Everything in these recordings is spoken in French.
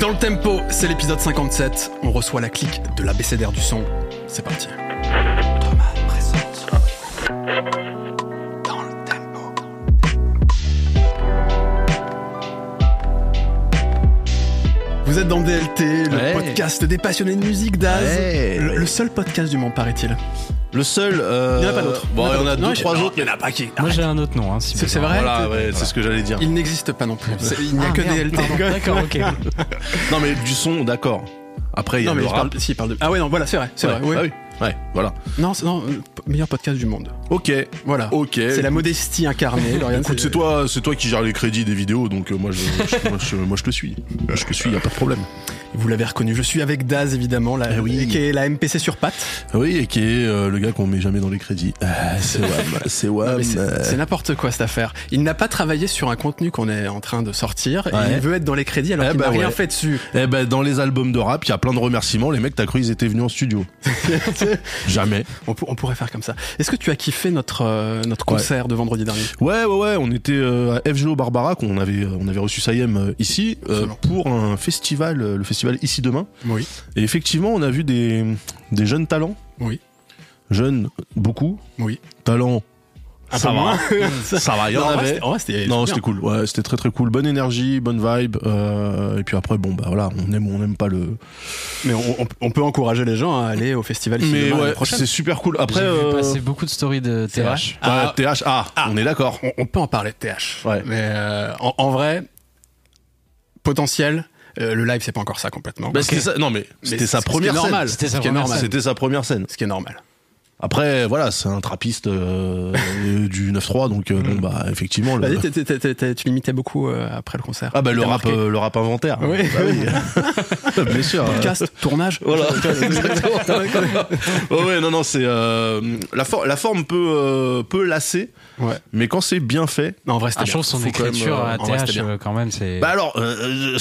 Dans le tempo, c'est l'épisode 57. On reçoit la clique de l'ABCDR du son. C'est parti. Dans le tempo. Vous êtes dans DLT, le Ouais. podcast des passionnés de musique d'Az. Ouais. Le, le seul podcast du monde, paraît-il. Le seul. Euh... Il n'y en a pas d'autres. Bon, il y en a deux, trois autres. Il n'y en a pas qui. Moi j'ai un autre nom. Hein, si C'est- vrai Voilà, ouais, c'est ce que j'allais dire. Il n'existe pas non plus. C'est- Il n'y a Ah, que merde, DLT. pardon. D'accord, ok. Non, mais du son, d'accord. Après, il y a Non, mais le il rap. parle, si, il parle de. Ah ouais, non, voilà, c'est vrai. C'est Ouais, vrai. oui. ah oui. Ouais, voilà. Non, c'est non, euh, meilleur podcast du monde. Ok. Voilà. Ok. C'est la modestie incarnée. Lauriane, Écoute, c'est toi, c'est toi qui gères les crédits des vidéos, donc euh, moi, je, je- moi, je, moi, je te suis. Je te suis, y a pas de problème. Vous l'avez reconnu, je suis avec Daz évidemment, la, Eh oui. qui est la MPC sur patte. Oui, et qui est euh, le gars qu'on met jamais dans les crédits. Ah, c'est Wam, c'est Wam. c'est n'importe quoi cette affaire. Il n'a pas travaillé sur un contenu qu'on est en train de sortir. et il veut être dans les crédits alors Eh qu'il bah n'a rien fait dessus. Eh ben, dans les albums de rap, il y a plein de remerciements. Les mecs, t'as cru ils étaient venus en studio. Jamais. on, pour- on pourrait faire comme ça. Est-ce que tu as kiffé notre euh, notre Ouais. concert de vendredi dernier? Ouais, ouais, ouais. On était euh, à FGO Barbara, qu'on avait, euh, on avait reçu Sayem ici pour un festival, le festival Ici Demain. Oui. Et effectivement, on a vu des, des jeunes talents. Oui. Jeunes, beaucoup. Oui. Talents. Un ça peu va. moins. ça va, il y en Non, avait. vrai, c'était Non, bien. c'était cool. Ouais, c'était très très cool. Bonne énergie, bonne vibe. euh, et puis après, bon, bah voilà, on aime ou on n'aime pas le. Mais on, peut encourager les gens à aller au festival Mais ouais, c'est super cool. Après, euh, passer beaucoup de stories de TH. Ah, ouais, TH, ah, on est d'accord. on, on peut en parler de TH. Ouais. Mais euh, en, en vrai, potentiel. euh, le live, c'est pas encore ça complètement. Bah, ça- non mais Mais c'était sa première scène. sa. C'était sa première scène. Ce qui est normal. Après, voilà, c'est un trappiste euh, du 9-3, donc euh, bon, bah, effectivement. Le... Vas-y, t'es- t'es- t'es- t'es- tu l'imitais beaucoup euh, après le concert. Ah, bah, le rap, euh, le rap inventaire. Oui. Bah oui. Bien sûr. Podcast, tournage. Voilà, ouais, ouais, non, non, c'est euh, la, for- la forme peut euh, peut lasser, Ouais. mais quand c'est bien fait. Non, en vrai, c'était Ah, je bien. trouve son Faut quand même, écriture euh, à vrai, TH euh, quand même c'est. Bah alors, euh, euh,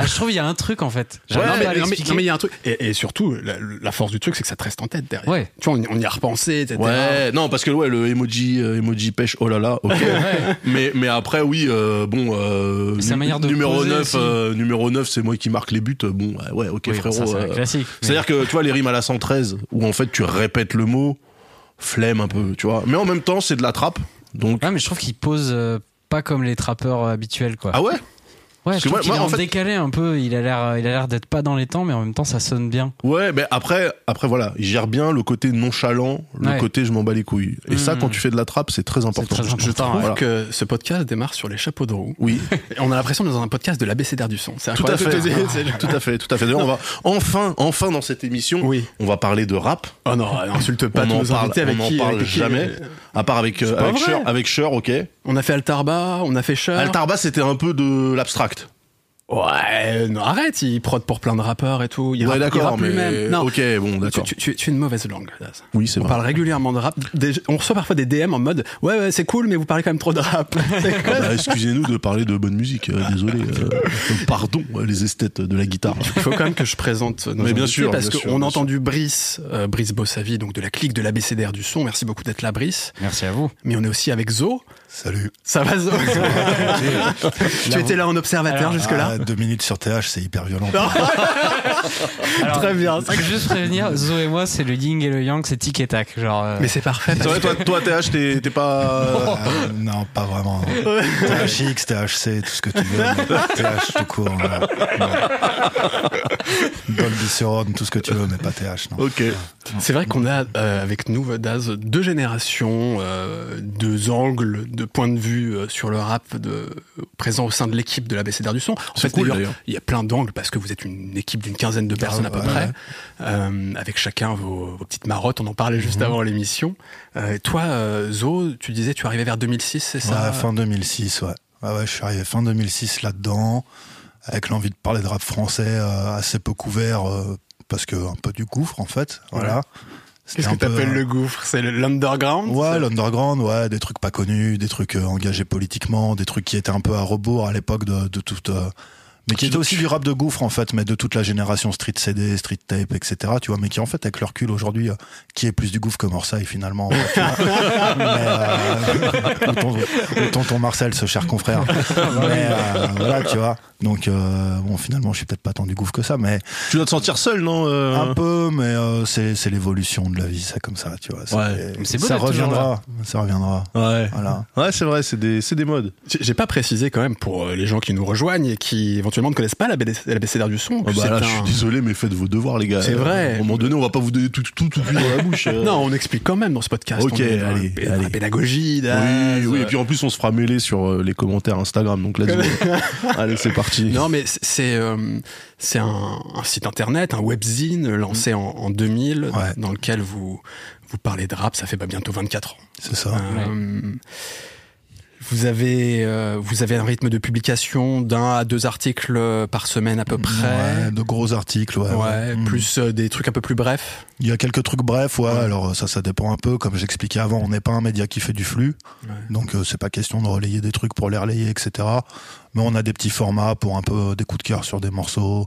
Ah je trouve il y a un truc en fait. Ouais, non, mais, non, mais- non, mais il y a un truc. Et, et surtout, la, la force du truc, c'est que ça te reste en tête derrière. Ouais. Tu vois, on, y- on y a repensé, etc. ouais, non, parce que ouais, le emoji, euh, emoji pêche, oh là là, ok. mais mais après, oui, euh, bon, euh, C'est sa nu- manière de numéro poser 9 aussi. euh, numéro 9 c'est moi qui marque les buts. Bon, ouais, ouais, ok, Oui, frérot. c'est euh, classique. C'est-à-dire que tu vois les rimes à la 113 où en fait tu répètes le mot, flemme un peu, tu vois. Mais en même temps, c'est de la trappe. Donc Ouais, mais je trouve qu'il pose euh, pas comme les trappeurs habituels quoi. ah ouais? Ouais, parce je que moi- qu'il est en en fait- décalé un peu. Il a l'air, il a l'air d'être pas dans les temps, mais en même temps ça sonne bien. Ouais, mais après après voilà, il gère bien le côté nonchalant, le Ouais. côté je m'en bats les couilles. Et ça Mm. quand tu fais de la trappe, c'est très important. très important. Je trouve Voilà. que ce podcast démarre sur les chapeaux de roue. Oui, Et on a l'impression d'être dans un podcast de l'ABCDR du son. C'est tout à fait. Tout à fait, tout à fait. D'ailleurs, on va enfin enfin dans cette émission, Oui. on va parler de rap. Oh non, n'insulte pas on tous en nos parle, invités avec on en qui, parle avec qui- jamais. À part avec euh, avec. Cher, avec Cher, OK. On a fait Altarba, on a fait Cher. Altarba, c'était un peu de l'abstract. Ouais, non, arrête, il prod pour plein de rappeurs et tout. Il Ouais, d'accord, mais lui-même. Non, OK, bon, tu, d'accord. tu, tu- tu es une mauvaise langue. Daz. Oui, c'est On vrai. parle régulièrement de rap. Des- on reçoit parfois des DM en mode Ouais, ouais, c'est cool, mais vous parlez quand même trop de rap. Quoi Bah, Excusez-nous de parler de bonne musique, euh, désolé. euh, pardon, euh, les esthètes de la guitare. Il faut quand même que je présente nos Mais bien invités sûr, parce qu'on a entendu Brice, euh, Brice Bossavi, donc de la clique de l'ABCDR du son. Merci beaucoup d'être là, Brice. Merci à vous. Mais on est aussi avec Zo. Salut. Ça va, Zo Tu étais là en observateur Alors, jusque-là Ah, deux minutes sur TH, c'est hyper violent. Alors, Très bien. juste prévenir, Zo et moi, c'est le yin et le yang, c'est tic et tac. Genre, euh, Mais c'est parfait. C'est vrai, toi, toi TH, t'es t'es pas. Euh, non, pas vraiment. THX, THC, tout ce que tu veux. mais TH tout court. Dolby tout ce que tu veux, mais pas TH. Non. Ok. C'est vrai qu'on a euh, avec nous, Daz, deux générations, euh, deux angles, deux points de vue euh, sur le rap de, présents au sein de l'équipe de la BCDR du son. En fait, cool, d'ailleurs, il y a plein d'angles parce que vous êtes une équipe d'une quinzaine de personnes à peu ouais, près, ouais. euh, avec chacun vos, vos petites marottes. On en parlait Mhm. juste avant l'émission. Euh, toi, euh, Zo, tu disais, tu arrivais vers 2006, c'est ça? Ouais, fin 2006, ouais. Je suis arrivé fin 2006 là-dedans, avec l'envie de parler de rap français assez peu couvert, parce que un peu du gouffre en fait. Voilà. Qu'est-ce que t'appelles euh, le gouffre? C'est l'underground? Ouais, l'underground, ouais, des trucs pas connus, des trucs euh, engagés politiquement, des trucs qui étaient un peu à rebours à l'époque de, de toute euh, Mais qui était aussi du rap de gouffre en fait, mais de toute la génération street CD, street tape, etc. Tu vois, mais qui en fait avec le recul aujourd'hui, euh, qui est plus du gouffre que Morsaille finalement. mais, euh, ton, Marcel, ce cher confrère. mais euh, voilà, tu vois. Donc euh, bon, finalement, je suis peut-être pas tant du gouffre que ça, mais Tu dois te sentir seul, non euh? Un peu. Mais euh, c'est c'est l'évolution de la vie, c'est comme ça, tu vois. Ouais. Mais c'est beau ça reviendra, ça reviendra. Ouais. Voilà. Ouais, c'est vrai, c'est des, c'est des modes. J'ai pas précisé quand même pour les gens qui nous rejoignent et qui éventuellement ne connaissent pas la l'abécédaire du son. Ah bah là, un- je suis désolé, mais faites vos devoirs, les gars. C'est vrai. À un moment donné, on va pas vous donner tout, tout, tout cuit dans la bouche. euh. Non, on explique quand même dans ce podcast. Ok, On est dans la allez, allez. la pédagogie. Oui, oui, et puis en plus, on se fera mêler sur euh, les commentaires Instagram, donc let's go. Allez, c'est parti. Non, mais c'est- c'est euh, c'est un, un site internet, un webzine lancé en, en 2000, Ouais. dans lequel vous vous parlez de rap. Ça fait bah, bientôt 24 ans. C'est ça. Euh, Vous avez euh, vous avez un rythme de publication d'un à deux articles par semaine à peu près? Ouais, de gros articles, ouais. Ouais, ouais. Mm. plus euh, des trucs un peu plus brefs? Il y a quelques trucs brefs, ouais. Alors ça, ça dépend un peu. Comme j'expliquais avant, on n'est pas un média qui fait du flux, Ouais. donc euh, c'est pas question de relayer des trucs pour les relayer, etc. Mais on a des petits formats pour un peu des coups de cœur sur des morceaux,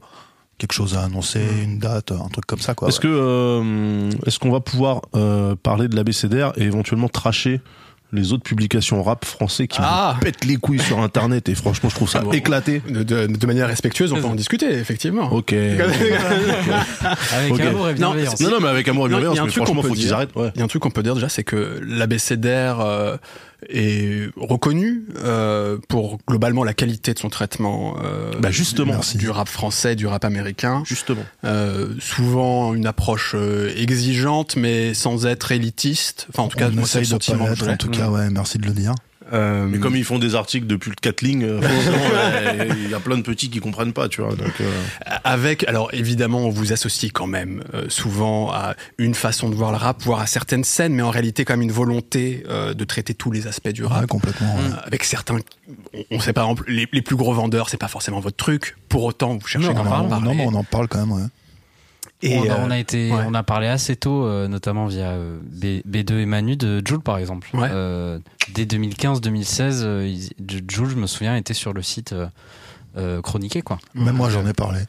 quelque chose à annoncer, une date, un truc comme ça, quoi. Est-ce ouais. que euh, est-ce qu'on va pouvoir euh, parler de l'ABCDR et éventuellement tracher les autres publications rap français qui Ah. me pètent les couilles sur internet et franchement je trouve ça Bon. éclaté. De, de, de manière respectueuse, on peut en discuter effectivement. Ok. Avec Ok. amour et Non, bienveillance. Non non mais avec amour et Non, il y a bienveillance, mais franchement faut qu'ils. Ouais. Il y a un truc qu'on peut dire déjà, c'est que l'abécédaire euh, est reconnu euh, pour globalement la qualité de son traitement euh, Bah justement, Merci. du rap français, du rap américain. justement. Euh, souvent une approche euh, exigeante, mais sans être élitiste. Enfin, en tout cas, on moi, c'est le sentiment en tout cas, ouais. Merci de le dire. Euh, Mais comme ils font des articles depuis le 4 lignes, euh, ouais, il y a plein de petits qui comprennent pas, tu vois. Donc, euh, Avec, alors évidemment, on vous associe quand même euh, souvent à une façon de voir le rap, voire à certaines scènes, mais en réalité quand même une volonté euh, de traiter tous les aspects du Ouais, rap. complètement. ouais. Euh, Avec certains, on, on sait par exemple, les, les plus gros vendeurs, c'est pas forcément votre truc. Pour autant, vous cherchez Non, quand même à en non, parler. Non, mais on en parle quand même, ouais. Et, on, a, euh, on a été, ouais. on a parlé assez tôt, euh, notamment via euh, B, B2 et Manu de Joule par exemple. Ouais. Dès 2015-2016, euh, ils- Joule, je me souviens, était sur le site euh, chroniqué quoi. Même moi, j'en ai parlé.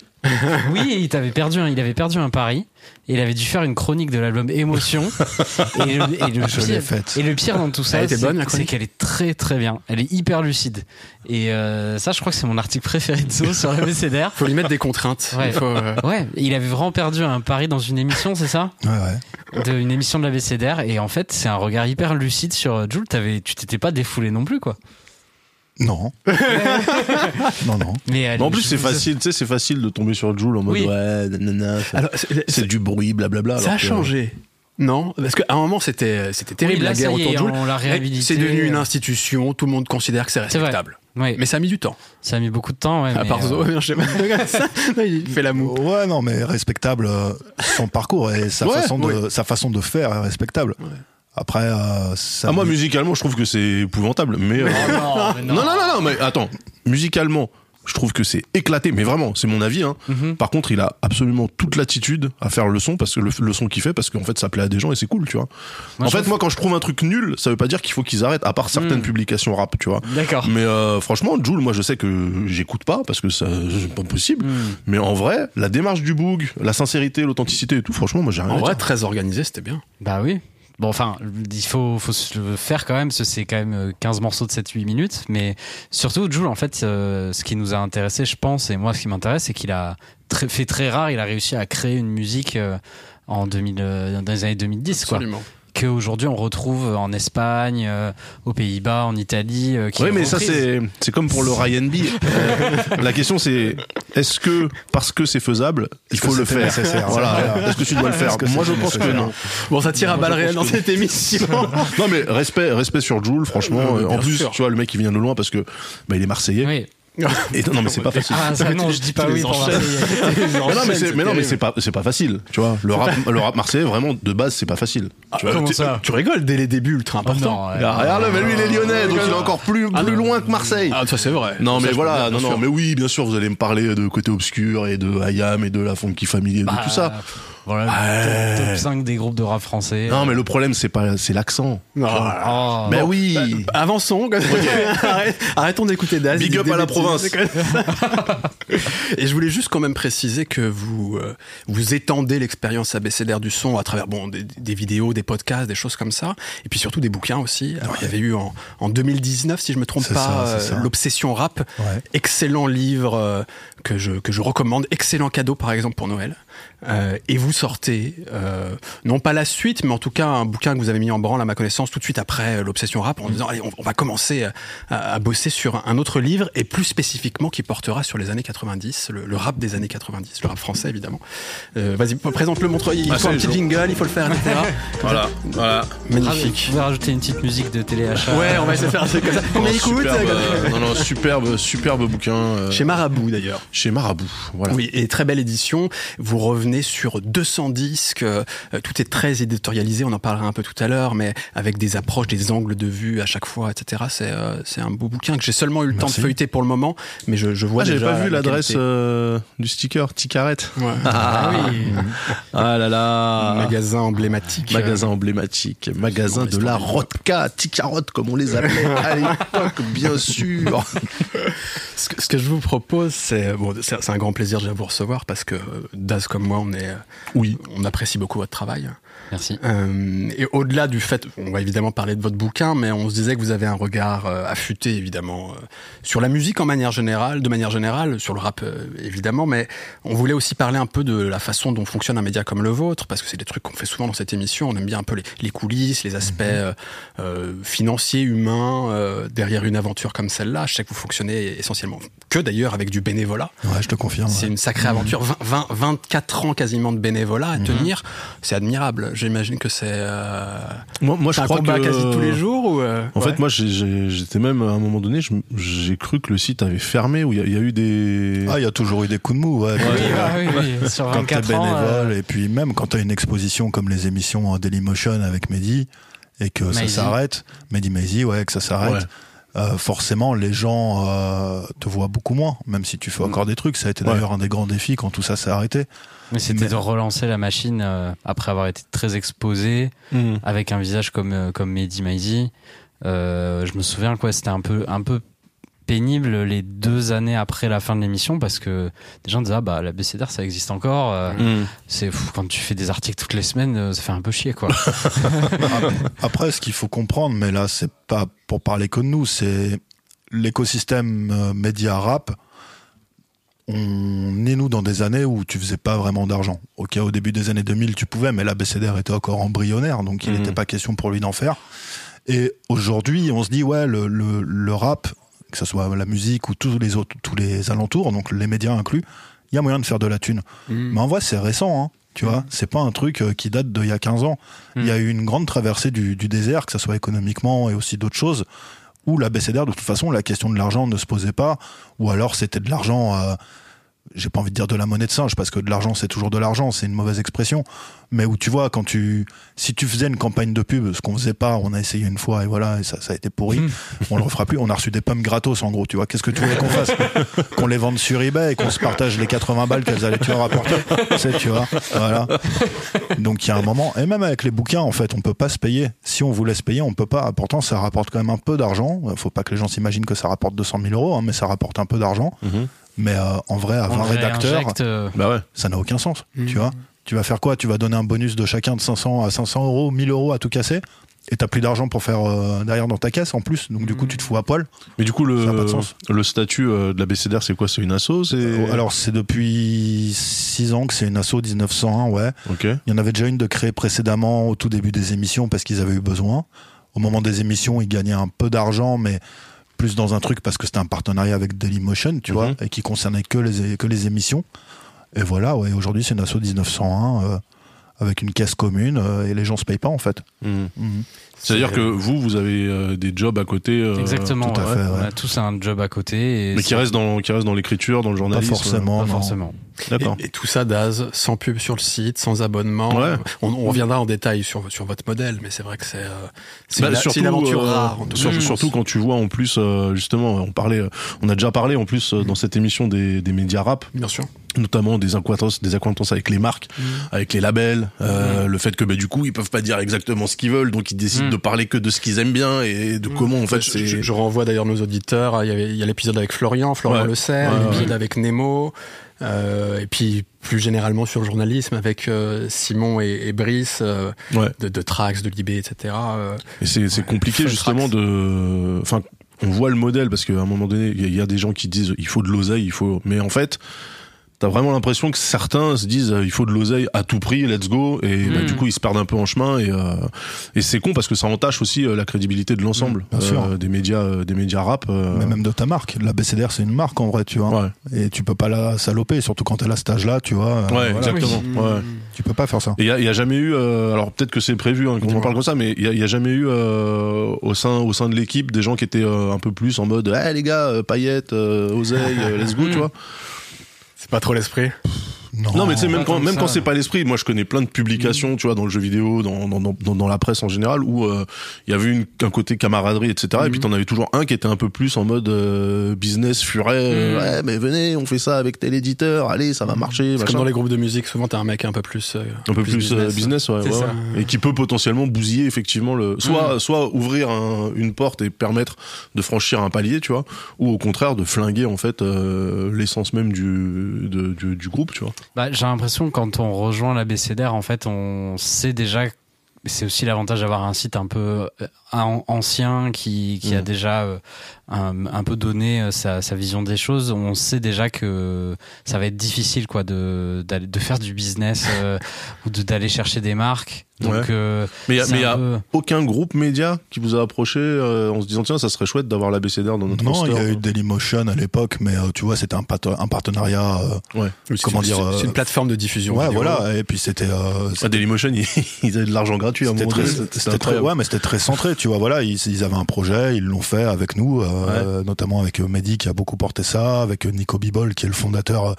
Oui, il avait perdu, un, il avait perdu un pari et il avait dû faire une chronique de l'album Émotion. et, le, et le pire, et le pire dans tout ça, c'est qu'elle est très très bien. Elle est hyper lucide. Et euh, ça, je crois que c'est mon article préféré de Zo sur la BCDR. faut lui mettre des contraintes. Ouais. Il faut, euh, Ouais, il avait vraiment perdu un pari dans une émission, c'est ça? Ouais, ouais. de une émission de la BCDR et en fait c'est un regard hyper lucide sur euh, Jules tu t'étais pas défoulé non plus quoi Non. non, non. mais euh, en plus, c'est facile, tu sais, c'est facile de tomber sur Joule en mode Oui. ouais, nanana, c'est- du bruit, blablabla. ça a que- changé. Non, parce qu'à un moment c'était c'était terrible Oui, là, la guerre autour de Joule. on l'a Mais réhabilité. C'est devenu une institution, tout le monde considère que c'est respectable. ouais, Mais ça a mis du temps. ça a mis beaucoup de temps ouais, À mais, part euh, Zo, je sais pas. Non, il fait l'amour. Ouais, non, mais respectable euh, son parcours et sa, Ouais, façon de, sa façon de faire est respectable. Après, euh, ça. Ah, moi, musicalement, je trouve que c'est épouvantable, mais. euh, non, mais non. non, non, non, non, mais attends, musicalement, je trouve que c'est éclaté, mais vraiment, c'est mon avis. Hein. Mhm. Par contre, il a absolument toute l'attitude à faire le son parce que le, le son qu'il fait, parce qu'en fait, ça plaît à des gens et c'est cool, tu vois. Moi, en fait, moi, quand je trouve un truc nul, ça veut pas dire qu'il faut qu'ils arrêtent, à part certaines Mm. publications rap, tu vois. d'accord Mais euh, franchement, Jules, moi, je sais que j'écoute pas parce que ça, c'est pas possible. Hmm. Mais en vrai, la démarche du boog, la sincérité, l'authenticité et tout, franchement, moi, j'ai rien En à vrai, dire. très organisé, c'était bien. bah oui Bon, enfin, il faut, faut le faire quand même, c'est quand même euh, 15 morceaux de 7-8 minutes. Mais surtout, Jules, en fait, euh, ce qui nous a intéressé, je pense, et moi, ce qui m'intéresse, c'est qu'il a fait très rare, il a réussi à créer une musique euh, en 2000, euh, dans les années 2010, quoi. Qu'aujourd'hui, on retrouve en Espagne, euh, aux Pays-Bas, en Italie. euh, qui Oui, mais ça, reprise. c'est, c'est comme pour le Ryan B. Euh, la question, c'est, est-ce que, parce que c'est faisable, il faut le faire? Voilà. Est-ce que tu dois le faire? Moi, je pense que non. Bon, ça tire à balles réelles dans cette émission. Non, mais respect, respect sur Jules, franchement. Euh, Euh, en plus, sûr. tu vois, le mec, il vient de loin parce que, bah, il est marseillais. Oui. Et non, mais c'est pas facile. Ah, ça, non, je dis pas oui pour. Mais non, mais c'est, mais non, mais c'est pas, c'est pas facile, tu vois. Le rap, le rap marseillais, vraiment, de base, c'est pas facile. Tu vois, comment tu- ça Tu rigoles dès les débuts, ultra important. non, ouais. Ah, Regarde-le, mais lui, il est lyonnais, donc il est encore plus, Ah, plus non. loin que Marseille. Ah, ça c'est vrai. Non, mais voilà, non, non, mais oui, bien sûr, vous allez me parler de côté obscur et de Ayam et de la Funky Family et de Bah, tout ça. Voilà, Ouais. top, top 5 des groupes de rap français. Non, mais le problème, c'est pas, c'est l'accent. Oh, Mais oui. Bah, avançons. Arrête- Arrêtons d'écouter Daz. Big up à la province. Et je voulais juste quand même préciser que vous euh, vous étendez l'expérience abécédaire du son à travers bon des, des vidéos, des podcasts, des choses comme ça, et puis surtout des bouquins aussi. Alors il y avait eu en, en 2019, si je me trompe pas, euh, l'obsession rap, Ouais. excellent livre euh, que je que je recommande, excellent cadeau par exemple pour Noël. Euh, et vous sortez euh, non pas la suite, mais en tout cas un bouquin que vous avez mis en branle à ma connaissance tout de suite après euh, l'obsession rap en disant allez on, on va commencer à, bosser sur un autre livre et plus spécifiquement qui portera sur les années 90, le, le rap des années 90, le rap français évidemment. Euh, Vas-y présente-le, montre. Il Ah, faut un petit jingle, il faut le faire, etc. Voilà, voilà. Magnifique. Vous pouvez rajouter une petite musique de téléachat. Ouais, on va essayer de faire un truc comme ça. Coûte superbe, euh, Non, non, superbe, superbe bouquin. euh, Chez Marabout d'ailleurs. chez Marabout. Voilà. Oui, et très belle édition. Vous revenez sur 200 disques. euh, tout est très éditorialisé. On en parlera un peu tout à l'heure, mais avec des approches, des angles de vue à chaque fois, etc. C'est euh, c'est un beau bouquin que j'ai seulement eu le temps de feuilleter pour le moment, mais je, je vois Ah, j'avais pas vu la l'adresse euh, du sticker, Ticarette. Ouais. Ah oui. Ah là là. Magasin emblématique. Magasin emblématique, magasin de la Rodka, Ticarotte comme on les appelait à l'époque, bien sûr. Ce que, ce que je vous propose, c'est bon, c'est c'est un grand plaisir de vous recevoir parce que Daz comme moi, on est, euh, Oui. on apprécie beaucoup votre travail. Merci. Euh, et au-delà du fait, on va évidemment parler de votre bouquin, mais on se disait que vous avez un regard euh, affûté évidemment euh, sur la musique en manière générale, de manière générale, sur le rap euh, évidemment, mais on voulait aussi parler un peu de la façon dont fonctionne un média comme le vôtre, parce que c'est des trucs qu'on fait souvent dans cette émission. On aime bien un peu les, les coulisses, les aspects euh, financiers, humains euh, derrière une aventure comme celle-là. Je sais que vous fonctionnez essentiellement que d'ailleurs avec du bénévolat. Ouais, je te confirme. C'est ouais. une sacrée aventure. 20, 20, 24 ans quasiment de bénévolat à tenir. C'est admirable. J'imagine que c'est euh, Moi, moi je un crois combat que quasi tous les jours ou euh, En ouais. fait, moi, j'étais même à un moment donné, j'ai cru que le site avait fermé, où il y, a- il y a eu des. Ah, il y a toujours eu des coups de mou, ouais. Oui, ah oui, oui. Sur quand t'es 24 ans. bénévole euh, et puis même quand t'as une exposition comme les émissions en Dailymotion avec Mehdi et que ça s'arrête, Mehdi Maizy, ouais, que ça s'arrête. Euh, forcément, les gens euh, te voient beaucoup moins, même si tu fais encore des trucs. Ça a été Ouais. d'ailleurs un des grands défis quand tout ça s'est arrêté. Mais c'était Mais- de relancer la machine euh, après avoir été très exposé, Mhm. avec un visage comme euh, comme Mehdi Maizy. Euh, je me souviens quoi, c'était un peu un peu pénible les deux années après la fin de l'émission parce que des gens disaient ah bah la BCDR ça existe encore. euh, Mhm. C'est fou, quand tu fais des articles toutes les semaines, euh, ça fait un peu chier quoi. Après, ce qu'il faut comprendre, mais là, c'est pas pour parler que de nous, c'est l'écosystème euh, média rap. On est nous dans des années où tu faisais pas vraiment d'argent. Ok, au début des années 2000, tu pouvais, mais la BCDR était encore embryonnaire, donc il n'était pas question pour lui d'en faire. Et aujourd'hui, on se dit ouais, le, le, le rap, que ce soit la musique ou tous les autres, tous les alentours, donc les médias inclus, il y a moyen de faire de la thune. Mm. Mais en vrai, c'est récent, hein, tu vois. C'est pas un truc euh, qui date d'il y a 15 ans. Il y a eu une grande traversée du, du désert, que ce soit économiquement et aussi d'autres choses, où la BCDR, de toute façon, la question de l'argent ne se posait pas, ou alors c'était de l'argent, euh, j'ai pas envie de dire de la monnaie de singe, parce que de l'argent, c'est toujours de l'argent, c'est une mauvaise expression, mais où tu vois, quand tu, si tu faisais une campagne de pub, ce qu'on faisait pas, on a essayé une fois, et voilà, et ça, ça a été pourri, on le refera plus, on a reçu des pommes gratos, en gros, tu vois, qu'est-ce que tu voulais qu'on fasse? Qu'on les vende sur eBay et qu'on se partage les 80 balles qu'elles allaient vois, rapporter, tu sais, tu vois, voilà. Donc il y a un moment, et même avec les bouquins, en fait, on peut pas se payer. Si on voulait se payer, on peut pas. Pourtant, ça rapporte quand même un peu d'argent. Faut pas que les gens s'imaginent que ça rapporte 200 000 euros, hein, mais ça rapporte un peu d'argent. Mhm. Mais euh, en vrai, à 20 On rédacteurs, réinjecte, Bah ouais. ça n'a aucun sens. Mhm. Tu vois Tu vas faire quoi? Tu vas donner un bonus de chacun de 500 à 500 euros, 1000 euros à tout casser et t'as plus d'argent pour faire euh, derrière dans ta caisse en plus, donc du coup tu te fous à poil. Mais du coup, Ça a pas le, de sens. le statut euh, de la BCDR, c'est quoi? C'est une asso? Euh, Alors c'est depuis 6 ans que c'est une asso 1901, ouais. Ok. Il y en avait déjà une de créée précédemment au tout début des émissions parce qu'ils avaient eu besoin. Au moment des émissions, ils gagnaient un peu d'argent, mais plus dans un truc parce que c'était un partenariat avec Dailymotion, tu vois, Mhm. et qui concernait que les, que les émissions. Et voilà, ouais, aujourd'hui c'est une asso 1901 euh, avec une caisse commune euh, et les gens se payent pas en fait. Mhm. Mhm. C'est-à-dire que vous, vous avez euh, des jobs à côté. euh, Exactement. tout à ouais. fait, On a tous un job à côté. Et Mais qui restent dans, qui restent dans l'écriture, dans le Pas journalisme. forcément. Pas forcément. D'accord. Et, et tout ça, Daz, sans pub sur le site, sans abonnement. Ouais. On, on reviendra en détail sur, sur votre modèle, mais c'est vrai que c'est euh, c'est Bah, une, une aventure euh, rare. en tout sur- cas. surtout quand tu vois en plus euh, justement on parlait on a déjà parlé en plus euh, dans cette émission des, des médias rap Bien sûr. notamment des acquaintances des acquaintances avec les marques avec les labels euh, le fait que bah, du coup ils peuvent pas dire exactement ce qu'ils veulent donc ils décident Mm. De parler que de ce qu'ils aiment bien et de comment en fait je, c'est je- je renvoie d'ailleurs nos auditeurs. à- Il y, a l'épisode avec Florian, Florian Ouais. Le Serre, Ouais, l'épisode avec Nemo, euh, et puis plus généralement sur le journalisme avec euh, Simon et, et Brice euh, de, de Trax, de Libé, etc. Et c'est compliqué justement de. Enfin, on voit le modèle parce qu'à un moment donné, il y a- il y, a des gens qui disent il faut de l'oseille, il faut. Mais en fait, t'as vraiment l'impression que certains se disent euh, il faut de l'oseille à tout prix, let's go. Et bah, Mm. du coup, ils se perdent un peu en chemin et euh, et c'est con parce que ça entache aussi euh, la crédibilité de l'ensemble Mm, bien sûr. euh, des médias euh, des médias rap. euh, Mais même de ta marque. La BCDR, c'est une marque en vrai, tu vois. Ouais, Et tu peux pas la saloper, surtout quand t'es à cet âge-là, tu vois. euh, ouais, voilà. exactement. Oui. Ouais. Tu peux pas faire ça. Il y a, il y a jamais eu, euh, alors peut-être que c'est prévu hein, qu'on en Dis-moi. parle comme ça, mais il y a, il y a jamais eu euh, au sein au sein de l'équipe des gens qui étaient euh, un peu plus en mode, eh les gars, paillettes, euh, oseille, let's go, tu vois. C'est pas trop l'esprit? Non, mais tu sais, même quand, même ça. quand c'est pas l'esprit, moi je connais plein de publications, tu vois, dans le jeu vidéo, dans, dans, dans, dans la presse en général, où euh, il y avait une, un côté camaraderie, etc. Et puis t'en avais toujours un qui était un peu plus en mode euh, business furet, euh, Mm. ouais, mais venez, on fait ça avec tel éditeur, allez, ça va marcher, C'est machin. comme dans les groupes de musique, souvent t'as un mec un peu plus. euh, un peu plus, euh, business, ouais, ouais, et qui peut potentiellement bousiller effectivement le soit soit ouvrir un- une porte et permettre de franchir un palier tu vois ou au contraire de flinguer en fait euh, l'essence même du, de- du du groupe tu vois Bah, j'ai l'impression que quand on rejoint la BCDR, en fait, on sait déjà. C'est aussi l'avantage d'avoir un site un peu euh, an- ancien qui, qui a Mm. déjà euh, un, un peu donné euh, sa, sa vision des choses. On sait déjà que ça va être difficile quoi de de faire du business ou de d'aller chercher des marques. Donc Ouais. euh, mais il y a, c'est mais il y un a peu- aucun groupe média qui vous a approché euh, en se disant tiens ça serait chouette d'avoir la BCDR dans notre Non, il y a eu Dailymotion à l'époque, mais euh, tu vois, c'était un, pat- un partenariat. euh, ouais Comment une- dire, c'est- euh, C'est une plateforme de diffusion. ouais, vidéo. voilà. Et puis c'était. euh, à Dailymotion ils, ils avaient de l'argent gratuit à un C'était moment très, donné c'était c'était très- incroyable ouais, mais c'était très centré, tu vois. Voilà, ils, ils avaient un projet, ils l'ont fait avec nous, euh, notamment avec euh, Mehdi qui a beaucoup porté ça, avec euh, Nico Bibol qui est le fondateur euh,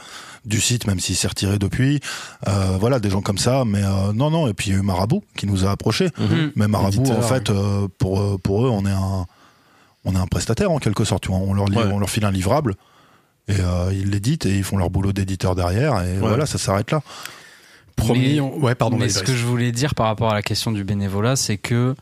du site, même s'il s'est retiré depuis. Euh, voilà, des gens comme ça. Mais euh, non, non. Et puis il y a eu Marabout qui nous a approchés. Mhm. Mais Marabout, en fait, euh, pour euh, pour eux, on est un on est un prestataire en quelque sorte. Tu vois. On leur Ouais. on leur file un livrable. Et euh, ils l'éditent et ils font leur boulot d'éditeur derrière et voilà ça s'arrête là. Promis. Mais- on- Ouais, pardon. Mais ce que je voulais dire par rapport à la question du bénévolat, c'est que, euh,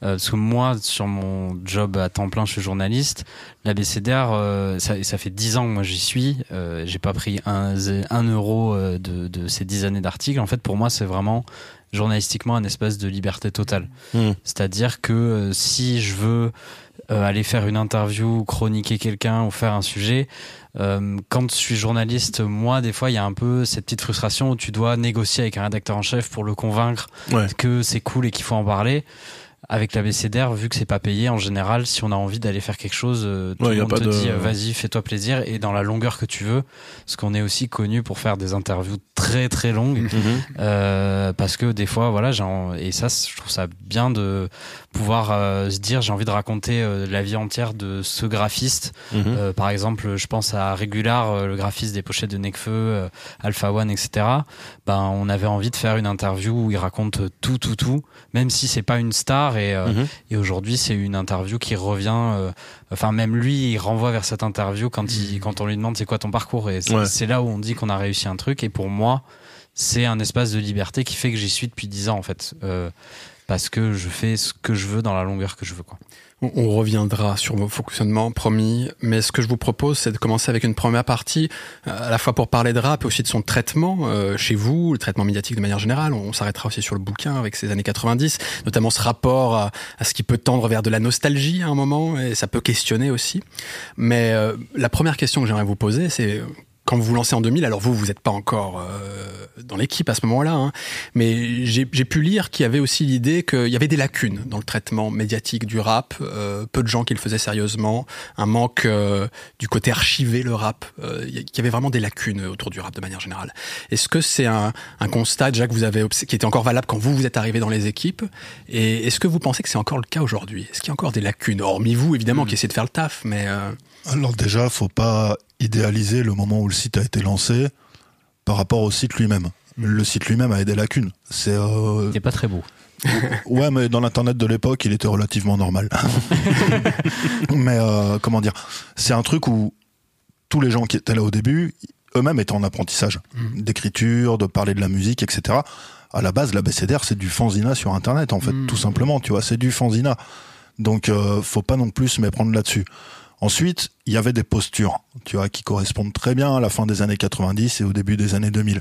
parce que moi, sur mon job à temps plein, je suis journaliste. La BCDR, euh, ça, ça fait 10 ans que moi j'y suis. Euh, j'ai pas pris un, un euro de, de ces 10 années d'articles. En fait, pour moi, c'est vraiment journalistiquement un espace de liberté totale. Mhm. C'est-à-dire que euh, si je veux euh, aller faire une interview, chroniquer quelqu'un ou faire un sujet, euh, quand je suis journaliste, moi, des fois, il y a un peu cette petite frustration où tu dois négocier avec un rédacteur en chef pour le convaincre Ouais. que c'est cool et qu'il faut en parler. Avec la BCDR, vu que c'est pas payé, en général, si on a envie d'aller faire quelque chose, euh, tout Ouais, le monde te de- dit euh, vas-y, fais-toi plaisir et dans la longueur que tu veux. Parce qu'on est aussi connu pour faire des interviews très très longues. Mhm. Euh, parce que des fois, voilà, et ça, je trouve ça bien de pouvoir euh, se dire j'ai envie de raconter euh, la vie entière de ce graphiste. Mhm. Par exemple, je pense à Regular, euh, le graphiste des pochettes de Necfeu, Alpha One, etc. Ben, on avait envie de faire une interview où il raconte tout, tout, tout, même si c'est pas une star. Et, euh, Mhm. et aujourd'hui, c'est une interview qui revient. euh, enfin, même lui, il renvoie vers cette interview quand, il, quand on lui demande c'est quoi ton parcours. Et c'est Ouais. c'est là où on dit qu'on a réussi un truc. Et pour moi, c'est un espace de liberté qui fait que j'y suis depuis 10 ans, en fait. Euh, parce que je fais ce que je veux dans la longueur que je veux, quoi. On, reviendra sur vos fonctionnements, promis. Mais ce que je vous propose, c'est de commencer avec une première partie, euh, à la fois pour parler de rap et aussi de son traitement euh, chez vous, le traitement médiatique de manière générale. On, s'arrêtera aussi sur le bouquin avec ces années 90, notamment ce rapport à, à ce qui peut tendre vers de la nostalgie à un moment, et ça peut questionner aussi. Mais euh, la première question que j'aimerais vous poser, c'est quand vous vous lancez en 2000, alors vous, vous n'êtes pas encore euh, dans l'équipe à ce moment-là, hein, mais j'ai pu lire qu'il y avait aussi l'idée qu'il y avait des lacunes dans le traitement médiatique du rap, euh, peu de gens qui le faisaient sérieusement, un manque euh, du côté archivé le rap, euh, il y avait vraiment des lacunes autour du rap de manière générale. Est-ce que c'est un, un constat déjà que vous avez qui était encore valable quand vous vous êtes arrivé dans les équipes? Et est-ce que vous pensez que c'est encore le cas aujourd'hui? Est-ce qu'il y a encore des lacunes? Hormis vous, évidemment, qui essayez de faire le taf, mais... Alors déjà, faut pas idéaliser le moment où le site a été lancé, par rapport au site lui-même. Le site lui-même avait des lacunes. C'est euh, pas très beau. ouais, mais dans l'internet de l'époque, il était relativement normal. mais euh, comment dire, c'est un truc où tous les gens qui étaient là au début, eux-mêmes étaient en apprentissage Mm. d'écriture, de parler de la musique, etc. À la base, l'abécédaire, c'est du fanzina sur Internet, en fait, Mm. tout simplement. Tu vois, c'est du fanzina. Donc, euh, faut pas non plus se méprendre là-dessus. Ensuite, il y avait des postures, tu vois, qui correspondent très bien à la fin des années 90 et au début des années 2000.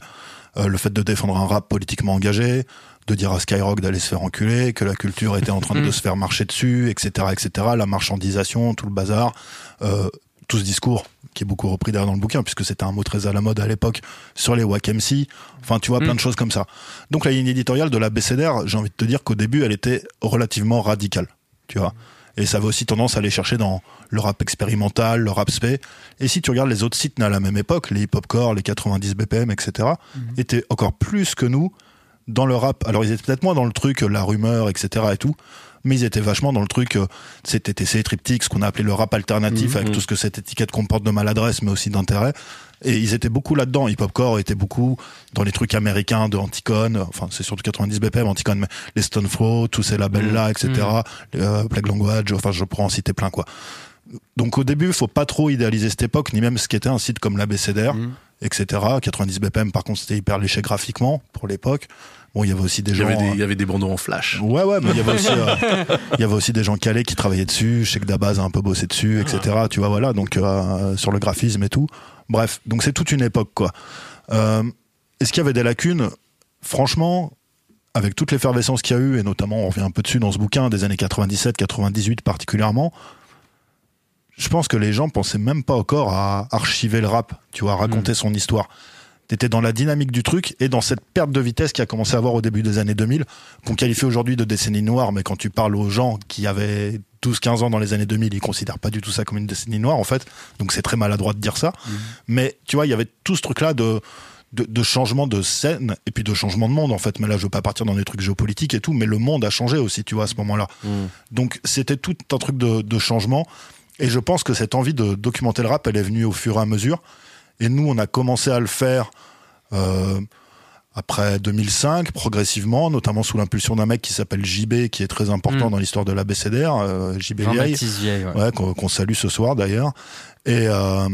Euh, le fait de défendre un rap politiquement engagé, de dire à Skyrock d'aller se faire enculer, que la culture était en train de se faire marcher dessus, etc., etc., la marchandisation, tout le bazar, euh, tout ce discours qui est beaucoup repris derrière dans le bouquin, puisque c'était un mot très à la mode à l'époque, sur les Wack MC, enfin, tu vois, plein de choses comme ça. Donc la ligne éditoriale de la BCDR, j'ai envie de te dire qu'au début, elle était relativement radicale, tu vois. Et ça avait aussi tendance à aller chercher dans le rap expérimental, le rap spé. Et si tu regardes les autres sites nés à la même époque, les hip-hop-core, les 90 BPM, etc., étaient encore plus que nous dans le rap. Alors ils étaient peut-être moins dans le truc, euh, la rumeur, etc. et tout, mais ils étaient vachement dans le truc, euh, c'était TTC, Triptyque, ce qu'on a appelé le rap alternatif, avec tout ce que cette étiquette comporte de maladresse, mais aussi d'intérêt. Et ils étaient beaucoup là-dedans. Hip Hop Core était beaucoup dans les trucs américains de Anticon, enfin c'est surtout 90 BPM, Anticon, mais les Stone Throw, tous ces labels-là, etc. Euh, Plague Language, enfin je pourrais en citer plein quoi. Donc au début, faut pas trop idéaliser cette époque, ni même ce qui était un site comme l'ABCDR, etc. 90 BPM, par contre, c'était hyper léché graphiquement pour l'époque. Bon, il y avait aussi des gens. euh, il y avait des bandeaux en flash. Ouais, ouais, mais il y avait aussi, euh, il y avait aussi des gens calés qui travaillaient dessus. Je sais que Dabaz a un peu bossé dessus, etc. Tu vois, voilà, donc euh, sur le graphisme et tout. Bref, donc c'est toute une époque, quoi. Euh, Est-ce qu'il y avait des lacunes? Franchement, avec toute l'effervescence qu'il y a eu, et notamment, on revient un peu dessus dans ce bouquin, des années 97, 98 particulièrement, je pense que les gens pensaient même pas encore à archiver le rap, tu vois, à raconter son histoire. T'étais dans la dynamique du truc et dans cette perte de vitesse qui a commencé à avoir au début des années 2000, qu'on qualifie aujourd'hui de décennie noire, mais quand tu parles aux gens qui avaient 12-15 ans dans les années 2000, ils considèrent pas du tout ça comme une décennie noire, en fait. Donc c'est très maladroit de dire ça. Mais tu vois, il y avait tout ce truc-là de, de, de changement de scène et puis de changement de monde, en fait. Mais là, je veux pas partir dans des trucs géopolitiques et tout, mais le monde a changé aussi, tu vois, à ce moment-là. Donc c'était tout un truc de, de changement. Et je pense que cette envie de documenter le rap, elle est venue au fur et à mesure. Et nous, on a commencé à le faire euh, après 2005, progressivement, notamment sous l'impulsion d'un mec qui s'appelle JB, qui est très important Mm. dans l'histoire de la BCDR, euh, JB Vieille, Jean-Baptiste Vieille, ouais. ouais, qu'on salue ce soir d'ailleurs. Et euh,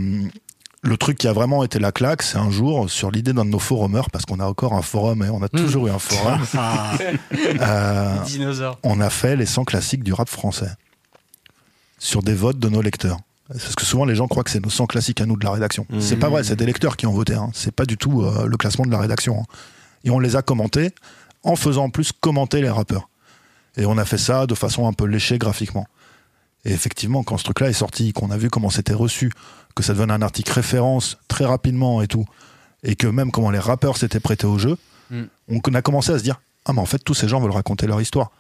le truc qui a vraiment été la claque, c'est un jour sur l'idée d'un de nos forumers, parce qu'on a encore un forum, et on a toujours eu un forum. euh, Dinosaure. on a fait les 100 classiques du rap français sur des votes de nos lecteurs. Parce que souvent les gens croient que c'est nos 100 classiques à nous de la rédaction. C'est pas vrai, c'est des lecteurs qui ont voté. Hein. C'est pas du tout euh, le classement de la rédaction. hein. Et on les a commentés en faisant en plus commenter les rappeurs. Et on a fait ça de façon un peu léchée graphiquement. Et effectivement, quand ce truc-là est sorti, qu'on a vu comment c'était reçu, que ça devenait un article référence très rapidement et tout, et que même comment les rappeurs s'étaient prêtés au jeu, Mm. on a commencé à se dire ah mais en fait tous ces gens veulent raconter leur histoire.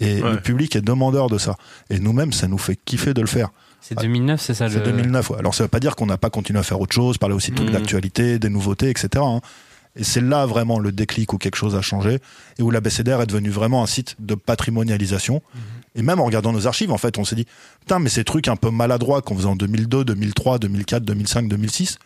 Et Ouais. le public est demandeur de ça. Et nous-mêmes, ça nous fait kiffer de le faire. C'est 2009, c'est ça C'est le... 2009. ouais. Alors ça veut pas dire qu'on n'a pas continué à faire autre chose, parler aussi de trucs Mhm. d'actualité, des nouveautés, etc. hein. Et c'est là vraiment le déclic où quelque chose a changé et où la BCDR est devenu vraiment un site de patrimonialisation. Et même en regardant nos archives, en fait, on s'est dit putain, mais ces trucs un peu maladroits qu'on faisait en 2002, 2003, 2004, 2005, 2006,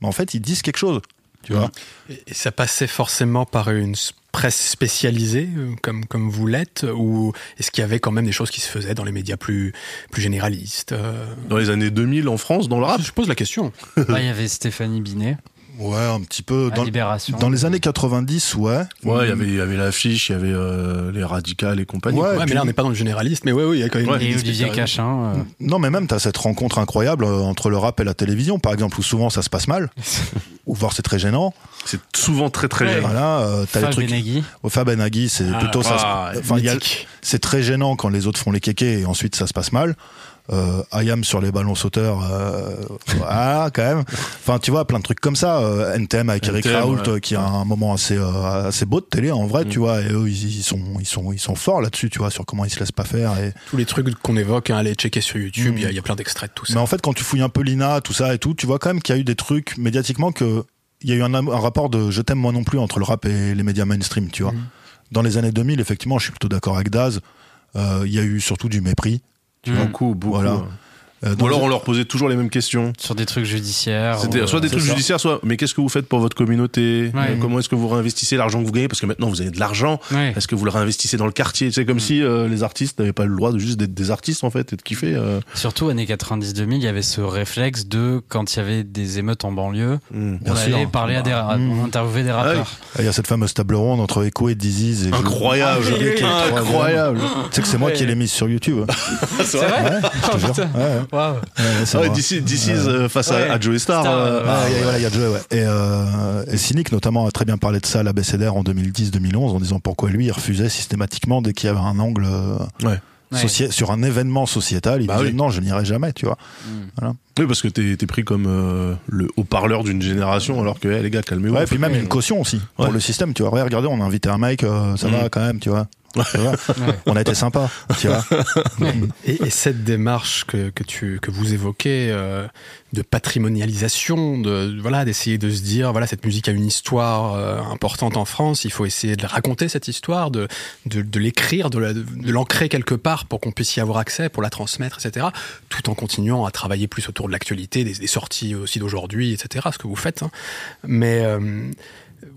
mais en fait, ils disent quelque chose. Tu vois Et et ça passait forcément par une presse spécialisée, euh, comme, comme vous l'êtes, ou est-ce qu'il y avait quand même des choses qui se faisaient dans les médias plus, plus généralistes euh? Dans les années 2000 en France, dans le rap? Je pose la question. Il y avait Stéphanie Binet Ouais, un petit peu. Dans, Libération. dans les années 90, ouais. Ouais, il y avait, il y avait l'affiche, il y avait euh, les radicales et compagnie. Ouais, quoi. Ouais, puis- mais là, on n'est pas dans le généraliste, mais ouais, oui, il y a quand même Ouais. Et Olivier. Cachin. euh, Non, mais même, tu as cette rencontre incroyable euh, entre le rap et la télévision, par exemple, où souvent ça se passe mal, ou voire c'est très gênant. C'est souvent très très Ouais. gênant. Voilà, euh, t'as les Fab trucs. Benagui. Au Fab Nagui, c'est Ah, plutôt ça. se- ah, Enfin, c'est très gênant quand les autres font les kékés et ensuite ça se passe mal. Euh, Ayam sur les ballons sauteurs, euh, voilà, quand même. Enfin, tu vois, plein de trucs comme ça. Euh, NTM avec Eric NTM, Raoult, ouais. qui a un moment assez euh, assez beau de télé en vrai, Mm. tu vois. Et eux, ils, ils sont ils sont ils sont forts là-dessus, tu vois, sur comment ils se laissent pas faire. Et... Tous les trucs qu'on évoque, hein, allez checker sur YouTube, Mm. il y a- il y, a plein d'extraits de tout ça. Mais en fait, quand tu fouilles un peu l'INA, tout ça et tout, tu vois quand même qu'il y a eu des trucs médiatiquement que il y a eu un, rapport de je t'aime moi non plus entre le rap et les médias mainstream, tu vois. Mhm. Dans les années 2000, effectivement, je suis plutôt d'accord avec Daz. euh, Il y a eu surtout du mépris. Mm. Beaucoup, beaucoup. Voilà. Euh, Ou alors on leur posait toujours les mêmes questions. Sur des trucs judiciaires. C'était ou, soit des euh, trucs ça. judiciaires, soit mais qu'est-ce que vous faites pour votre communauté Ouais. Euh, Comment est-ce que vous réinvestissez l'argent que vous gagnez Parce que maintenant vous avez de l'argent. ouais. Est-ce que vous le réinvestissez dans le quartier C'est comme si euh, les artistes n'avaient pas le droit de juste d'être des artistes en fait et de kiffer. euh. Surtout années 90-2000, il y avait ce réflexe de quand il y avait des émeutes en banlieue. Bien on sûr. allait parler à des, ra- Mmh. interviewer des rappeurs. Il y a cette fameuse table ronde entre Echo et Disease. Et Incroyable, je dis qu'il y a trois incroyable. Tu sais que c'est moi qui l'ai mise sur YouTube. C'est vrai Ouais, je te jure. putain. Ouais, ouais. This is, euh, face à- Ouais. à, Joey Star. Star, euh, il y a Joey, ouais. Et, euh, et Cynic, notamment, a très bien parlé de ça à la BCDR en 2010-2011, en disant pourquoi lui, il refusait systématiquement dès qu'il y avait un angle euh, Ouais. sur un événement sociétal. Il Bah disait oui. non, je n'irai jamais, tu vois. Oui, parce que t'es pris comme euh, le haut-parleur d'une génération, alors que eh, les gars, calmez-vous. Ouais, et puis même une caution aussi pour le système, tu vois. Regardez, on a invité un mec, euh, ça Mm. va quand même, tu vois. On a été sympa, tu vois. Et, et cette démarche que, que, tu, que vous évoquez euh, de patrimonialisation, de voilà, d'essayer de se dire voilà cette musique a une histoire euh, importante en France, il faut essayer de raconter cette histoire, de, de, de l'écrire, de, la- de l'ancrer quelque part pour qu'on puisse y avoir accès, pour la transmettre, etc. Tout en continuant à travailler plus autour de l'actualité, des, des sorties aussi d'aujourd'hui, etc. Ce que vous faites, hein. mais euh,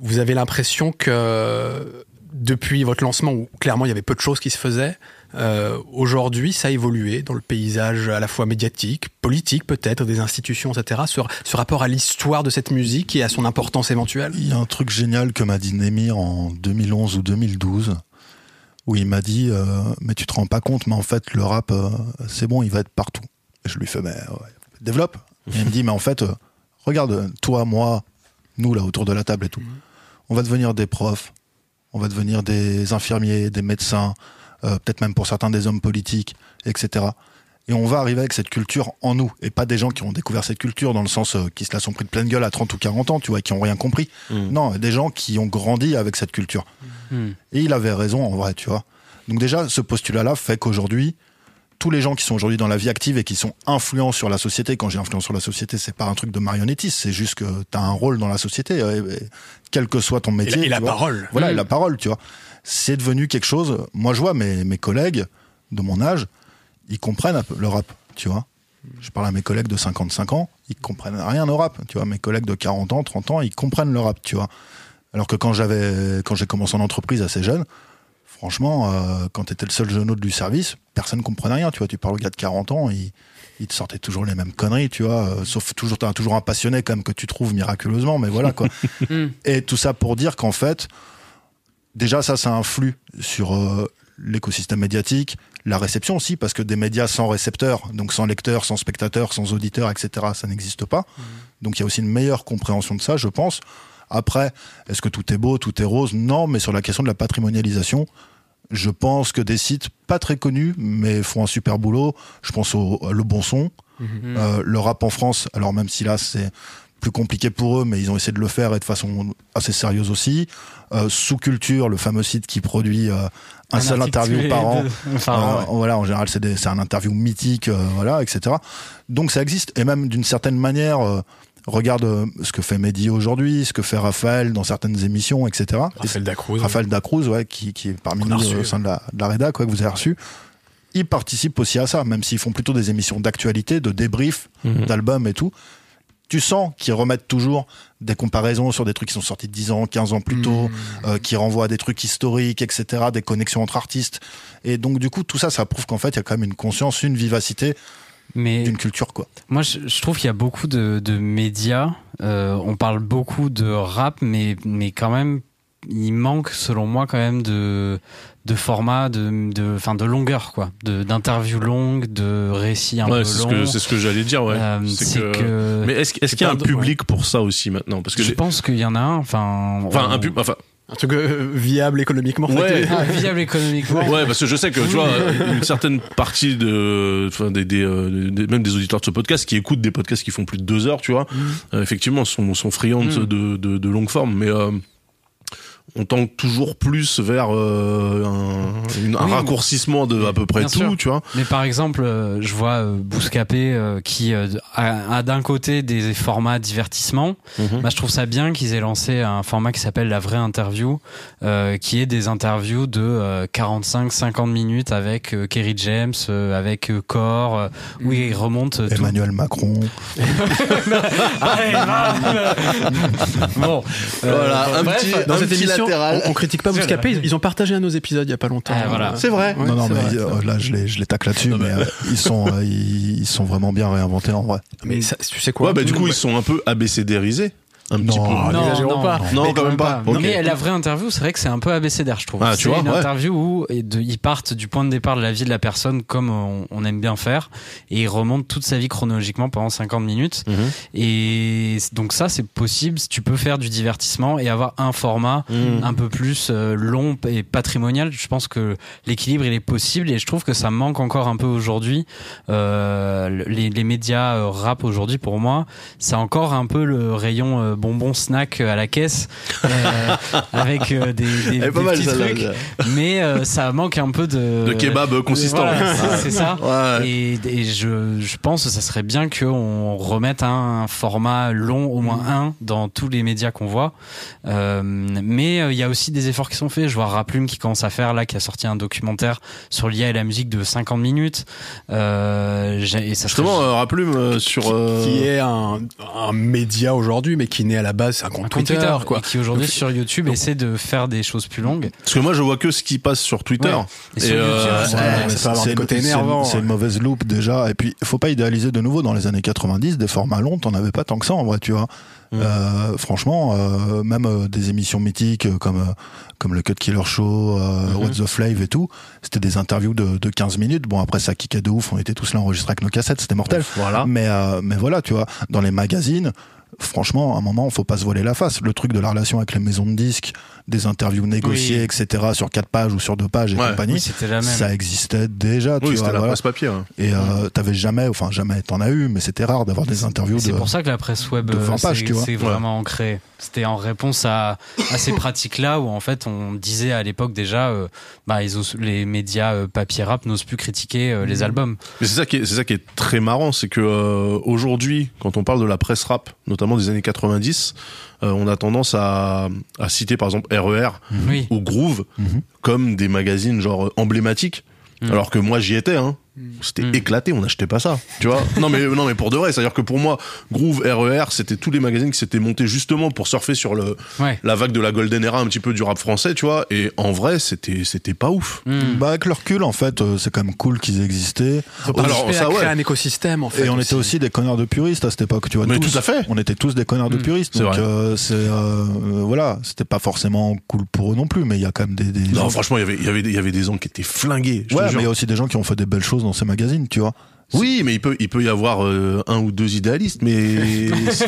vous avez l'impression que depuis votre lancement, où clairement il y avait peu de choses qui se faisaient, euh, aujourd'hui ça a évolué dans le paysage à la fois médiatique, politique peut-être, des institutions, etc. Ce, ce rapport à l'histoire de cette musique et à son importance éventuelle? Il y a un truc génial que m'a dit Némir en 2011 ou 2012, où il m'a dit euh, Mais tu te rends pas compte, mais en fait, le rap, euh, c'est bon, il va être partout. Et je lui fais Mais développe. Et il me dit Mais en fait, regarde, toi, moi, nous, là, autour de la table et tout, on va devenir des profs, on va devenir des infirmiers, des médecins, euh, peut-être même pour certains des hommes politiques, etc. Et on va arriver avec cette culture en nous, et pas des gens qui ont découvert cette culture dans le sens euh, qui se la sont pris de pleine gueule à 30 ou 40 ans, tu vois, et qui ont rien compris. Mm. Non, des gens qui ont grandi avec cette culture. Hmm. Et il avait raison en vrai, tu vois. Donc déjà, ce postulat-là fait qu'aujourd'hui, tous les gens qui sont aujourd'hui dans la vie active et qui sont influents sur la société, quand j'ai influence sur la société, c'est pas un truc de marionnettiste, c'est juste que tu as un rôle dans la société, euh, et- et quel que soit ton Et métier. la, et la parole. Voilà, et Mm. la parole, tu vois. C'est devenu quelque chose. Moi, je vois mes, mes collègues de mon âge, ils comprennent un peu le rap, tu vois. Je parle à mes collègues de 55 ans, ils comprennent rien au rap, tu vois. Mes collègues de 40 ans, 30 ans, ils comprennent le rap, tu vois. Alors que quand j'avais, quand j'ai commencé en entreprise assez jeune, franchement, euh, quand t'étais le seul genou du service, personne comprenait rien, tu vois. Tu parles au gars de 40 ans, il, il te sortait toujours les mêmes conneries, tu vois. euh, sauf toujours, un passionné quand même que tu trouves miraculeusement, mais voilà quoi. Hmm. Et tout ça pour dire qu'en fait, déjà ça, ça influe sur euh, l'écosystème médiatique, la réception aussi, parce que des médias sans récepteurs, donc sans lecteurs, sans spectateurs, sans auditeurs, etc., ça n'existe pas. Donc il y a aussi une meilleure compréhension de ça, je pense. Après, est-ce que tout est beau, tout est rose? Non, mais sur la question de la patrimonialisation, je pense que des sites pas très connus, mais font un super boulot. Je pense au Le Bon Son, Hmm. euh, le rap en France. Alors même si là c'est plus compliqué pour eux, mais ils ont essayé de le faire et de façon assez sérieuse aussi. Euh, Sous Culture, le fameux site qui produit euh, un, seul interview par an. deux- Enfin, Euh, ouais. Voilà, en général, c'est un interview mythique, euh, voilà, etc. Donc ça existe. Et même d'une certaine manière, euh, regarde euh, ce que fait Mehdi aujourd'hui, ce que fait Raphaël dans certaines émissions, etc. Et Raphaël Dacruz. Raphaël Dacruz, ouais, qui, qui est parmi nous reçu. euh, au sein de la, de la Reda, quoi, que vous avez reçu. Ils participent aussi à ça, même s'ils font plutôt des émissions d'actualité, de débrief, Mhm. d'albums et tout. Tu sens qu'ils remettent toujours des comparaisons sur des trucs qui sont sortis 10 ans, 15 ans plus tôt, euh, qui renvoient à des trucs historiques, etc., des connexions entre artistes. Et donc, du coup, tout ça, ça prouve qu'en fait, il y a quand même une conscience, une vivacité Mais d'une culture, quoi. Moi, je, je trouve qu'il y a beaucoup de, de médias. Euh, on parle beaucoup de rap, mais, mais quand même, il manque, selon moi, quand même de, de format, de, de, enfin, de longueur, quoi. De, d'interviews longues, de récits un Ouais, peu c'est ce longs. que c'est ce que j'allais dire, ouais. Euh, C'est c'est que- que. Mais est-ce est-ce qu'il y a un public pour ça aussi maintenant? Parce que je pense qu'il y en a un. Enfin, enfin on- un pub, enfin Un truc euh, viable économiquement. Ouais. Ah, viable économiquement. Ouais, parce que je sais que tu vois une certaine partie de, enfin des, des, euh, des- même des auditeurs de ce podcast qui écoutent des podcasts qui font plus de deux heures, tu vois, euh, effectivement sont sont friands de, Mm. de, de, de longue forme, mais euh, on tend toujours plus vers euh, un, une- un Oui, raccourcissement de à peu près tout, sûr. tu vois. Mais par exemple, euh, je vois euh, Bouscapé qui a, a d'un côté des formats divertissement. Mhm. Bah, je trouve ça bien qu'ils aient lancé un format qui s'appelle la vraie interview, euh, qui est des interviews de 45-50 minutes avec Kerry James, avec Core, euh, où ils remontent euh, tout. Emmanuel Macron. bon, euh, Voilà, un bref, petit- Dans Un cette petit on, on critique pas. Bouscapé. Ils, ils ont partagé un de nos épisodes il y a pas longtemps. Ah, voilà. Euh, C'est vrai. ouais, non, non, mais vrai, euh, là, je les, je les tacle là-dessus, mais euh, ils sont, euh, ils, ils sont vraiment bien réinventés en vrai. Mais ça, tu sais quoi Ouais, bah du coup, Ouais. ils sont un peu abécédérisés. Un petit Non, peu. Ah, n'exagérons pas. Non, quand même pas. Non, Ok. Mais la vraie interview, c'est vrai que c'est un peu abécédaire, je trouve. Ah, tu c'est vois, une ouais. interview où ils partent du point de départ de la vie de la personne comme on, on aime bien faire et ils remontent toute sa vie chronologiquement pendant 50 minutes. Mhm. Et donc ça, c'est possible. Tu peux faire du divertissement et avoir un format Mhm. un peu plus euh, long et patrimonial. Je pense que l'équilibre, il est possible et je trouve que ça manque encore un peu aujourd'hui. Euh, les, les médias euh, rap aujourd'hui, pour moi, c'est encore un peu le rayon euh, bonbon snack à la caisse euh, avec euh, des, des, des mal, petits trucs. Mais euh, ça manque un peu de... De kebab consistant. Voilà, c'est- ça. Ouais. Et, et je, je pense que ça serait bien qu'on remette un, format long, au moins un, dans tous les médias qu'on voit. Euh, mais euh, il y a aussi des efforts qui sont faits. Je vois Raplume qui commence à faire, là, qui a sorti un documentaire sur l'IA et la musique de 50 minutes. Euh, j'ai- et ça serait- Justement, euh, Raplume sur. Qui est un, un média aujourd'hui, mais qui naît à la base, c'est un compte un compte Twitter, Twitter, quoi. et qui aujourd'hui sur YouTube essaie de faire des choses plus longues. Parce que moi, je vois que ce qui passe sur Twitter. Ouais. Et euh, c'est une- mauvaise loupe déjà. Et puis, il faut pas idéaliser de nouveau. Dans les années 90, des formats longs, t'en avais pas tant que ça en vrai, tu vois. Euh, franchement, euh, même euh, des émissions mythiques euh, comme euh, comme le Cut Killer Show, euh, Mhm. What's the Flave et tout, c'était des interviews de, de 15 minutes. Bon, après ça kickait de ouf. On était tous là enregistrés avec nos cassettes, c'était mortel. Voilà. Mais euh, mais voilà, tu vois, dans les magazines, franchement, à un moment, faut pas se voiler la face. Le truc de la relation avec les maisons de disques, des interviews négociées, Oui. etc., sur quatre pages ou sur deux pages et Ouais. compagnie, Oui, c'était la même. ça existait déjà. Tu Oui, vois, c'était la voilà. presse papier. hein. Et euh, t'avais jamais, enfin jamais, t'en as eu, mais c'était rare d'avoir des interviews C'est de. pour ça que la presse web de 20 euh, pages, c'est- tu vois. c'est vraiment ancré. C'était en réponse à, à ces pratiques-là où en fait on disait à l'époque déjà, euh, bah, ils osent- les médias euh, papier rap n'osent plus critiquer les albums. Mais c'est ça qui est, c'est ça qui est très marrant, c'est que euh, aujourd'hui, quand on parle de la presse rap, notamment des années 90, euh, on a tendance à, à citer par exemple RER Oui. ou Groove Mhm. comme des magazines genre emblématiques. Mm. Alors que moi j'y étais, hein. C'était Mm. éclaté, on n'achetait pas ça, tu vois. non mais non mais pour de vrai, c'est-à-dire que pour moi, Groove, RER, c'était tous les magazines qui s'étaient montés justement pour surfer sur le Ouais. la vague de la golden era un petit peu du rap français, tu vois. Et en vrai, c'était c'était pas ouf. Hmm. Bah, avec le recul, en fait, euh, c'est quand même cool qu'ils existaient. Alors, Alors, ça, ouais. un écosystème, en fait. Et on était aussi des connards de puristes à cette époque, tu vois. Mais tous. tout à fait. On était tous des connards de Mm. puristes. C'est Donc, vrai. euh, c'est, euh, euh, voilà, c'était pas forcément cool pour eux non plus, mais il y a quand même des. des Non, gens- franchement, il y avait il y avait des- il y avait des gens qui étaient flingués. Ouais, mais il y a aussi des gens qui ont fait des belles choses dans ces magazines, tu vois. Oui, mais il peut, il peut y avoir euh, un ou deux idéalistes, mais si,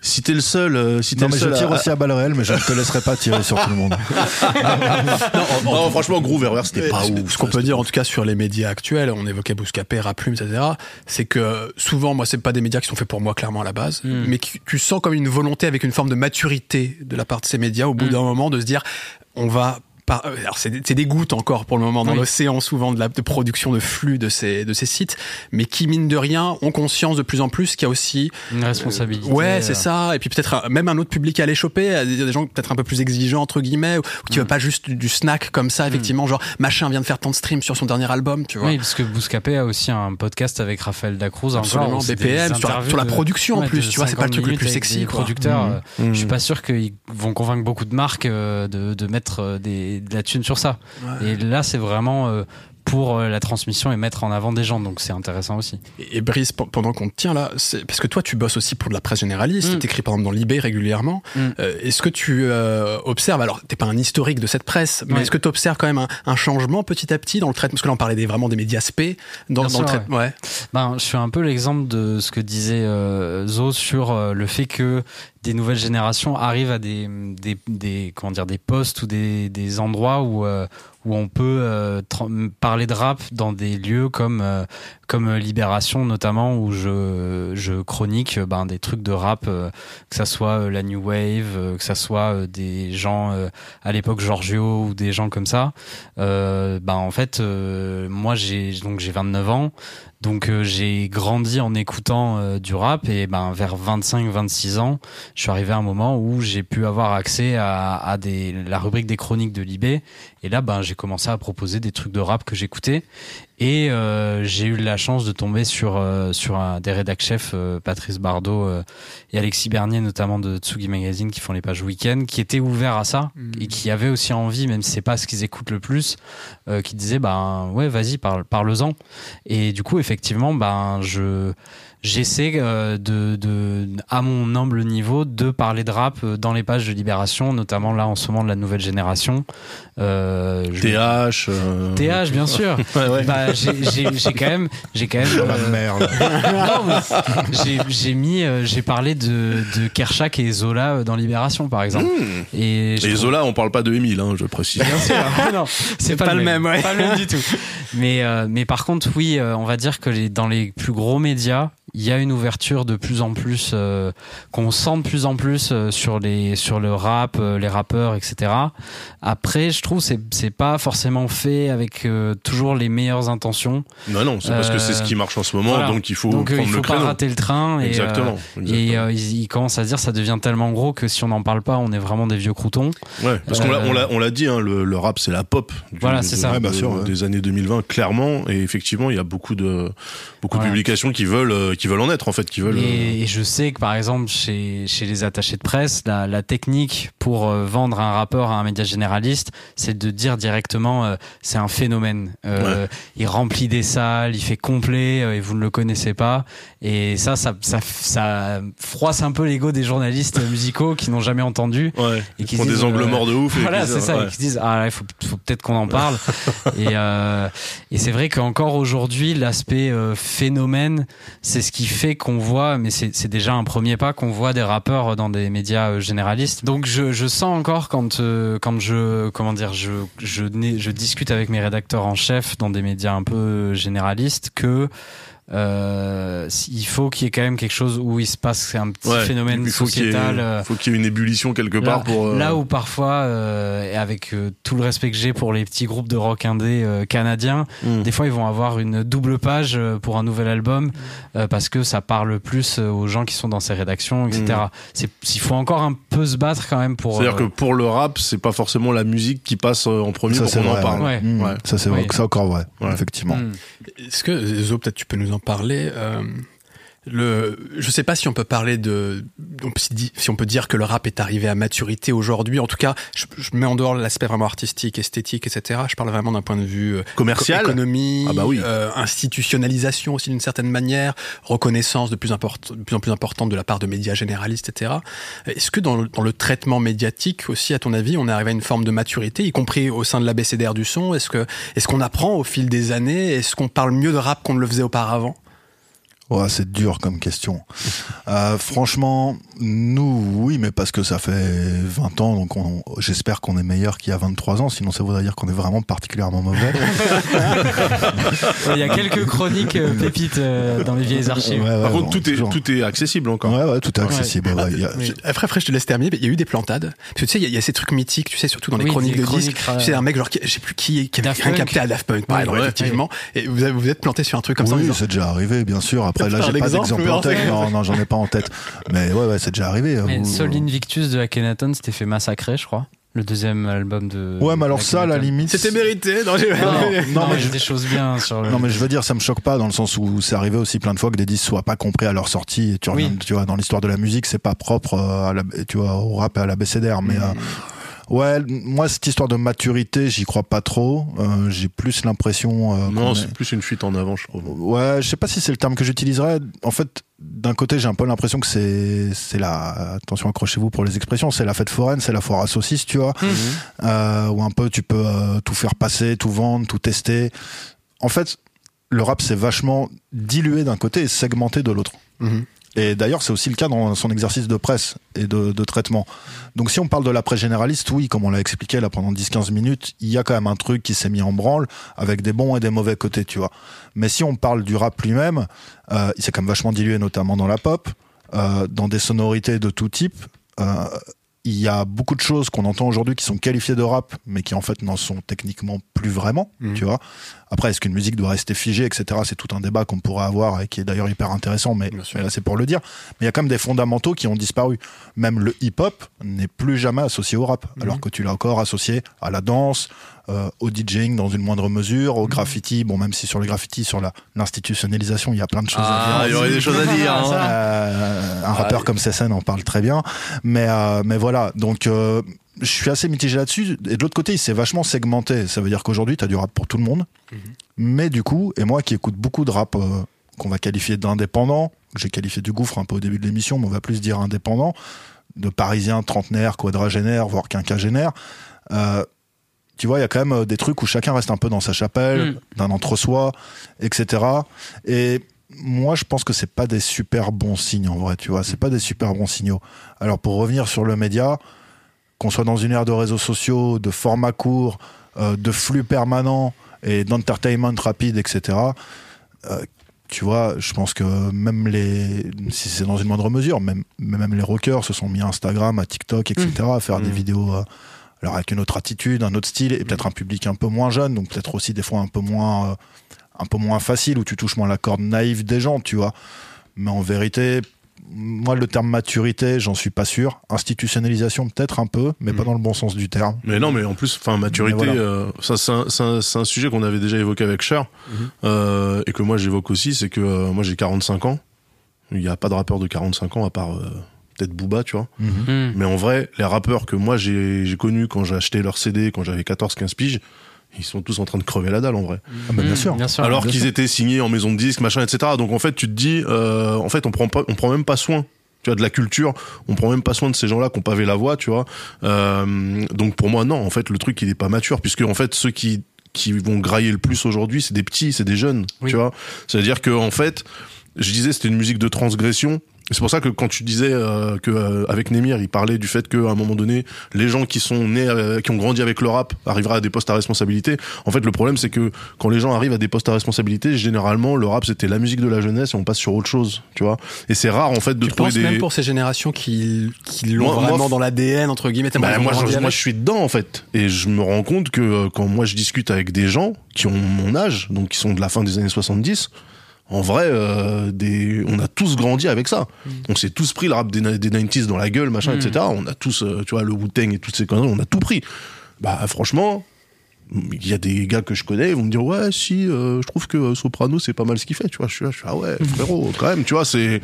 si t'es le seul, euh, si t'es Non, le mais je seul, tire à- aussi à balles réelles, mais je ne te laisserai pas tirer sur tout le monde. non, franchement, Groove RER, c'était pas ce, ouf. ce qu'on peut dire en tout cas sur les médias actuels, on évoquait Bouscapé, Raplume, etc. C'est que souvent, moi, c'est pas des médias qui sont faits pour moi clairement à la base, Mm. mais qui- tu sens comme une volonté avec une forme de maturité de la part de ces médias au bout Mm. d'un moment de se dire, on va par- alors c'est des- c'est des gouttes encore pour le moment dans Oui. l'océan souvent de la de production de flux de ces de ces sites, mais qui mine de rien ont conscience de plus en plus qu'il y a aussi Une responsabilité. Ouais, c'est euh, ça. Et puis peut-être même un autre public à aller choper, à des gens peut-être un peu plus exigeants entre guillemets, ou qui Mm. veut pas juste du, snack comme ça, effectivement, genre machin vient de faire tant de streams sur son dernier album, tu vois. Oui, parce que Bouscapé a aussi un podcast avec Raphaël Dacruz. Absolument, encore, c'est BPM, sur la- sur la de- production en ouais, plus, tu vois, c'est pas le 50 truc le plus sexy, euh, Mmh. Je suis pas sûr qu'ils vont convaincre beaucoup de marques euh, de, de mettre euh, des, de la thune sur ça. Ouais. Et là, c'est vraiment euh, pour euh, la transmission et mettre en avant des gens, donc c'est intéressant aussi. Et, et Brice, pe- pendant qu'on te tient là, parce que toi tu bosses aussi pour de la presse généraliste, Mm. t'écris par exemple dans l'IB régulièrement. Mm. Euh, est-ce que tu euh, observes, alors t'es pas un historique de cette presse, mais Ouais. est-ce que tu observes quand même un, un changement petit à petit dans le traitement Parce que là on parlait des, vraiment des médias spé dans, le traitement. Ouais. Ben, je suis un peu l'exemple de ce que disait euh, Zo sur le fait que des nouvelles générations arrivent à des, des, des comment dire des postes ou des, des endroits où euh, où on peut euh, parler de rap dans des lieux comme euh, comme Libération notamment où je je chronique euh, ben des trucs de rap euh, que ça soit euh, la new wave euh, que ça soit euh, des gens euh, à l'époque Giorgio ou des gens comme ça. Euh, ben en fait euh, moi j'ai donc j'ai 29 ans. Donc euh, j'ai grandi en écoutant euh, du rap et ben vers 25 26 ans je suis arrivé à un moment où j'ai pu avoir accès à, à des la rubrique des chroniques de Libé et là ben j'ai commencé à proposer des trucs de rap que j'écoutais. Et euh, j'ai eu la chance de tomber sur euh, sur un, des rédac chefs euh, Patrice Bardot euh, et Alexis Bernier notamment de Tsugi Magazine qui font les pages week-end qui étaient ouverts à ça et qui avaient aussi envie même si c'est pas ce qu'ils écoutent le plus euh, qui disaient ben ouais vas-y parle parle-en. Et du coup effectivement ben je j'essaie euh, de, de à mon humble niveau de parler de rap euh, dans les pages de Libération notamment là en ce moment de la nouvelle génération euh, TH. euh, TH bien sûr Ouais, ouais. bah, j'ai j'ai- j'ai quand même j'ai quand même La euh, merde. non, mais j'ai j'ai mis euh, j'ai parlé de de Kershak et Zola dans Libération par exemple Hmm. et je Et trouve- Zola, on parle pas de Émile, hein, je précise. Bien sûr. non, c'est pas, pas le le même, même, ouais. pas le même du tout. Mais euh, mais par contre, oui, euh, on va dire que les, dans les plus gros médias, il y a une ouverture de plus en plus euh, qu'on sent de plus en plus euh, sur les sur le rap, euh, les rappeurs, etc. Après, je trouve c'est c'est pas forcément fait avec euh, toujours les meilleures intentions. Non, non, c'est parce que c'est ce qui marche en ce moment, voilà. donc il faut Donc prendre il faut le pas créneau. rater le train. Et, Exactement. exactement. et euh, ils, ils commencent à se dire ça devient tellement gros que si on n'en parle pas, on est vraiment des vieux croutons. Ouais, parce qu'on l'a, Euh, on l'a, on l'a dit, hein, le, le rap c'est la pop. du- Voilà, c'est ça. de- Ouais, bien sûr, ouais. Des années 2020, clairement, et effectivement, il y a beaucoup de beaucoup de publications qui veulent euh, qui veulent en être en fait, qui veulent. euh, Et, et je sais que par exemple chez, chez les attachés de presse, la, la technique pour euh, vendre un rappeur à un média généraliste, c'est de dire directement euh, c'est un phénomène. Euh, Il remplit des salles, il fait complet euh, et vous ne le connaissez pas. Et ça, ça, ça, ça froisse un peu l'ego des journalistes musicaux qui n'ont jamais entendu. Ouais. Et Ils qui font disent, des angles euh, morts de ouf. et Voilà, qui c'est ça. ouais. Ils se disent ah il faut, faut peut-être qu'on en parle. et euh, et c'est vrai qu'encore aujourd'hui l'aspect euh, phénomène, c'est ce qui fait qu'on voit, mais c'est déjà un premier pas qu'on voit des rappeurs dans des médias euh, généralistes. Donc je, sens encore quand euh, quand je comment dire je je discute avec mes rédacteurs en chef dans des médias un peu généralistes que euh, il faut qu'il y ait quand même quelque chose où il se passe un petit Ouais, phénomène il faut qu'il y ait- sociétal. euh, faut qu'il y ait une ébullition quelque Là, part pour. euh, là où parfois, euh, et avec euh, tout le respect que j'ai pour les petits groupes de rock indé euh, canadiens, hmm. des fois ils vont avoir une double page pour un nouvel album euh, parce que ça parle plus aux gens qui sont dans ces rédactions, etc. C'est il faut encore un peu se battre quand même pour. C'est-à-dire euh, que pour le rap, c'est pas forcément la musique qui passe en premier Ça, pour c'est qu'on en vrai, parle. ouais. Ouais. Ça, c'est encore vrai, Ouais. effectivement. hmm. Est-ce que Zo, peut-être tu peux nous en parler euh, le, je sais pas si on peut parler de, si on peut dire que le rap est arrivé à maturité aujourd'hui. En tout cas, je, je mets en dehors l'aspect vraiment artistique, esthétique, etc. Je parle vraiment d'un point de vue euh, Commercial. éco- économie, Ah bah oui. euh, institutionnalisation aussi d'une certaine manière, reconnaissance de plus, de plus en plus importante de la part de médias généralistes, etc. Est-ce que dans le, dans le traitement médiatique aussi, à ton avis, on est arrivé à une forme de maturité, y compris au sein de l'ABCDR du son? Est-ce que est-ce qu'on apprend au fil des années? Est-ce qu'on parle mieux de rap qu'on ne le faisait auparavant? Ouais, c'est dur comme question. Euh, franchement, nous, oui, mais parce que ça fait 20 ans, donc on- j'espère qu'on est meilleur qu'il y a 23 ans, sinon ça voudrait dire qu'on est vraiment particulièrement mauvais. Il y a quelques chroniques euh, pépites euh, dans les vieilles archives. Ouais, ouais, Par bon, contre, tout est tout est accessible encore. Ouais, ouais, tout est accessible. ouais, a- Oui. Après, après, je te laisse terminer. mais Il y a eu des plantades. Parce que tu sais, il y a- il y, a ces trucs mythiques, tu sais, surtout dans les Oui, chroniques des de chroniques, disques. euh, Tu sais, un mec, genre, qui- je sais plus qui, qui avait rien capté à Daft Punk, par Oui, exemple, ouais. effectivement. Et vous avez- vous êtes planté sur un truc comme ça en oui, c'est déjà arrivé, bien sûr. Après, là, j'ai pas d'exemple mais en tête. Non, non, j'en ai pas en tête. Mais ouais, ouais, c'est déjà arrivé. Mais Vous- Sol Invictus de Akhenaton s'était fait massacrer, je crois. Le deuxième album de. Ouais, mais alors ça, à la limite. C'était mérité. Non, Non, non, non, mais mais je- des choses bien sur le. Non mais je veux dire ça me choque pas dans le sens où c'est arrivé aussi plein de fois que des disques soient pas compris à leur sortie et tu Oui. reviens tu vois dans l'histoire de la musique c'est pas propre euh, à la, tu vois au rap et à la BCDR mais euh, ouais moi cette histoire de maturité j'y crois pas trop Euh, j'ai plus l'impression euh, Non, est- c'est plus une fuite en avant, je trouve. Ouais, je sais pas si c'est le terme que j'utiliserais. En fait, d'un côté, j'ai un peu l'impression que c'est c'est la attention accrochez-vous pour les expressions, c'est la fête foraine, c'est la foire à saucisses, tu vois, Mhm. euh, où un peu tu peux euh, tout faire passer, tout vendre, tout tester. En fait, le rap c'est vachement dilué d'un côté et segmenté de l'autre. Mhm. Et d'ailleurs, c'est aussi le cas dans son exercice de presse et de, de traitement. Donc si on parle de la presse généraliste, oui, comme on l'a expliqué là pendant 10-15 minutes, il y a quand même un truc qui s'est mis en branle avec des bons et des mauvais côtés, tu vois. Mais si on parle du rap lui-même, euh, il s'est quand même vachement dilué, notamment dans la pop, euh, dans des sonorités de tout type. Euh, il y a beaucoup de choses qu'on entend aujourd'hui qui sont qualifiées de rap, mais qui en fait n'en sont techniquement plus vraiment, Mhm. tu vois. Après, est-ce qu'une musique doit rester figée, etc. C'est tout un débat qu'on pourrait avoir et qui est d'ailleurs hyper intéressant, mais, là c'est pour le dire. Mais il y a quand même des fondamentaux qui ont disparu. Même le hip-hop n'est plus jamais associé au rap, alors que tu l'as encore associé à la danse, euh, au DJing dans une moindre mesure, au graffiti. Bon, même si sur le graffiti, sur la l'institutionnalisation, il y a plein de choses à dire. Ah, il y aurait des choses à dire. hein. Euh, un rappeur comme Sessen en parle très bien. Mais, euh, mais voilà, donc euh, je suis assez mitigé là-dessus. Et de l'autre côté, il s'est vachement segmenté. Ça veut dire qu'aujourd'hui, tu as du rap pour tout le monde. Mais du coup, et moi qui écoute beaucoup de rap euh, qu'on va qualifier d'indépendant, que j'ai qualifié du gouffre un peu au début de l'émission, mais on va plus dire indépendant, de parisien, trentenaire, quadragénaire, voire quinquagénaire. Euh, tu vois, il y a quand même euh, des trucs où chacun reste un peu dans sa chapelle, Mm. d'un entre-soi, etc. Et moi, je pense que c'est pas des super bons signes en vrai, tu vois. C'est pas des super bons signaux. Alors, pour revenir sur le média, qu'on soit dans une ère de réseaux sociaux, de formats courts, euh, de flux permanents et d'entertainment rapide, etc. euh, tu vois, je pense que même les, si c'est dans une moindre mesure, même, même les rockers se sont mis à Instagram, à TikTok, etc., à faire des Mm. vidéos, euh, alors avec une autre attitude, un autre style, et peut-être un public un peu moins jeune, donc peut-être aussi des fois un peu moins, euh, un peu moins facile, où tu touches moins la corde naïve des gens, tu vois. Mais en vérité, moi, le terme maturité, j'en suis pas sûr. Institutionnalisation, peut-être un peu, mais pas dans le bon sens du terme. Mais non, mais en plus, enfin, maturité, voilà. euh, c'est un, sujet qu'on avait déjà évoqué avec Cher, Mhm. euh, et que moi j'évoque aussi, c'est que moi j'ai 45 ans. Il n'y a pas de rappeur de 45 ans à part peut-être Booba, tu vois. Hmm. Mais en vrai, les rappeurs que moi j'ai j'ai connus quand j'ai acheté leur CD, quand j'avais 14-15 piges, ils sont tous en train de crever la dalle en vrai. Ah, bah, bien Hmm, sûr. Bien sûr. Alors qu'ils étaient signés en maison de disques, machin, etc. Donc en fait, tu te dis, euh, en fait, on prend pas, on prend même pas soin. Tu vois, de la culture, on prend même pas soin de ces gens-là qui ont pavé la voie, tu vois. Euh, donc pour moi, non, en fait, le truc, il est pas mature, puisque en fait, ceux qui qui vont grailler le plus aujourd'hui, c'est des petits, c'est des jeunes, Oui. tu vois. C'est-à-dire que en fait, je disais, c'était une musique de transgression. C'est pour ça que quand tu disais euh, que euh, avec Nemir, il parlait du fait qu'à un moment donné, les gens qui sont nés, euh, qui ont grandi avec le rap, arriveraient à des postes à responsabilité. En fait, le problème, c'est que quand les gens arrivent à des postes à responsabilité, généralement, le rap c'était la musique de la jeunesse et on passe sur autre chose, tu vois. Et c'est rare en fait de Tu trouver des. même pour ces générations qui, qui l'ont moi, vraiment dans l'ADN, entre guillemets, Bah, moi, je suis dedans en fait, et je me rends compte que euh, quand moi je discute avec des gens qui ont mon âge, donc qui sont de la fin des années 70, en vrai, euh, des, on a tous grandi avec ça. On s'est tous pris le rap des, des 90s dans la gueule, machin, Mm. etc. On a tous, euh, tu vois, le Wu-Tang et toutes ces conneries, on a tout pris. Bah, franchement, il y a des gars que je connais, ils vont me dire, ouais, si, euh, je trouve que euh, Soprano, c'est pas mal ce qu'il fait, tu vois. Je suis là, je suis, ah ouais, frérot, quand même, tu vois, c'est,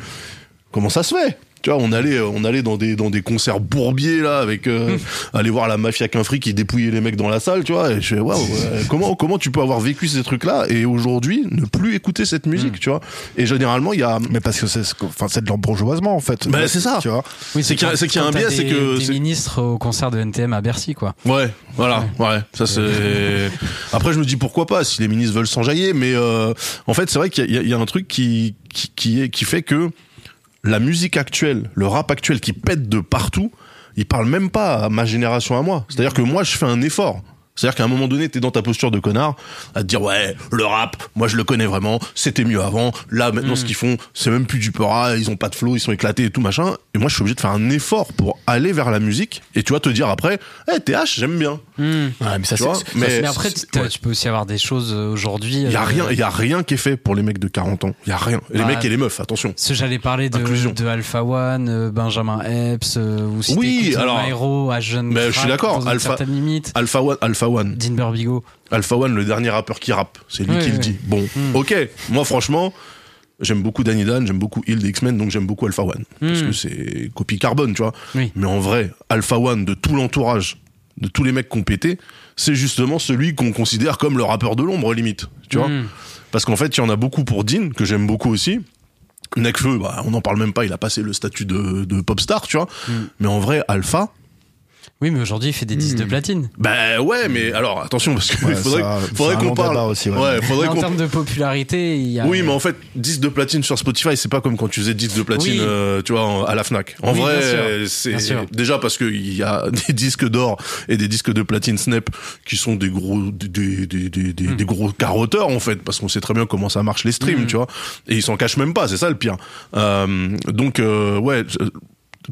comment ça se fait? Tu vois, on allait, on allait dans des, dans des concerts bourbiers, là, avec, euh, aller voir la mafia qu'un fric qui dépouillait les mecs dans la salle, tu vois, et je fais, waouh, ouais, comment, comment tu peux avoir vécu ces trucs-là et aujourd'hui ne plus écouter cette musique, tu vois? Et généralement, il y a, Mais parce que c'est, enfin, c'est de l'embourgeoisement, en fait. Bah, c'est ça. Tu vois? Oui, c'est qu'il y a- c'est qu'il y a un biais, c'est que Des ministres au concert de NTM à Bercy, quoi. Ouais, voilà, ouais, ça c'est. Après, je me dis pourquoi pas si les ministres veulent s'enjailler, mais euh, en fait, c'est vrai qu'il y, a- il y a un truc qui qui qui, est, qui fait que la musique actuelle, le rap actuel qui pète de partout, il parle même pas à ma génération à moi. C'est-à-dire que moi, je fais un effort. C'est-à-dire qu'à un moment donné, t'es dans ta posture de connard, à te dire ouais, le rap, moi je le connais vraiment, c'était mieux avant. Là maintenant, ce qu'ils font, c'est même plus du peura, ils ont pas de flow, ils sont éclatés et tout machin. Et moi, je suis obligé de faire un effort pour aller vers la musique. Et tu vois, te dire après, eh TH, j'aime bien. Hmm. Ouais, mais ça, Tu vois, mais- après, tu ouais. tu peux aussi avoir des choses euh, aujourd'hui. Il y a euh, rien, il y a rien qui est fait pour les mecs de 40 ans. Il y a rien. Les Bah, mecs et les meufs, attention. Ce j'allais parler de, de Alpha One, euh, Benjamin Epps, ou si Oui, alors- à Jeune Mais je suis d'accord, Alpha- Alpha One, Alpha One, Dean Burbigo. Alpha One, le dernier rappeur qui rappe, c'est lui Ouais, qui le dit. Bon, Hmm. ok. Moi, franchement, j'aime beaucoup Danny Dan, j'aime beaucoup Hill des X-Men, donc j'aime beaucoup Alpha One parce Hmm. que c'est copie carbone, tu vois. Oui. Mais en vrai, Alpha One de tout l'entourage, de tous les mecs qu'on pété, c'est justement celui qu'on considère comme le rappeur de l'ombre limite, tu vois. Hmm. Parce qu'en fait, il y en a beaucoup pour Dean, que j'aime beaucoup aussi. Nekfeu, bah, on n'en parle même pas, il a passé le statut de, de pop star, tu vois. Mm. Mais en vrai, Alpha, Oui, mais aujourd'hui, il fait des disques de platine. Bah ouais, mais alors attention parce que Ouais, faudrait, ça, faudrait qu'on parle. aussi, ouais. faudrait en termes de popularité, il y a. Oui, mais en fait, disque de platine sur Spotify, c'est pas comme quand tu faisais disque de platine, Oui. euh, tu vois, à la Fnac. En Oui, vrai, c'est sûr. déjà parce qu'il y a des disques d'or et des disques de platine Snap qui sont des gros, des, des, des, des, Hmm. des gros carotteurs en fait, parce qu'on sait très bien comment ça marche les streams, tu vois. Et ils s'en cachent même pas, c'est ça le pire. Euh, donc euh, ouais.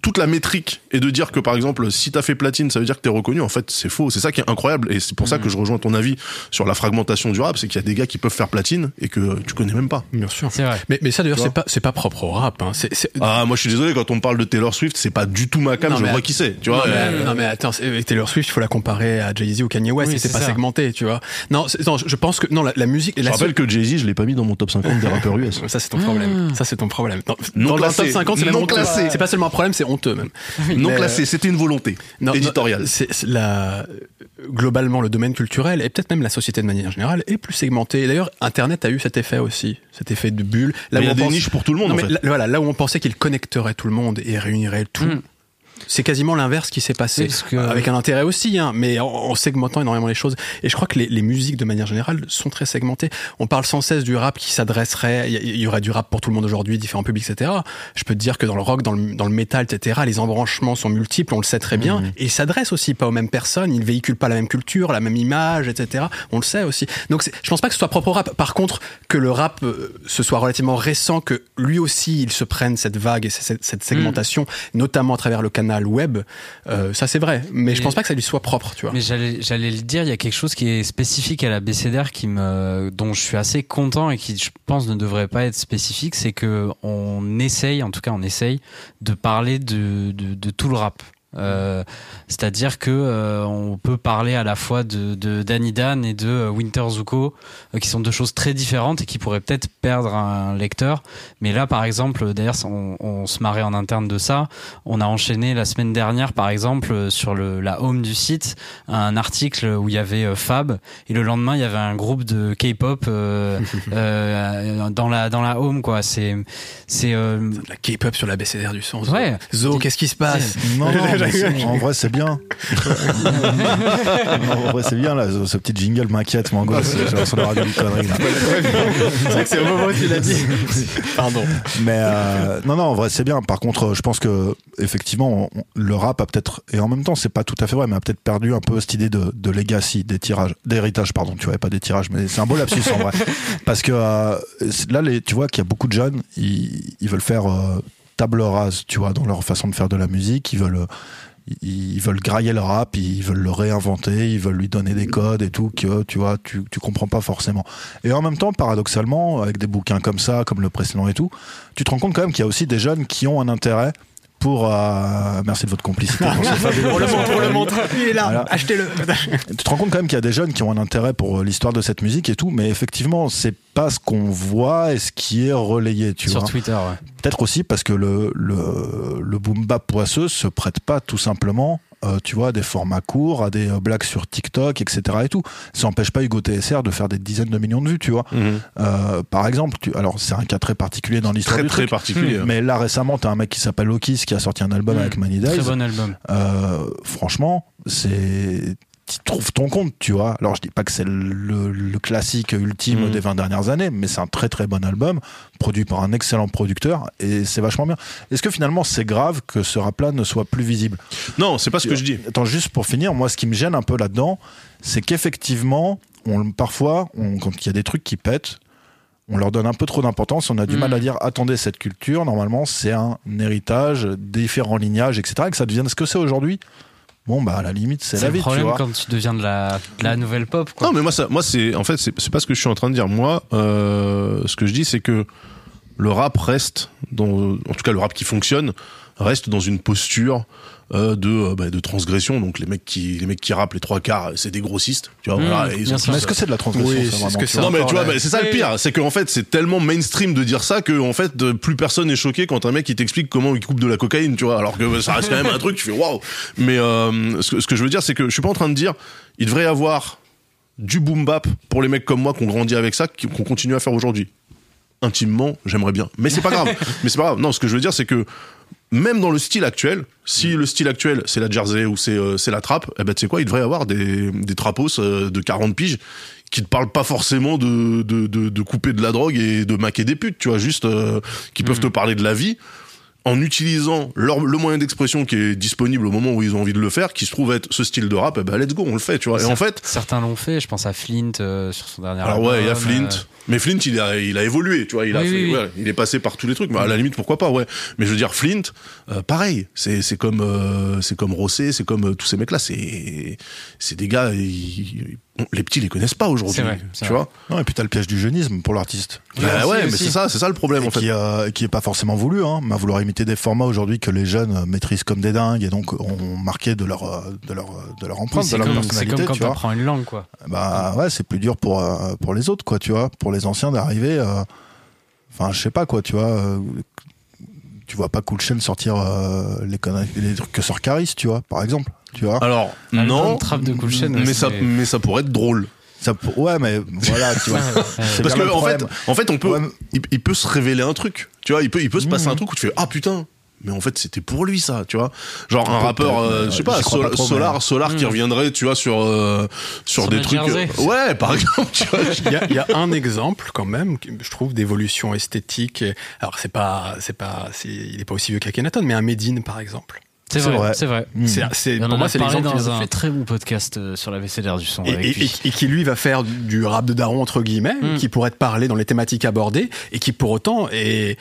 Toute la métrique et de dire que par exemple si t'as fait platine ça veut dire que t'es reconnu en fait c'est faux c'est ça qui est incroyable et c'est pour ça que je rejoins ton avis sur la fragmentation du rap c'est qu'il y a des gars qui peuvent faire platine et que tu connais même pas Bien sûr. C'est vrai. Mais, mais ça d'ailleurs c'est pas c'est pas propre au rap. Hein. C'est, c'est- ah moi je suis désolé quand on parle de Taylor Swift c'est pas du tout ma cam Non, je vois qui c'est tu vois non, euh, mais, non, mais attends, Taylor Swift, il faut la comparer à Jay-Z ou Kanye West, Oui, c'est pas ça. segmenté, tu vois. Non, je pense que non, la, la musique. je la rappelle que Jay-Z je l'ai pas mis dans mon top 50 des rappeurs US Ça c'est ton problème. Ça c'est ton problème. Non, Non dans classé. le top 50, c'est même Non honteux. classé. C'est pas seulement un problème, c'est honteux même. non Mais, classé c'était une volonté Non, non, éditoriale la, globalement, le domaine culturel et peut-être même la société de manière générale est plus segmenté. D'ailleurs, Internet a eu cet effet aussi, cet effet de bulle. Mais il y où a on des pense- niches pour tout le monde Non, en mais fait là, voilà, là où on pensait qu'il connecterait tout le monde et réunirait tout. Mm. C'est quasiment l'inverse qui s'est passé, que- avec un intérêt aussi, hein, mais en, en segmentant énormément les choses. Et je crois que les, les musiques, de manière générale, sont très segmentées. On parle sans cesse du rap qui s'adresserait, il y, aurait du rap pour tout le monde aujourd'hui, différents publics, etc. Je peux te dire que dans le rock, dans le, dans le métal, etc., les embranchements sont multiples, on le sait très bien, Mmh. et ils s'adressent aussi pas aux mêmes personnes, ils véhiculent pas la même culture, la même image, etc. On le sait aussi. Donc je pense pas que ce soit propre au rap. Par contre, que le rap euh, ce soit relativement récent, que lui aussi il se prenne cette vague et cette, cette segmentation, notamment à travers le canal web, euh, ça c'est vrai. Mais, je Mais- pense pas que ça lui soit propre, tu vois. Mais j'allais, j'allais le dire, il y a quelque chose qui est spécifique à la BCDR qui me, dont je suis assez content et qui, je pense, ne devrait pas être spécifique, c'est que on essaye, en tout cas, on essaye de parler de, de, de tout le rap. Euh, c'est-à-dire que euh, on peut parler à la fois de, de Danny Dan et de euh, Winter Zuko, euh, qui sont deux choses très différentes et qui pourraient peut-être perdre un lecteur. Mais là, par exemple, d'ailleurs, on, on se marrait en interne de ça. On a enchaîné la semaine dernière, par exemple, sur le, la home du site, un article où il y avait Fab et le lendemain il y avait un groupe de K-pop euh, euh, dans la dans la home quoi. C'est c'est euh, La K-pop sur la BCDR du son. Ouais. Zo, qu'est-ce qui se passe? En vrai, c'est bien. En vrai, c'est bien, là. Ce, ce petit jingle m'inquiète, m'angoisse. J'ai l'impression d'avoir dit une connerie, là. c'est vrai que c'est au moment où tu l'as dit. Pardon. Mais euh, non, non, en vrai, c'est bien. Par contre, je pense que effectivement, on- le rap a peut-être et en même temps, c'est pas tout à fait vrai, mais a peut-être perdu un peu cette idée de, de legacy, des tirages, d'héritage, pardon. Tu vois, pas des tirages, mais c'est un beau lapsus en vrai. Parce que euh, là, les, tu vois qu'il y a beaucoup de jeunes, ils, ils veulent faire euh, table rase, tu vois, dans leur façon de faire de la musique. Ils veulent ils veulent grailler le rap, ils veulent le réinventer, ils veulent lui donner des codes et tout que tu vois, tu, tu comprends pas forcément. Et en même temps, paradoxalement, avec des bouquins comme ça, comme le précédent et tout, tu te rends compte quand même qu'il y a aussi des jeunes qui ont un intérêt pour. euh, merci de votre complicité. pour On le montre, on le montre. Il est là. Voilà. Achetez-le. tu te rends compte quand même qu'il y a des jeunes qui ont un intérêt pour l'histoire de cette musique et tout, mais effectivement, c'est pas ce qu'on voit et ce qui est relayé, tu sur vois. Twitter. Ouais. Peut-être aussi parce que le, le, le boom bap poisseux se prête pas tout simplement, euh, tu vois, à des formats courts, à des euh, blagues sur TikTok, etc. et tout. Ça n'empêche pas Hugo TSR de faire des dizaines de millions de vues, tu vois. Euh, par exemple, tu, alors c'est un cas très particulier dans l'histoire très du très truc. particulier Mais là récemment, t'as un mec qui s'appelle Okis qui a sorti un album Mm. avec Money Très Days. bon album. Euh, franchement, c'est tu trouves ton compte, tu vois. Alors je dis pas que c'est le, le classique ultime Mhm. des 20 dernières années, mais c'est un très très bon album, produit par un excellent producteur, et c'est vachement bien. Est-ce que finalement c'est grave que ce rap-là ne soit plus visible? Non c'est pas ce que je dis Attends, juste pour finir, moi ce qui me gêne un peu là-dedans, c'est qu'effectivement, on, parfois, on, quand il y a des trucs qui pètent, on leur donne un peu trop d'importance, on a du Mm. mal à dire attendez, cette culture, normalement, c'est un héritage, différents lignages, etc., et que ça devienne ce que c'est aujourd'hui. Bon, bah, à la limite, c'est C'est la le vie, tu problème vois. quand tu deviens de la, de la nouvelle pop. Quoi. Non, mais moi, ça, moi, c'est, en fait, c'est, c'est pas ce que je suis en train de dire. Moi, euh, ce que je dis, c'est que le rap reste dans, en tout cas, le rap qui fonctionne reste dans une posture euh, de, euh, bah, de transgression. Donc les mecs qui, les mecs qui rappent les trois quarts, c'est des grossistes. Tu vois, Mmh, voilà, ils. Mais est-ce que c'est de la transgression Oui, ça, que non mais tu vois, encore bah, c'est ça le pire, c'est qu'en fait c'est tellement mainstream de dire ça que en fait de- plus personne n'est choqué quand un mec il t'explique comment il coupe de la cocaïne, tu vois, alors que ça reste quand même un truc, tu fais waouh. Mais euh, ce, que, ce que je veux dire c'est que je suis pas en train de dire il devrait y avoir du boom bap pour les mecs comme moi qui ont grandi avec ça, qui- qu'on continue à faire aujourd'hui. Intimement, j'aimerais bien, mais c'est pas grave. mais c'est pas grave. Non, ce que je veux dire c'est que même dans le style actuel, si le style actuel c'est la jersey ou c'est euh, c'est la trappe, eh ben tu sais quoi, il devrait y avoir des des trapos euh, de 40 piges qui te parlent pas forcément de de de, de couper de la drogue et de maquer des putes, tu vois, juste euh, qui peuvent te parler de la vie en utilisant leur, le moyen d'expression qui est disponible au moment où ils ont envie de le faire, qui se trouve être ce style de rap, eh ben let's go, on le fait, tu vois. Et en fait, certains l'ont fait. Je pense à Flint euh, sur son dernier alors album. ouais, il y a Flint. euh, Mais Flint, il a, il a évolué, tu vois. Il a Oui, fait, oui, oui. ouais, il est passé par tous les trucs. Mais à la limite, pourquoi pas, ouais. Mais je veux dire, Flint, euh, pareil. C'est, c'est comme, euh, c'est comme Rossé, c'est comme tous ces mecs-là. C'est, c'est des gars. ils- les petits les connaissent pas aujourd'hui, C'est vrai, c'est tu vrai. vois. Non, et puis t'as le piège du jeunisme pour l'artiste. Bah aussi, ouais, mais c'est ça, c'est ça le problème Et en fait. qui, euh, qui est pas forcément voulu, hein, mais à vouloir imiter des formats aujourd'hui que les jeunes maîtrisent comme des dingues et donc ont marqué de leur euh, de leur euh, de leur empreinte, c'est de leur comme, c'est personnalité, comme quand tu vois. t'apprends une langue, quoi. Bah ouais, c'est plus dur pour euh, pour les autres, quoi, tu vois, pour les anciens d'arriver. euh, Enfin, je sais pas quoi, tu vois. Tu vois pas Cool Chain sortir euh, les conneries, les trucs que sort Caris, tu vois, par exemple, tu vois. Alors Album non, trap de Cool Chain, mais ça, mais ça pourrait être drôle. Ça, ouais, mais voilà, tu vois. Parce que en fait, en fait, on peut, Ouais, il, il peut se révéler un truc. Tu vois, il peut, il peut se passer Mhm. un truc où tu fais ah putain. Mais en fait, c'était pour lui ça, tu vois. Genre un Peut-être, rappeur, euh, je sais pas, j'y crois Sol- pas trop, Solar, mais- Solar qui Mhm. reviendrait, tu vois, sur euh, sur, Sur des trucs. Jersey. euh, ouais, par exemple, tu vois. Il y, a, il y a un exemple quand même, je trouve, d'évolution esthétique. Alors c'est pas, c'est pas, c'est- il est pas aussi vieux qu'Akhenaton, mais un Medine par exemple. C'est vrai, c'est vrai. C'est, pour moi, a c'est parlé l'exemple dans ont un fait. très bon podcast euh, sur la VCDR du son Et, qui lui va faire du rap de daron entre guillemets, Mm. qui pourrait te parler dans les thématiques abordées et qui pour autant est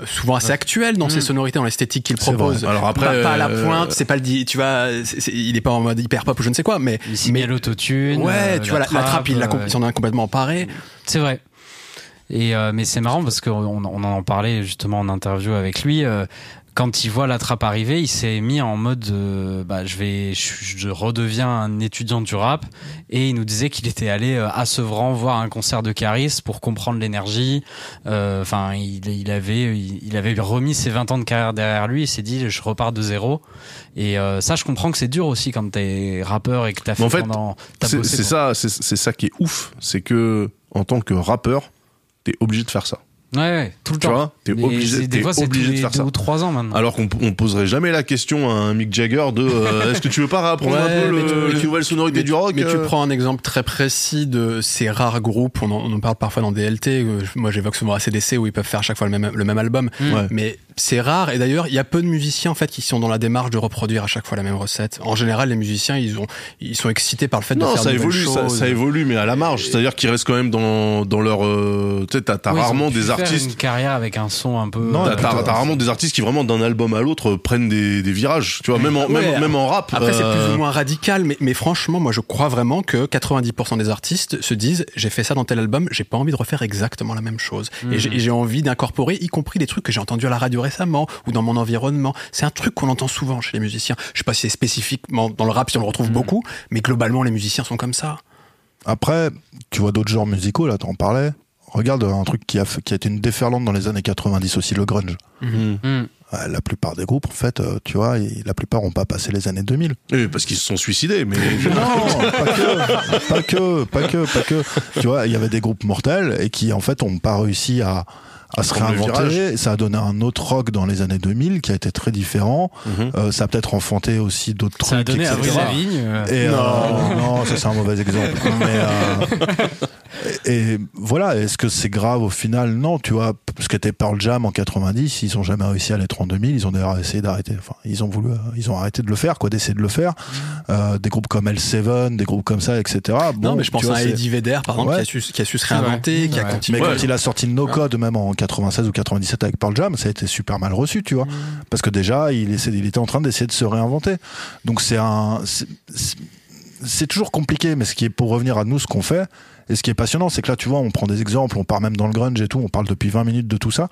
euh, souvent assez actuel dans ses Mm. sonorités, dans l'esthétique qu'il propose. Alors après, pas, pas à la euh, pointe, c'est pas le tu vois, il est pas en mode hyper pop ou je ne sais quoi, mais Il s'y met l'autotune. ouais, euh, tu vois la, la trappe, il, euh, s'en a complètement emparé. C'est vrai. Et euh, mais c'est marrant parce qu'on on en parlait justement en interview avec lui. euh, quand il voit la trappe arriver, il s'est mis en mode euh, bah, je vais je, je redeviens un étudiant du rap et il nous disait qu'il était allé euh, à Sevran voir un concert de Caris pour comprendre l'énergie. Euh, Enfin, il, il avait il, il avait remis ses 20 ans de carrière derrière lui. Il s'est dit je repars de zéro. Et euh, ça, je comprends que c'est dur aussi quand t'es rappeur et que t'as fait en fait, pendant. C'est ça, c'est ça qui est ouf, c'est que en tant que rappeur, t'es obligé de faire ça. Ouais, ouais, tout le Tu temps. vois, t'es Mais obligé, t'es fois, c'est obligé de faire deux ça. ou trois ans maintenant. Alors qu'on on poserait jamais la question à un Mick Jagger de euh, est-ce que tu veux pas réapprendre un Ouais, peu mais le- tu- nouvelles sonorités mais, du rock mais tu euh prends un exemple très précis de ces rares groupes, on en, on en parle parfois dans DLT, euh, moi j'évoque souvent ACDC où ils peuvent faire à chaque fois le même, le même album, Ouais. mais c'est rare et d'ailleurs il y a peu de musiciens en fait qui sont dans la démarche de reproduire à chaque fois la même recette. En général les musiciens ils ont ils sont excités par le fait de faire ça de nouvelles évolue, ça, choses. ça évolue, mais à la marge. C'est-à-dire qu'ils restent quand même dans, dans leur. euh, tu sais, t'as Oui, rarement des artistes. Une carrière avec un son un peu. Non, T'as euh, rarement des artistes qui vraiment d'un album à l'autre euh, prennent des, des virages. Tu vois, même en, Ouais, même, même en rap. Après, c'est euh, plus ou moins radical, mais, mais franchement, moi, je crois vraiment que 90% des artistes se disent, j'ai fait ça dans tel album, j'ai pas envie de refaire exactement la même chose. Et et j'ai envie d'incorporer, y compris des trucs que j'ai entendus à la radio récemment ou dans mon environnement. C'est un truc qu'on entend souvent chez les musiciens. Je sais pas si c'est spécifiquement dans le rap, si on le retrouve beaucoup, mais globalement, les musiciens sont comme ça. Après, tu vois d'autres genres musicaux, là, t'en parlais. Regarde un truc qui a, fait- qui a été une déferlante dans les années 90 aussi, le grunge. Hmm. Ouais, La plupart des groupes, en fait, euh, tu vois, la plupart ont pas passé les années 2000. oui, parce qu'ils se sont suicidés, mais. Non, pas que, pas que, pas que, pas que. Tu vois, il y avait des groupes mortels et qui, en fait, ont pas réussi à, à se réinventer. Ça a donné un autre rock dans les années 2000 qui a été très différent. Mhm. Euh, ça a peut-être enfanté aussi d'autres trucs. Ça a donné etc. Avril Lavigne. euh, Et Non. euh, non, ça c'est un mauvais exemple. Mais euh, et, et voilà, est-ce que c'est grave au final? Non, tu vois, ce qu'était Pearl Jam en 90, ils ont jamais réussi à l'être en 2000, ils ont d'ailleurs essayé d'arrêter. Enfin, ils ont voulu, euh, ils ont arrêté de le faire, quoi, d'essayer de le faire. Euh, des groupes comme L7, des groupes comme ça, etc. Bon, non, mais je pense vois, à Eddie Vedder, par exemple, Ouais. qui, a su, qui a su se réinventer, qui a Ouais. continué. Mais Ouais. quand il a sorti No Code, même en 96 ou 97 avec Pearl Jam, ça a été super mal reçu, tu vois. Parce que déjà, il, essaie- il était en train d'essayer de se réinventer. Donc c'est un. C'est toujours compliqué, mais ce qui est pour revenir à nous, ce qu'on fait, et ce qui est passionnant, c'est que là, tu vois, on prend des exemples, on part même dans le grunge et tout, on parle depuis 20 minutes de tout ça.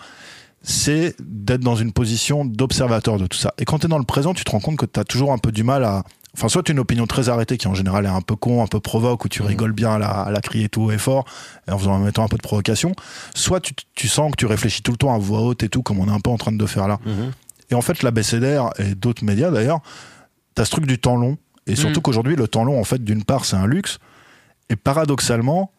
C'est d'être dans une position d'observateur de tout ça. Et quand tu es dans le présent, tu te rends compte que tu as toujours un peu du mal à. Enfin, soit tu as une opinion très arrêtée qui en général est un peu con, un peu provoque, où tu rigoles bien à la, à la crier tout haut et fort, et en faisant en mettant un peu de provocation. Soit tu, tu sens que tu réfléchis tout le temps à voix haute et tout, comme on est un peu en train de faire là. Mhm. Et en fait, la BCDR et d'autres médias d'ailleurs, t'as ce truc du temps long. Et surtout Mm. qu'aujourd'hui, le temps long, en fait, d'une part, c'est un luxe. Et paradoxalement,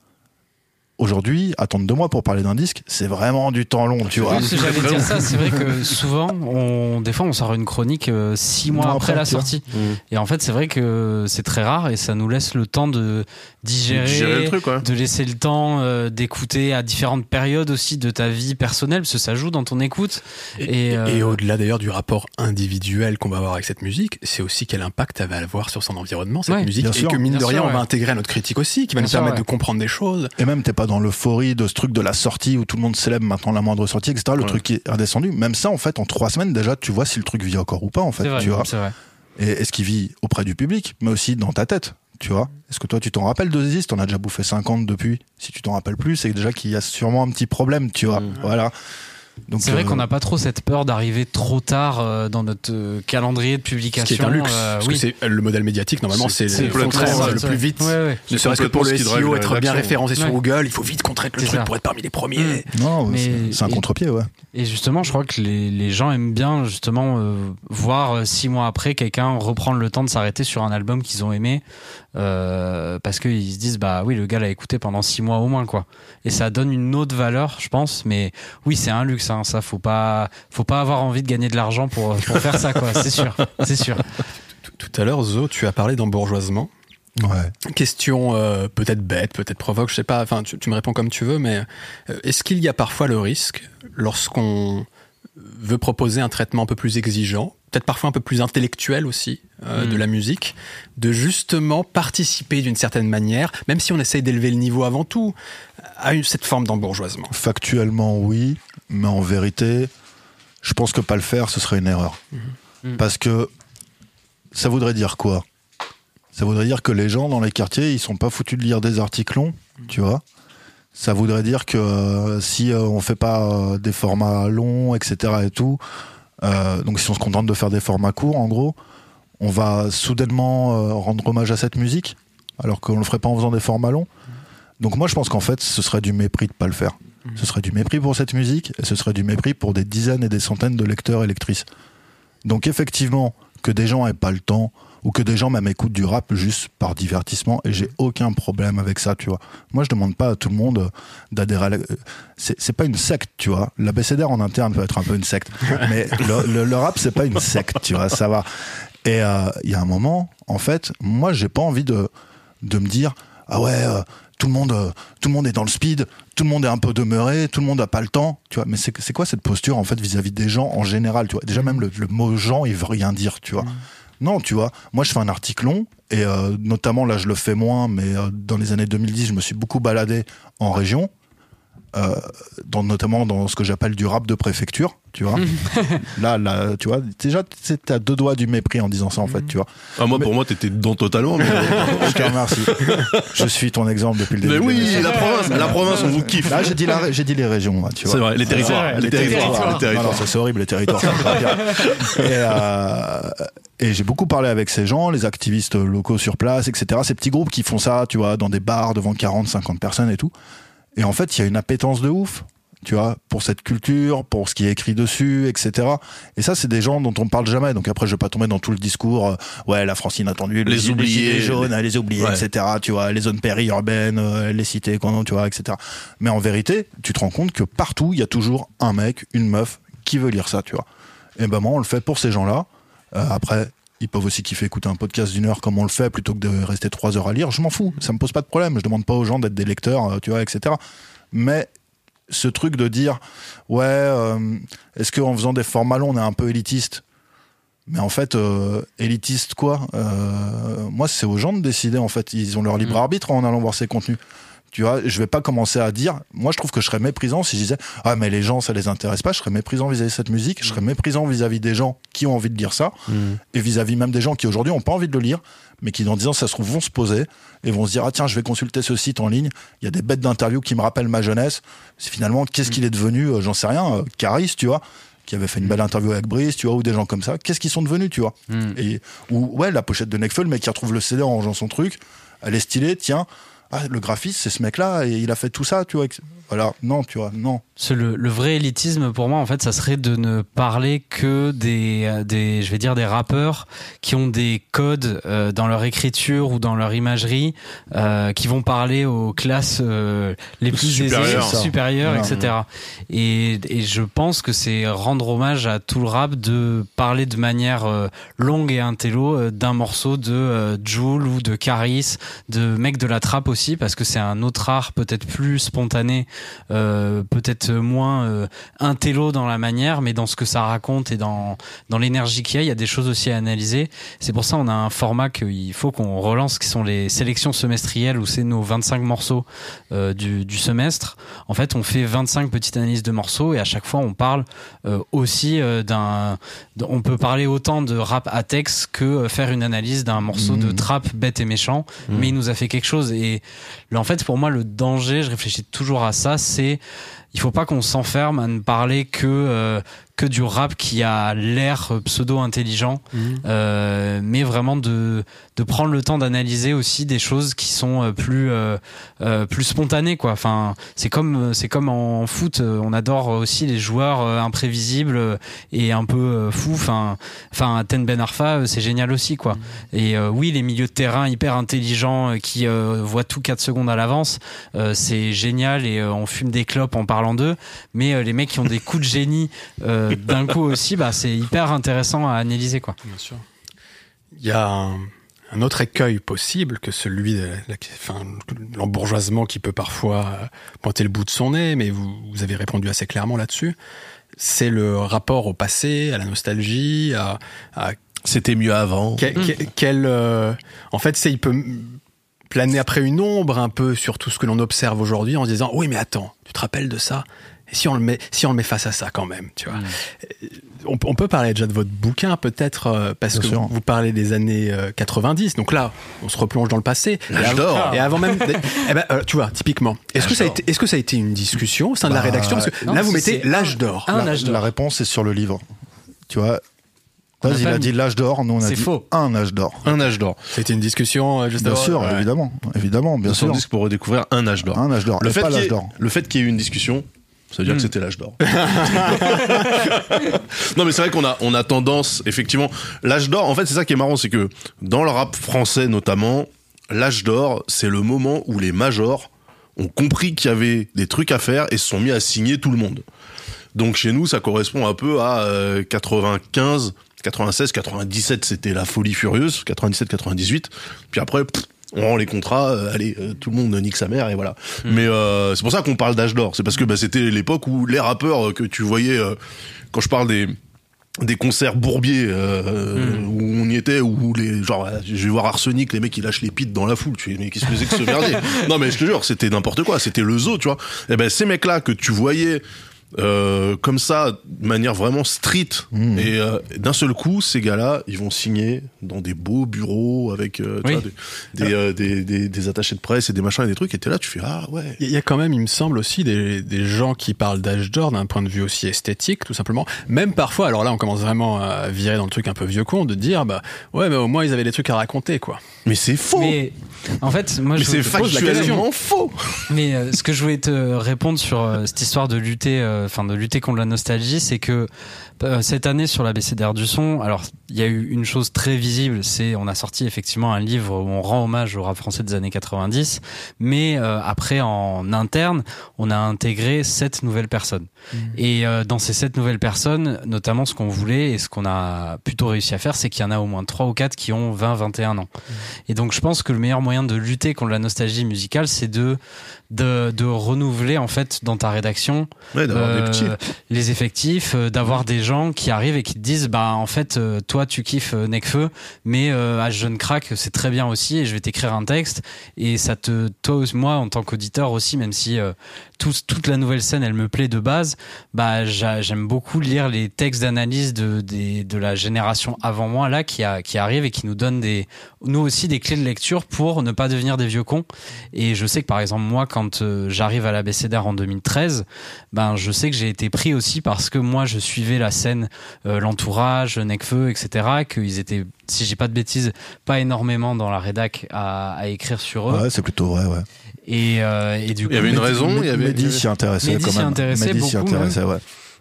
aujourd'hui, attendre deux mois pour parler d'un disque, c'est vraiment du temps long, tu vois. Oui, parce que j'allais dire ça, c'est vrai que souvent, on, des fois, on sort une chronique euh, six mois après, après, la sortie. Mm. Et en fait, c'est vrai que c'est très rare et ça nous laisse le temps de digérer, Digérer le truc, ouais. de laisser le temps euh, d'écouter à différentes périodes aussi de ta vie personnelle, parce que ça joue dans ton écoute. Et, Et, euh, et au-delà d'ailleurs du rapport individuel qu'on va avoir avec cette musique, c'est aussi quel impact elle va avoir sur son environnement, cette Ouais, musique. bien Et sûr. que mine de rien, sûr, on va intégrer à notre critique aussi, qui va Bien nous sûr, permettre ouais. de comprendre des choses. Et même, t'es pas dans l'euphorie de ce truc de la sortie où tout le monde célèbre maintenant la moindre sortie, etc. Le Ouais. truc qui est redescendu. Même ça, en fait, en trois semaines, déjà, tu vois si le truc vit encore ou pas, en fait. vrai, tu vois. vrai. Et est-ce qu'il vit auprès du public, mais aussi dans ta tête, tu vois Est-ce que toi, tu t'en rappelles de Ziz T'en as déjà bouffé 50 depuis. Si tu t'en rappelles plus, c'est déjà qu'il y a sûrement un petit problème, tu vois Mm. Voilà. Donc, C'est vrai euh, qu'on n'a pas trop cette peur d'arriver trop tard euh, dans notre euh, calendrier de Ce publication. qui est un luxe. euh, parce oui. que c'est le modèle médiatique, normalement, c'est le le plus vite. Ouais, ouais. Ne serait-ce que pour le ce SEO, être bien référencé sur. Google, il faut vite qu'on traite le truc ça. pour être parmi les premiers. Mm. Non, Mais- c'est- un contre-pied, ouais. Et justement, je crois que les, les gens aiment bien justement euh, voir six mois après quelqu'un reprendre le temps de s'arrêter sur un album qu'ils ont aimé euh, parce qu'ils se disent bah oui le gars l'a écouté pendant six mois au moins quoi. Et ça donne une autre valeur, je pense. Mais oui, c'est un luxe, hein, ça faut pas faut pas avoir envie de gagner de l'argent pour pour faire ça quoi. C'est sûr, c'est sûr. Tout- Tout à l'heure, Zo, tu as parlé d'embourgeoisement. Ouais. Question euh, peut-être bête, peut-être provoque, je sais pas, enfin tu, tu me réponds comme tu veux, mais euh, est-ce qu'il y a parfois le risque, lorsqu'on veut proposer un traitement un peu plus exigeant, peut-être parfois un peu plus intellectuel aussi euh, de la musique, de justement participer d'une certaine manière, même si on essaye d'élever le niveau avant tout, à une- cette forme d'embourgeoisement Factuellement, oui, mais en vérité, je pense que pas le faire, ce serait une erreur. Mhm. Parce que ça voudrait dire quoi? Ça voudrait dire que les gens dans les quartiers, ils sont pas foutus de lire des articles longs, tu vois? Ça voudrait dire que euh, si euh, on fait pas euh, des formats longs, etc. et tout, euh, donc si on se contente de faire des formats courts, en gros, on va soudainement euh, rendre hommage à cette musique, alors qu'on le ferait pas en faisant des formats longs. Donc moi, je pense qu'en fait, ce serait du mépris de pas le faire. Ce serait du mépris pour cette musique et ce serait du mépris pour des dizaines et des centaines de lecteurs et lectrices. Donc effectivement, que des gens aient pas le temps ou que des gens même écoutent du rap juste par divertissement et j'ai aucun problème avec ça, tu vois. Moi, je demande pas à tout le monde euh, d'adhérer à la... euh, C'est pas une secte, tu vois. L'abécédaire en interne peut être un peu une secte. Mais le, le- le rap, c'est pas une secte, tu vois, ça va. Et euh, il y a un moment, en fait, moi, j'ai pas envie de, de me dire, ah ouais, euh, tout le monde, euh, tout le monde est dans le speed, tout le monde est un peu demeuré, tout le monde a pas le temps, tu vois. Mais c'est quoi cette posture en fait vis-à-vis des gens en général, tu vois? Déjà même le, le mot gens, il veut rien dire, tu vois. Non, tu vois. Moi, je fais un article long et euh, notamment là, je le fais moins, mais euh, dans les années 2010, je me suis beaucoup baladé en région. Euh, dans, notamment dans ce que j'appelle du rap de préfecture, tu vois. là, là, tu vois, déjà, c'est à deux doigts du mépris en disant ça, en fait, tu vois. Ah, moi, Mais- pour moi, t'étais dedans totalement. Mais, Je te remercie. Je suis ton exemple depuis le début. mais oui, la province, la province, on vous kiffe. Là, j'ai dit, la- j'ai dit les régions, moi, tu vois. C'est vrai, les territoires, vrai, les les territoires, territoires. les Non, territoires. non, ça, c'est horrible, les territoires. ça me va bien. et euh, et j'ai beaucoup parlé avec ces gens, les activistes locaux sur place, etc. Ces petits groupes qui font ça, tu vois, dans des bars devant 40, 50 personnes et tout. Et en fait, il y a une appétence de ouf, tu vois, pour cette culture, pour ce qui est écrit dessus, etc. Et ça, c'est des gens dont on parle jamais. Donc après, je vais pas tomber dans tout le discours, euh, ouais, la France inattendue, Les oubliés, gilets jaunes, les- les, oubliés, Ouais. etc. Tu vois, les zones périurbaines, euh, les cités, quoi, tu vois, etc. Mais en vérité, tu te rends compte que partout, il y a toujours un mec, une meuf qui veut lire ça, tu vois. Et ben moi, on le fait pour ces gens-là. Euh, après, ils peuvent aussi kiffer écouter un podcast d'une heure comme on le fait plutôt que de rester trois heures à lire. Je m'en fous, ça me pose pas de problème. Je demande pas aux gens d'être des lecteurs, euh, tu vois, etc. Mais ce truc de dire, ouais, euh, est-ce qu'en faisant des formats longs, on est un peu élitiste? Mais en fait, euh, élitiste quoi? Euh, Moi, c'est aux gens de décider. En fait, ils ont leur libre Mm. arbitre en allant voir ces contenus. Tu vois, je vais pas commencer à dire. Moi, je trouve que je serais méprisant si je disais ah mais les gens ça les intéresse pas. Je serais méprisant vis-à-vis de cette musique. Je serais méprisant vis-à-vis des gens qui ont envie de lire ça et vis-à-vis même des gens qui aujourd'hui ont pas envie de le lire, mais qui dans 10 ans ça se trouve vont se poser et vont se dire ah tiens je vais consulter ce site en ligne. Il y a des bêtes d'interviews qui me rappellent ma jeunesse. C'est finalement qu'est-ce qu'il est devenu euh, J'en sais rien. euh, Caris, tu vois qui avait fait une belle interview avec Brice, tu vois, ou des gens comme ça, qu'est-ce qu'ils sont devenus, tu vois Mm. et ou ouais la pochette de Necfeu le mec qui retrouve le CD en rangeant son truc elle est stylée tiens ah, le graphiste, c'est ce mec-là, et il a fait tout ça, tu vois. Voilà, non, tu vois, non. Le, le, vrai élitisme pour moi en fait ça serait de ne parler que des, des je vais dire des rappeurs qui ont des codes euh, dans leur écriture ou dans leur imagerie euh, qui vont parler aux classes euh, les plus supérieures, supérieures etc et, et je pense que c'est rendre hommage à tout le rap de parler de manière euh, longue et intello euh, d'un morceau de Joule ou de Caris de mec de la trappe aussi parce que c'est un autre art peut-être plus spontané peut-être moins euh, intello dans la manière, mais dans ce que ça raconte et dans, dans l'énergie qu'il y a, il y a des choses aussi à analyser. C'est pour ça on a un format qu'il faut qu'on relance, qui sont les sélections semestrielles, où c'est nos 25 morceaux euh, du, du semestre. En fait, on fait 25 petites analyses de morceaux et à chaque fois on parle euh, aussi euh, d'un... On peut parler autant de rap à texte que faire une analyse d'un morceau de mmh. trap bête et méchant, mmh. mais il nous a fait quelque chose. Et en fait, pour moi, le danger, je réfléchis toujours à ça, c'est il faut pas qu'on s'enferme à ne parler que euh, que du rap qui a l'air pseudo intelligent, mhm. euh, mais vraiment de de prendre le temps d'analyser aussi des choses qui sont euh, plus euh, euh, plus spontanées quoi. Enfin, c'est comme c'est comme en foot, on adore aussi les joueurs imprévisibles et un peu fous. Enfin, enfin Ten Ben Arfa, c'est génial aussi quoi. Mhm. Et oui, les milieux de terrain hyper intelligents qui voient tout 4 secondes à l'avance, c'est génial et on fume des clopes en parlant d'eux. Mais les mecs qui ont des coups de génie d'un coup aussi, bah c'est hyper intéressant à analyser quoi. Bien sûr. Il y a un un autre écueil possible que celui de l'embourgeoisement qui peut parfois euh, pointer le bout de son nez, mais vous, vous avez répondu assez clairement là-dessus, c'est le rapport au passé, à la nostalgie, à... C'était mieux avant. Quel, euh, en fait, c'est il peut planer après une ombre un peu sur tout ce que l'on observe aujourd'hui en se disant oui mais attends, tu te rappelles de ça? Si on le met, si on le met face à ça quand même, tu vois. Euh, on, on, peut parler déjà de votre bouquin peut-être euh, parce que vous, parlez des années 90. Euh, donc là, on se replonge dans le passé. L'âge d'or. Et avant même, eh ben, tu vois, typiquement, est-ce que ça a été, est-ce que ça a été une discussion au sein de la bah, rédaction parce que là vous mettez l'âge d'or. La réponse est sur le livre. Tu vois, il a dit l'âge d'or, nous on a dit faux. un âge d'or. Un âge d'or. C'était une discussion juste Bien sûr, évidemment, évidemment, bien sûr. pour redécouvrir un âge d'or. Un âge d'or. Le, fait le fait qu'il y ait eu une discussion, ça veut dire que hmm. c'était l'âge d'or. non, mais c'est vrai qu'on a, on a tendance, effectivement, l'âge d'or, en fait, c'est ça qui est marrant, c'est que dans le rap français notamment, l'âge d'or, c'est le moment où les majors ont compris qu'il y avait des trucs à faire et se sont mis à signer tout le monde. Donc chez nous, ça correspond un peu à 95, 96, 97, c'était la folie furieuse, 97, 98. Puis après, on rend les contrats, euh, allez, euh, tout le monde nique sa mère et voilà. Hmm. Mais euh, c'est pour ça qu'on parle d'âge d'or. C'est parce que bah, c'était l'époque où les rappeurs que tu voyais, quand je parle des des concerts bourbiers hmm. où on y était où les genre je vais voir Arsenic les mecs ils lâchent les pites dans la foule tu mais qu'est-ce que c'est que ce merdier? Non mais je te jure c'était n'importe quoi c'était le zoo tu vois et eh ben ces mecs là que tu voyais euh, comme ça, de manière vraiment street. Mmh. Et euh, d'un seul coup, ces gars-là, ils vont signer dans des beaux bureaux avec euh, des, des, des, des, attachés de presse et des machins et des trucs. Et t'es là, tu fais ah ouais. Il y a quand même, il me semble aussi, des, des gens qui parlent d'âge d'or d'un point de vue aussi esthétique, tout simplement. Même parfois, alors là, on commence vraiment à virer dans le truc un peu vieux con, de dire bah ouais, mais au moins ils avaient des trucs à raconter, quoi. Mais c'est faux. Mais en fait, moi, mais c'est factuellement faux. Mais ce que je voulais te répondre sur cette histoire de lutter enfin de lutter contre la nostalgie, c'est que euh, cette année sur la BCDR du son, alors il y a eu une chose très visible, c'est on a sorti effectivement un livre où on rend hommage au rap français des années 90, mais euh, après en interne, on a intégré sept nouvelles personnes. Mmh. Et euh, dans ces sept nouvelles personnes, notamment ce qu'on voulait et ce qu'on a plutôt réussi à faire, c'est qu'il y en a au moins trois ou quatre qui ont 20, 21 ans. Mmh. Et donc je pense que le meilleur moyen de lutter contre la nostalgie musicale, c'est de, de, de renouveler en fait dans ta rédaction les effectifs, d'avoir des gens qui arrivent et qui te disent bah en fait euh, toi tu kiffes euh, Necfeu mais euh, à Jeune Crack c'est très bien aussi et je vais t'écrire un texte et ça te toi moi en tant qu'auditeur aussi même si toute la nouvelle scène elle me plaît de base bah j'aime beaucoup lire les textes d'analyse de, de la génération avant moi là qui a qui arrive et qui nous donne des nous aussi des clés de lecture pour ne pas devenir des vieux cons. Et je sais que par exemple moi, quand euh, j'arrive à la BCDR en 2013, ben je sais que j'ai été pris aussi parce que moi je suivais la scène, euh, l'entourage, Necfeu, etc. Qu'ils étaient, si j'ai pas de bêtises, pas énormément dans la rédac à, à écrire sur eux. Ouais, c'est plutôt vrai, ouais. Et, euh, et du coup, Il y avait une Mehdi- raison, il y avait. Mehdi s'y intéressait Mehdi quand s'y même. intéressait Mehdi s'y beaucoup, intéressait, ouais.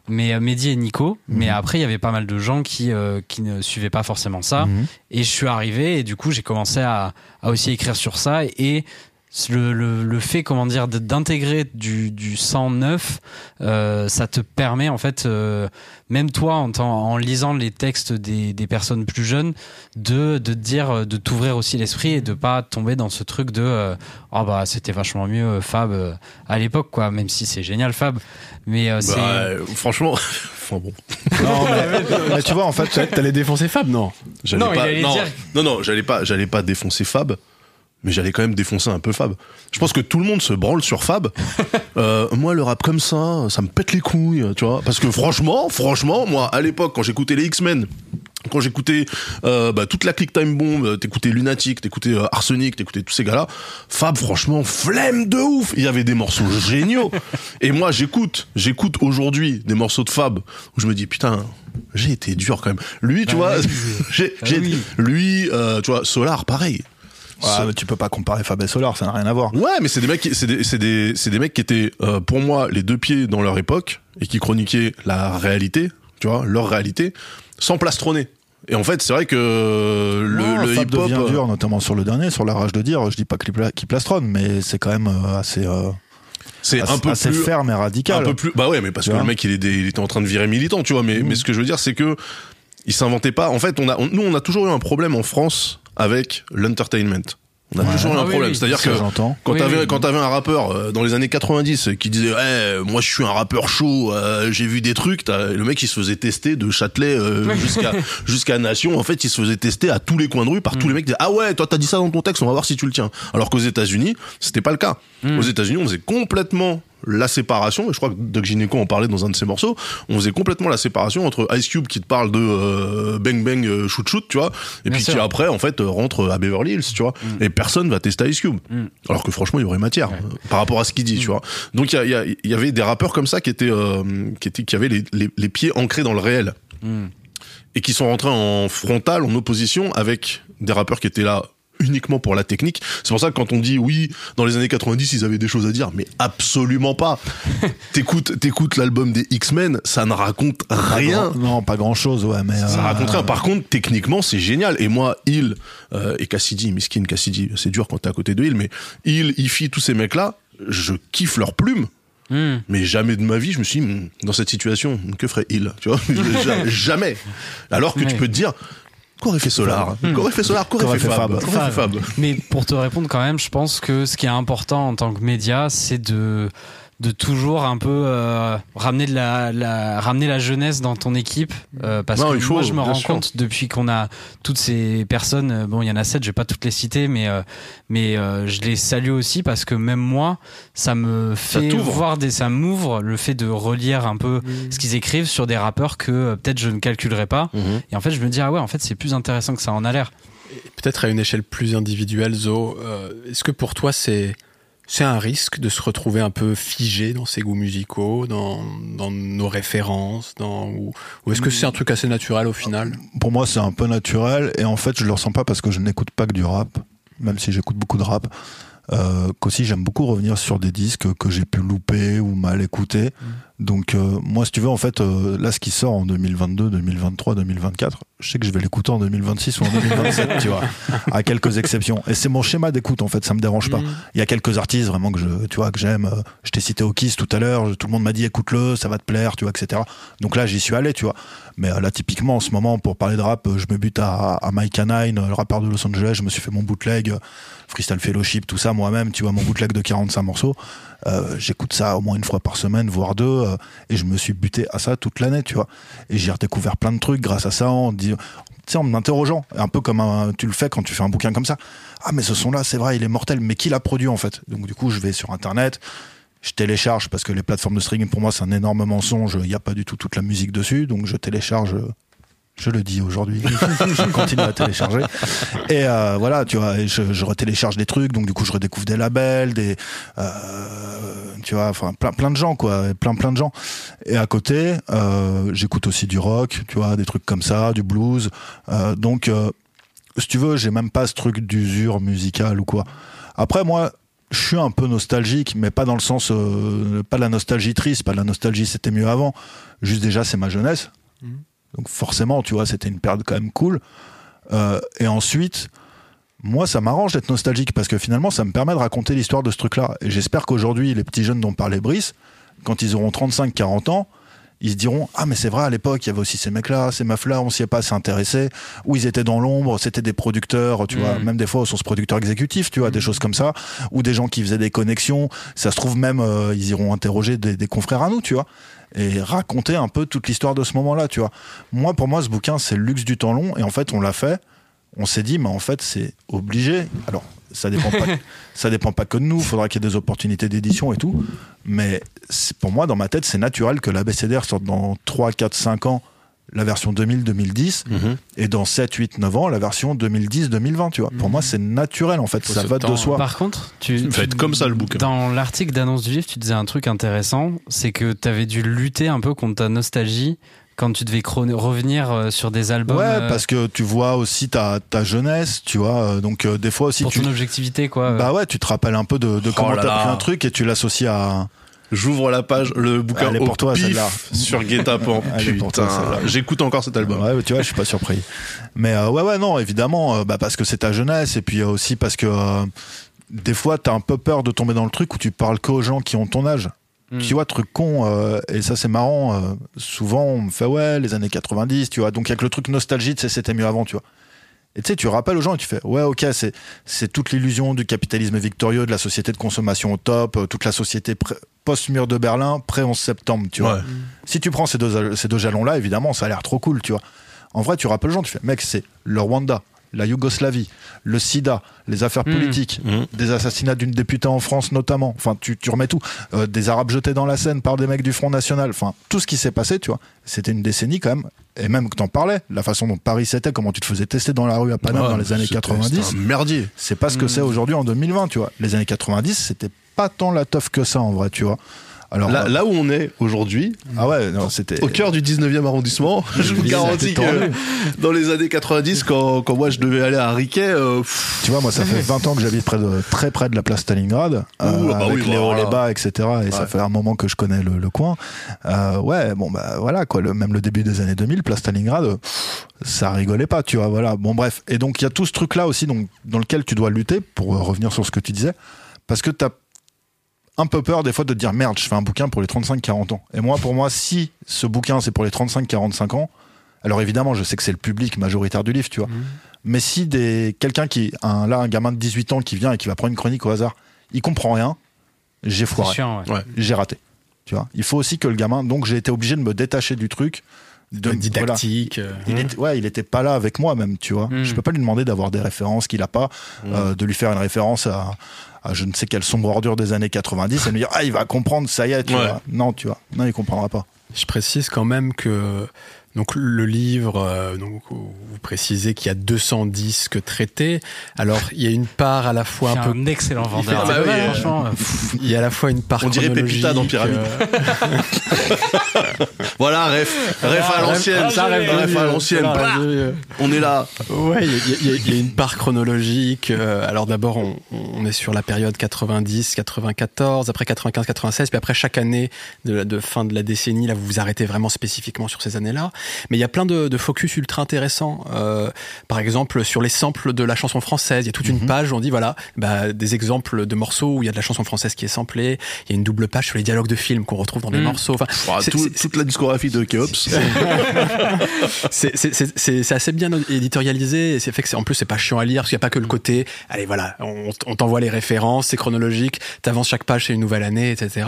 mais euh, Mehdi et Nico. Mais Mhm. après, il y avait pas mal de gens qui euh, qui ne suivaient pas forcément ça. Mhm. Et je suis arrivé et du coup, j'ai commencé à, à aussi écrire sur ça et le, le, le fait, comment dire, d'intégrer du, du 109, euh, ça te permet en fait, euh, même toi, en, en lisant les textes des, des personnes plus jeunes, de, de te dire, de t'ouvrir aussi l'esprit et de pas tomber dans ce truc de, euh, oh bah c'était vachement mieux euh, Fab euh, à l'époque, quoi. Même si c'est génial Fab, mais euh, c'est Bah, euh, franchement, enfin bon, Non, mais, mais tu vois, en fait, T'allais défoncer Fab, non? j'allais Non, il pas. allait non, dire- non, non, j'allais pas, j'allais pas défoncer Fab, mais j'allais quand même défoncer un peu Fab. Je pense que tout le monde se branle sur Fab. Euh, moi, le rap comme ça, ça me pète les couilles, tu vois. Parce que franchement, franchement, moi, à l'époque, quand j'écoutais les X-Men. Quand j'écoutais euh, bah, toute la Click Time Bomb, euh, t'écoutais Lunatic, t'écoutais euh, Arsenic, t'écoutais tous ces gars-là, Fab, franchement, flemme de ouf. Il y avait des morceaux géniaux. Et moi, j'écoute, j'écoute aujourd'hui des morceaux de Fab où je me dis putain, j'ai été dur quand même. Lui, tu Bah vois, oui. j'ai, oui. lui, tu vois, Solar, pareil. Ouais, mais tu peux pas comparer Fab et Solar, ça n'a rien à voir. Ouais, mais c'est des mecs, qui- c'est des, c'est des, c'est des mecs qui étaient euh, pour moi les deux pieds dans leur époque et qui chroniquaient la réalité, tu vois, leur réalité, sans plastronner. Et en fait, c'est vrai que le, Non, le Fab hip-hop, devient euh, dur, notamment sur le dernier, sur la rage de dire. Je dis pas qu'il pla- qu'il plastronne, mais c'est quand même euh, assez, euh, c'est un peu assez plus, ferme et radical. un peu plus. Bah ouais, mais parce que le mec, il, est des- il était en train de virer militant, tu vois. Mais, mais ce que je veux dire, c'est que il s'inventait pas. En fait, on a, on- nous, on a toujours eu un problème en France avec l'entertainment. On a Ouais. toujours eu un Ah oui, problème. oui. C'est-à-dire que. Quand Oui, t'avais oui. quand t'avais un rappeur euh, dans les années 90 qui disait ouais moi je suis un rappeur chaud euh, j'ai vu des trucs t'as- le mec il se faisait tester de Châtelet euh, jusqu'à jusqu'à Nation en fait il se faisait tester à tous les coins de rue par tous les mecs qui disaient ah ouais toi t'as dit ça dans ton texte on va voir si tu le tiens alors qu'aux États-Unis c'était pas le cas Mm. aux États-Unis on faisait complètement la séparation et je crois que Doc Gineco en parlait dans un de ses morceaux on faisait complètement la séparation entre Ice Cube qui te parle de euh, bang bang euh, shoot shoot tu vois et Bien puis sûr. qui après en fait rentre à Beverly Hills tu vois et personne va tester Ice Cube Mm. alors que franchement il y aurait matière Ouais. euh, par rapport à ce qu'il dit tu vois donc il y, avait des rappeurs comme ça qui étaient euh, qui étaient qui avaient les, les, les pieds ancrés dans le réel Mm. et qui sont rentrés en frontal en opposition avec des rappeurs qui étaient là uniquement pour la technique. C'est pour ça que quand on dit oui, dans les années 90, ils avaient des choses à dire, mais absolument pas. t'écoutes, t'écoutes l'album des X-Men, ça ne raconte rien. Pas grand- non, pas grand chose, ouais, mais. Ça euh, raconte rien. Par contre, techniquement, c'est génial. Et moi, Hill euh, et Cassidy, Miskin Cassidy, c'est dur quand t'es à côté de Hill, mais Hill, Ify, tous ces mecs-là, je kiffe leurs plumes. Mm. Mais jamais de ma vie, je me suis dit, Hmm, dans cette situation, que ferait Hill? Tu vois? Ja- Jamais. Alors que tu peux te dire, qu'aurait fait Solar Qu'aurait fait Solar Qu'aurait fait Fab Qu'aurait fait Fab. Fab Mais pour te répondre quand même, je pense que ce qui est important en tant que média, c'est de de toujours un peu euh, ramener de la, la ramener la jeunesse dans ton équipe euh, parce Non, que faut, moi je me rends sûr. compte depuis qu'on a toutes ces personnes euh, bon il y en a sept je vais pas toutes les citer mais euh, mais euh, je les salue aussi parce que même moi ça me fait t'ouvre. voir des ça m'ouvre le fait de relire un peu ce qu'ils écrivent sur des rappeurs que euh, peut-être je ne calculerai pas et en fait je me dis ah ouais en fait c'est plus intéressant que ça en a l'air Peut-être à une échelle plus individuelle, Zo, euh, est-ce que pour toi c'est c'est un risque de se retrouver un peu figé dans ses goûts musicaux, dans, dans nos références, dans, ou, ou est-ce que c'est un truc assez naturel au final? Pour moi, c'est un peu naturel, et en fait, je le ressens pas parce que je n'écoute pas que du rap, même si j'écoute beaucoup de rap. Euh, qu'aussi j'aime beaucoup revenir sur des disques que j'ai pu louper ou mal écouter. Donc euh, moi, si tu veux, en fait, euh, là, ce qui sort en 2022, 2023, 2024, je sais que je vais l'écouter en 2026 ou en 2027, tu vois, à quelques exceptions. Et c'est mon schéma d'écoute, en fait, ça me dérange pas. Il y a quelques artistes vraiment que je, tu vois, que j'aime. Euh, Je t'ai cité Okis tout à l'heure. Tout le monde m'a dit écoute-le, ça va te plaire, tu vois, etc. Donc là, j'y suis allé, tu vois. Mais euh, là, typiquement, en ce moment, pour parler de rap, je me bute à, à Mike Canine, le rappeur de Los Angeles. Je me suis fait mon bootleg, Freestyle Fellowship, tout ça moi-même, tu vois, mon bootleg de 45 morceaux. Euh, J'écoute ça au moins une fois par semaine, voire deux, euh, et je me suis buté à ça toute l'année, tu vois. Et j'ai redécouvert plein de trucs grâce à ça, en en m'interrogeant, un peu comme un- tu le fais quand tu fais un bouquin comme ça. Ah, mais ce son-là, c'est vrai, il est mortel, mais qui l'a produit en fait? Donc du coup, je vais sur Internet, je télécharge parce que les plateformes de streaming pour moi c'est un énorme mensonge. Il n'y a pas du tout toute la musique dessus, donc je télécharge euh, Je le dis aujourd'hui. je continue à télécharger. Et euh, voilà, tu vois, je, je retélécharge des trucs, donc du coup je redécouvre des labels, des, euh, tu vois, enfin plein plein de gens quoi, plein plein de gens. Et à côté, euh, j'écoute aussi du rock, tu vois, des trucs comme ça, du blues. Donc, si tu veux, j'ai même pas ce truc d'usure musicale ou quoi. Après moi, je suis un peu nostalgique, mais pas dans le sens, pas de la nostalgie triste, pas de la nostalgie c'était mieux avant. Juste déjà, c'est ma jeunesse. Mhm. Donc forcément, tu vois, c'était une période quand même cool. Euh, et ensuite, moi, ça m'arrange d'être nostalgique parce que finalement, ça me permet de raconter l'histoire de ce truc-là. Et j'espère qu'aujourd'hui, les petits jeunes dont parlait Brice, quand ils auront 35-40 ans, ils se diront ah mais c'est vrai à l'époque il y avait aussi ces mecs là ces meufs là on s'y est pas assez intéressé ou ils étaient dans l'ombre c'était des producteurs tu vois Mhm. même des fois au sens producteurs exécutifs tu vois des choses comme ça ou des gens qui faisaient des connexions ça se trouve même euh, ils iront interroger des, des confrères à nous tu vois et raconter un peu toute l'histoire de ce moment là tu vois. Moi pour moi ce bouquin c'est le luxe du temps long et en fait on l'a fait. On s'est dit mais en fait c'est obligé. Alors ça dépend pas ça dépend pas que de nous. Faudra qu'il y ait des opportunités d'édition et tout. Mais pour moi dans ma tête c'est naturel que l'ABCDR sorte dans 3 4 5 ans la version 2000-2010 Mhm. et dans 7 8 9 ans la version 2010-2020 tu vois pour moi c'est naturel en fait Faut ça va de soi Par contre, tu, va être tu- comme ça, le bouquin. Dans l'article d'annonce du livre, tu disais un truc intéressant, c'est que tu avais dû lutter un peu contre ta nostalgie quand tu devais revenir euh, sur des albums. ouais euh, parce que tu vois aussi ta, ta jeunesse tu vois euh, donc euh, des fois aussi pour tu ton objectivité, quoi. bah ouais tu te rappelles un peu de, de comment Oh là t'as pris un truc et tu l'associes à J'ouvre la page, le bouquin est au pour toi, pif sur Guet-apens. Putain, j'écoute encore cet album. Ouais, tu vois, je suis pas surpris. Mais euh, ouais, ouais, non, évidemment, euh, bah, parce que c'est ta jeunesse et puis euh, aussi parce que euh, des fois, t'as un peu peur de tomber dans le truc où tu parles qu'aux gens qui ont ton âge. Mm. Tu vois, truc con, euh, et ça c'est marrant. euh, souvent, on me fait ouais, les années 90, tu vois. Donc avec le truc nostalgie, tu sais, c'était mieux avant, tu vois. Et tu sais, tu rappelles aux gens et tu fais ouais, ok, c'est c'est toute l'illusion du capitalisme victorieux, de la société de consommation au top, euh, toute la société pré- post-mur de Berlin, pré-11 septembre, tu vois. Ouais. Si tu prends ces deux, ces deux jalons-là, évidemment, ça a l'air trop cool, tu vois. En vrai, tu rappelles les gens, tu fais, mec, c'est le Rwanda, la Yougoslavie, le sida, les affaires Mm. politiques, Mhm. des assassinats d'une députée en France notamment. Enfin, tu, tu remets tout. Euh, des Arabes jetés dans la Seine par des mecs du Front National. Enfin, tout ce qui s'est passé, tu vois. C'était une décennie quand même. Et même que t'en parlais, la façon dont Paris c'était, comment tu te faisais tester dans la rue à Paname Ouais, dans les années c'était- 90, c'était un merdier. c'est pas ce que Mm. c'est aujourd'hui en 2020, tu vois. Les années 90, c'était pas tant la teuf que ça en vrai, tu vois. Alors, Là, euh, là où on est aujourd'hui, ah ouais, non, c'était au cœur du 19e arrondissement, je vous garantis que dans les années 90, quand, quand moi je devais aller à Riquet, euh, Tu vois, moi, ça fait 20 ans que j'habite près de, très près de la place Stalingrad, euh, Ouh, ah bah avec oui, les hauts, les bas, etc. Et ça fait un moment que je connais le, le coin. Euh, ouais, bon, bah voilà, quoi. Le, même le début des années 2000, place Stalingrad, euh, ça rigolait pas, tu vois. Voilà. Bon, bref. Et donc, il y a tout ce truc-là aussi, donc, dans lequel tu dois lutter, pour euh, revenir sur ce que tu disais, parce que t'as un peu peur des fois de te dire merde, je fais un bouquin pour les 35-40 ans. Et moi, pour moi, si ce bouquin c'est pour les 35-45 ans, alors évidemment, je sais que c'est le public majoritaire du livre, tu vois. Mais si des quelqu'un qui un là un gamin de 18 ans qui vient et qui va prendre une chronique au hasard, il comprend rien, j'ai C'est foiré, chiant, ouais. Ouais. j'ai raté. Tu vois, il faut aussi que le gamin donc j'ai été obligé de me détacher du truc de didactique. euh, Il était, ouais, il était pas là avec moi même, tu vois. Mm. Je peux pas lui demander d'avoir des références qu'il a pas, euh, de lui faire une référence à, à je ne sais quelle sombre ordure des années 90 et lui dire ah il va comprendre, ça y est, tu Ouais. vois. Non, tu vois. Non, il comprendra pas. Je précise quand même que donc le livre, euh, donc vous précisez qu'il y a 200 disques traités. Alors il y a une part à la fois C'est un peu, un excellent vendeur. bah oui, Ouais, euh, franchement, il y a à la fois une part On dirait Pépita dans Pyramide. euh, voilà, ref, ref à l'ancienne, ça, rêve de ref à l'ancienne, bah, on est là. Ouais, il y, a- y y une part chronologique. euh, alors d'abord, on, on est sur la période 90, 94, après 95, 96, puis après chaque année de, de fin de la décennie, là, vous vous arrêtez vraiment spécifiquement sur ces années-là. Mais il y a plein de, de focus ultra intéressants. Euh, par exemple, sur les samples de la chanson française, il y a toute une page où on dit voilà, bah, des exemples de morceaux où il y a de la chanson française qui est samplée. Il y a une double page sur les dialogues de films qu'on retrouve dans les Mm. morceaux. Enfin, Bah, tout- toute la discographie de Keops. c'est- c'est- c'est c'est- c'est assez bien éditorialisé et c'est fait que c'est- en plus c'est pas chiant à lire parce qu'il n'y a pas que le côté allez voilà on, on t'envoie les références, c'est chronologique, t'avances chaque page, c'est une nouvelle année, etc.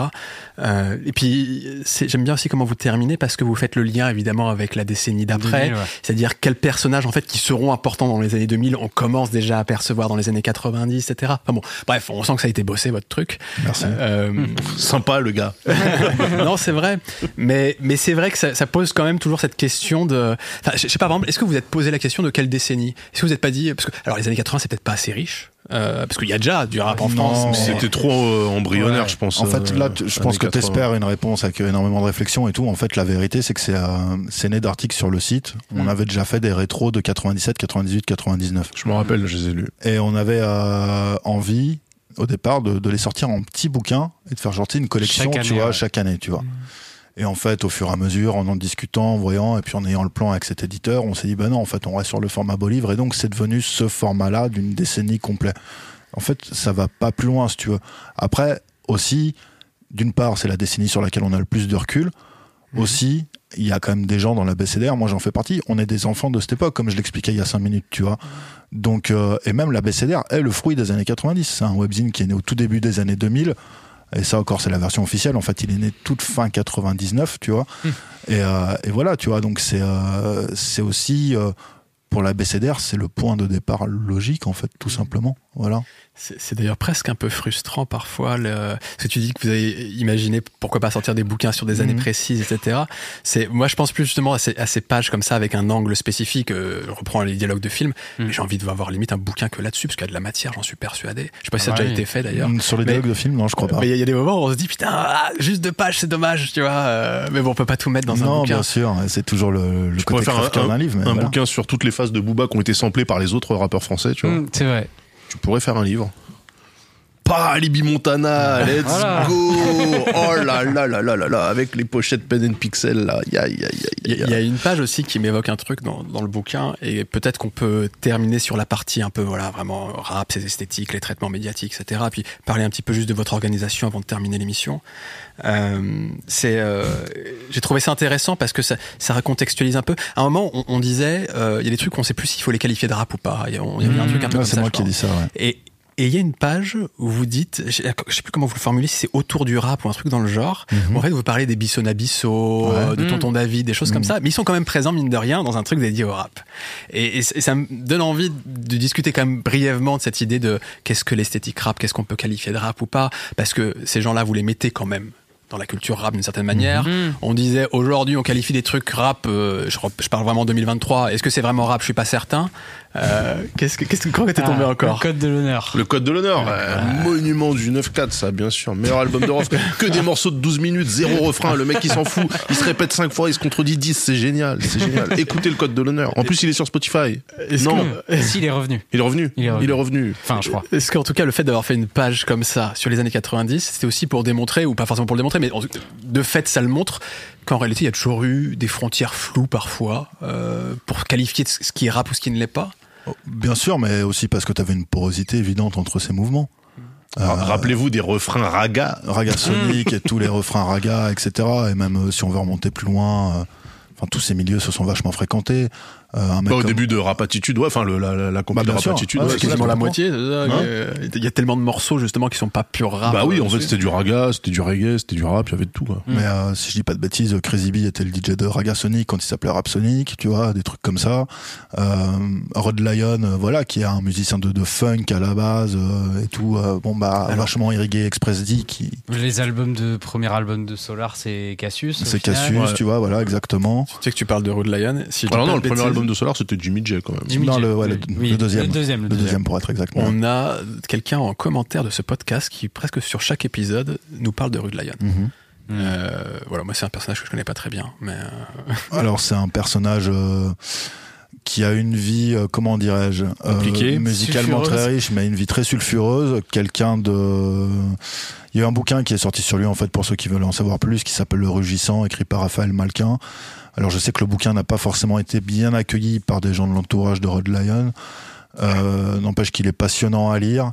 Euh, et puis, j'aime bien aussi comment vous terminez parce que vous faites le lien évidemment avec la décennie d'après, c'est-à-dire quels personnages en fait qui seront importants dans les années 2000, on commence déjà à percevoir dans les années 90, etc. Enfin bon, bref, on sent que ça a été bossé votre truc. Merci. Euh, Sympa le gars. non, c'est vrai, mais mais c'est vrai que ça, ça, pose quand même toujours cette question de. Enfin, je sais pas, par exemple, est-ce que vous êtes posé la question de quelle décennie? Est-ce que vous n'êtes pas dit parce que alors les années 80 c'est peut-être pas assez riche euh, parce qu'il y a déjà du rap en France. C'était trop euh, embryonnaire, je pense. En fait, là, euh, je pense que tu espères une réponse avec énormément de réflexion et tout. En fait, la vérité, c'est que c'est né d'articles sur le site. On mm. avait déjà fait des rétros de 97, 98, 99. Je me rappelle, je les ai lus. Et on avait envie, au départ, de, les sortir en petits bouquins et de faire sortir une collection, tu vois, chaque année, tu vois. Mm. Et en fait, au fur et à mesure, en en discutant, en voyant, et puis en ayant le plan avec cet éditeur, on s'est dit, ben non, en fait, on reste sur le format beau livre. Et donc, c'est devenu ce format-là d'une décennie complète. En fait, ça va pas plus loin, si tu veux. Après, aussi, d'une part, c'est la décennie sur laquelle on a le plus de recul. Mhm. Aussi, il y a quand même des gens dans la BCDR, moi j'en fais partie, on est des enfants de cette époque, comme je l'expliquais il y a cinq minutes, tu vois. Donc, euh, et même la BCDR est le fruit des années 90. C'est un webzine qui est né au tout début des années 2000 et ça encore c'est la version officielle. En fait il est né toute fin 99 tu vois. Hmm. et, euh, et, voilà tu vois. Donc c'est euh, c'est aussi euh, pour la BCDR c'est le point de départ logique en fait tout simplement. Voilà c'est d'ailleurs presque un peu frustrant parfois le, ce que tu dis que vous avez imaginé pourquoi pas sortir des bouquins sur des années mhm. précises, etc. C'est moi je pense plus justement à ces, à ces, pages comme ça avec un angle spécifique. Euh, je reprends les dialogues de film, mhm. j'ai envie de avoir limite un bouquin que là-dessus parce qu'il y a de la matière, j'en suis persuadé. Je sais pas si ça a déjà été fait d'ailleurs. Mm, sur les dialogues de film, non, je crois pas. Mais il y, a des moments où on se dit putain, ah, juste deux pages, c'est dommage, tu vois. Euh, mais bon, on peut pas tout mettre dans un bouquin. Non, bien sûr, c'est toujours le, le côté faire d'un livre. un bouquin sur toutes les phases de Booba qui ont été samplées par les autres rappeurs français, tu vois. Mm, c'est vrai. Tu pourrais faire un livre pas Alibi Montana, let's go Oh là là là là là là, avec les pochettes pen and pixel là, il y a une page aussi qui m'évoque un truc dans, dans le bouquin, et peut-être qu'on peut terminer sur la partie un peu, voilà, vraiment rap, ses esthétiques, les traitements médiatiques, etc. Puis parler un petit peu juste de votre organisation avant de terminer l'émission. Euh, c'est, euh, j'ai trouvé ça intéressant parce que ça, ça recontextualise un peu. À un moment, on, disait, euh, il y a des trucs, on sait plus s'il faut les qualifier de rap ou pas. Il y a, un truc un peu C'est moi qui ai dit ça. Ouais. Et, et il y a une page où vous dites, je sais plus comment vous le formulez, si c'est autour du rap ou un truc dans le genre, mhm. en fait vous parlez des Bisson Abisso, de mhm. Tonton David, des choses comme mhm. ça, mais ils sont quand même présents mine de rien dans un truc dédié au rap. Et, ça me donne envie de discuter quand même brièvement de cette idée de qu'est-ce que l'esthétique rap, qu'est-ce qu'on peut qualifier de rap ou pas, parce que ces gens-là vous les mettez quand même dans la culture rap d'une certaine manière. On disait aujourd'hui on qualifie des trucs rap, euh, je, je, parle vraiment 2023. Est-ce que c'est vraiment rap? Je suis pas certain. Euh, qu'est-ce que, qu'est-ce que, quand t'es tombé ah, encore Le code de l'honneur. Le code de l'honneur. monument du 9-4, ça, bien sûr. Meilleur album de rock. que des morceaux de 12 minutes, zéro refrain. Le mec, il s'en fout. Il se répète 5 fois, il se contredit 10. C'est génial. C'est génial. Écoutez le code de l'honneur. En plus, il est sur Spotify. non. S'il est revenu. Il est revenu. Il est revenu. Il est revenu. Enfin, je crois. Est-ce qu'en tout cas, le fait d'avoir fait une page comme ça sur les années 90, c'était aussi pour démontrer, ou pas forcément pour le démontrer, mais de fait, ça le montre, qu'en réalité, il y a toujours eu des frontières floues parfois, euh, pour qualifier ce qui est rap ou ce qui ne l'est pas. Bien sûr, mais aussi parce que tu avais une porosité évidente entre ces mouvements. Euh, rappelez-vous des refrains raga. Raga Sonic et tous les refrains raga, etc. Et même euh, si on veut remonter plus loin, euh, enfin tous ces milieux se sont vachement fréquentés. Euh, bah, au début de Rapatitude, ouais, enfin le, la, la, la bah, de Rapatitude, ah, quasiment la moitié. il y a tellement de morceaux justement qui sont pas purs rap. Bah oui, en fait c'était du raga, c'était du reggae, c'était du rap, il y avait de tout. Quoi. Mais euh, si je dis pas de bêtises, Crazy B était le DJ de Raga Sonic quand il s'appelait Rap Sonic, tu vois, des trucs comme ça. Euh, Rod Lion, euh, voilà, qui est un musicien de, de funk à la base euh, et tout. bon bah vachement irrigué Express D qui. Les albums de premier album de Solar, c'est Cassius. C'est Cassius, tu vois, voilà exactement. Tu sais que tu parles de Rod Lion. Si Alors non, le premier album de Solar c'était Jimmy quand même. le, deuxième. Le deuxième. pour être exactement. On a quelqu'un en commentaire de ce podcast qui, presque sur chaque épisode, nous parle de Rude Lion. Mhm. Euh, voilà, moi c'est un personnage que je connais pas très bien, mais. Euh, Alors c'est un personnage euh, qui a une vie, comment dirais-je, musicalement très riche, mais une vie très sulfureuse. Quelqu'un de. Il y a un bouquin qui est sorti sur lui en fait pour ceux qui veulent en savoir plus, qui s'appelle Le Rugissant, écrit par Raphaël Malquin. Alors je sais que le bouquin n'a pas forcément été bien accueilli par des gens de l'entourage de Rod Lyon. Euh, N'empêche qu'il est passionnant à lire.